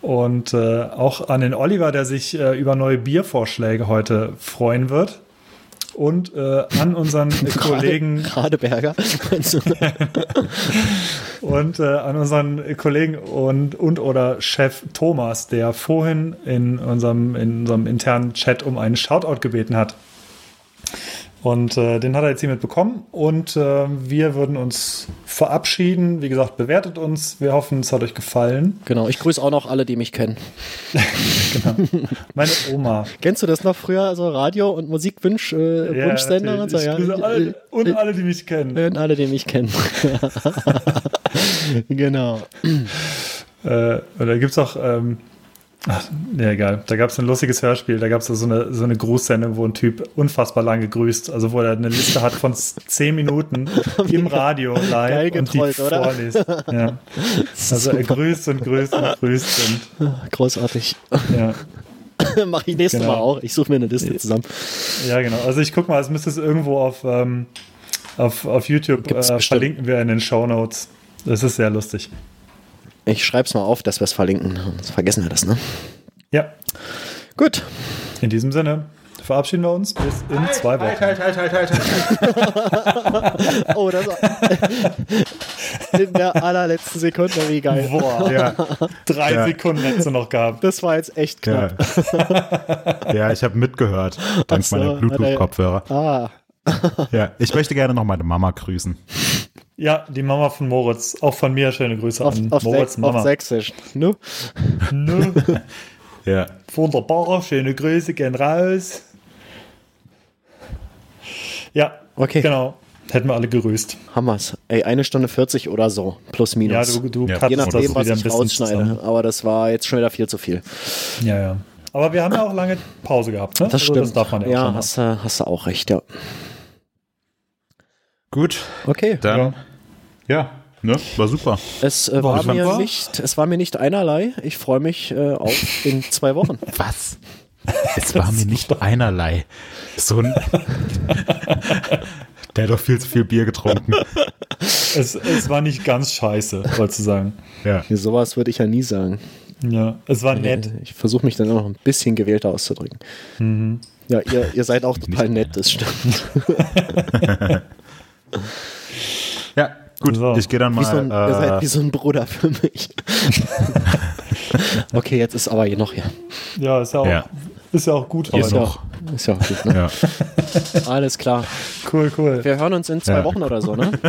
und äh, auch an den Oliver, der sich äh, über neue Biervorschläge heute freuen wird. Und äh, an unseren Kollegen Radeberger. und äh, an unseren Kollegen und, und oder Chef Thomas, der vorhin in unserem, in unserem internen Chat um einen Shoutout gebeten hat. Und äh, den hat er jetzt hiermit bekommen. Und äh, wir würden uns verabschieden. Wie gesagt, bewertet uns. Wir hoffen, es hat euch gefallen. genau, ich grüße auch noch alle, die mich kennen. Meine Oma. Kennst du das noch früher, also Radio- und Musikwunsch, äh, Ja, Wunschsender und so? ich Ja, grüße alle, und alle, die mich kennen. Und alle, die mich kennen. genau. Äh, oder gibt es auch, ähm, ach, ja, egal, da gab es ein lustiges Hörspiel, da gab es so eine, so eine Grußsendung, wo ein Typ unfassbar lange grüßt, also wo er eine Liste hat von zehn Minuten im Radio live und die oder? vorliest. Ja. Also er grüßt und grüßt und grüßt und Großartig. ja. Mache ich nächstes Genau. Mal auch. Ich suche mir eine Liste zusammen. ja, genau. Also ich guck mal, es müsste es irgendwo auf, ähm, auf, auf YouTube äh, verlinken wir in den Show Notes. Das ist sehr lustig. Ich schreibe es mal auf, dass wir es verlinken. Sonst vergessen wir das, ne? Ja, Gut. in diesem Sinne verabschieden wir uns bis in zwei Wochen. Halt, halt, halt, halt, halt. Oh, das war in der allerletzten Sekunde, wie geil. Boah, Ja, drei Ja. Sekunden hättest du noch gehabt. Das war jetzt echt ja. knapp. ja, ich habe mitgehört, dank so, meiner er- Bluetooth-Kopfhörer. Ah, Ja, ich möchte gerne noch meine Mama grüßen. Ja, die Mama von Moritz. Auch von mir schöne Grüße auf, an auf, Moritz auf Mama. Sächsisch. Ne? Nö. Ja, Wunderbar, schöne Grüße, gehen raus. Ja, Okay. genau. Hätten wir alle gerüßt. Haben wir's. Ey, eine Stunde 40 oder so. Plus Ja, minus. du, du Ja. Je nachdem, was ich rausschneide. zusammen. Aber das war jetzt schon wieder viel zu viel. Ja, ja. Aber wir haben ja auch lange Pause gehabt, ne? Das Also stimmt. Das darf man ja, ja, schon hast, du- hast du auch recht, ja. gut, Okay. dann, ja, ne, war super. Es, äh, war fand- mir war- nicht, es war mir nicht einerlei. Ich freue mich äh, auf in zwei Wochen. Was? Es war mir nicht einerlei. So ein. Der hat doch viel zu viel Bier getrunken. Es, es war nicht ganz scheiße, wolltest du sagen. Ja. Nee, sowas würde ich ja nie sagen. Ja, es war nett. Ich versuche mich dann auch noch ein bisschen gewählter auszudrücken. Mhm. Ja, ihr, ihr seid auch total nett, das stimmt. Ja, gut, So. ich gehe dann Wie so ein, mal. ihr seid Äh, wie so ein Bruder für mich. okay, jetzt ist aber hier noch hier. Ja, ist ja auch, Ja. Ist ja auch gut Hier ist noch. Ist ja auch gut, ne? ja. Alles klar. Cool, cool. Wir hören uns in zwei Ja. Wochen oder so, ne?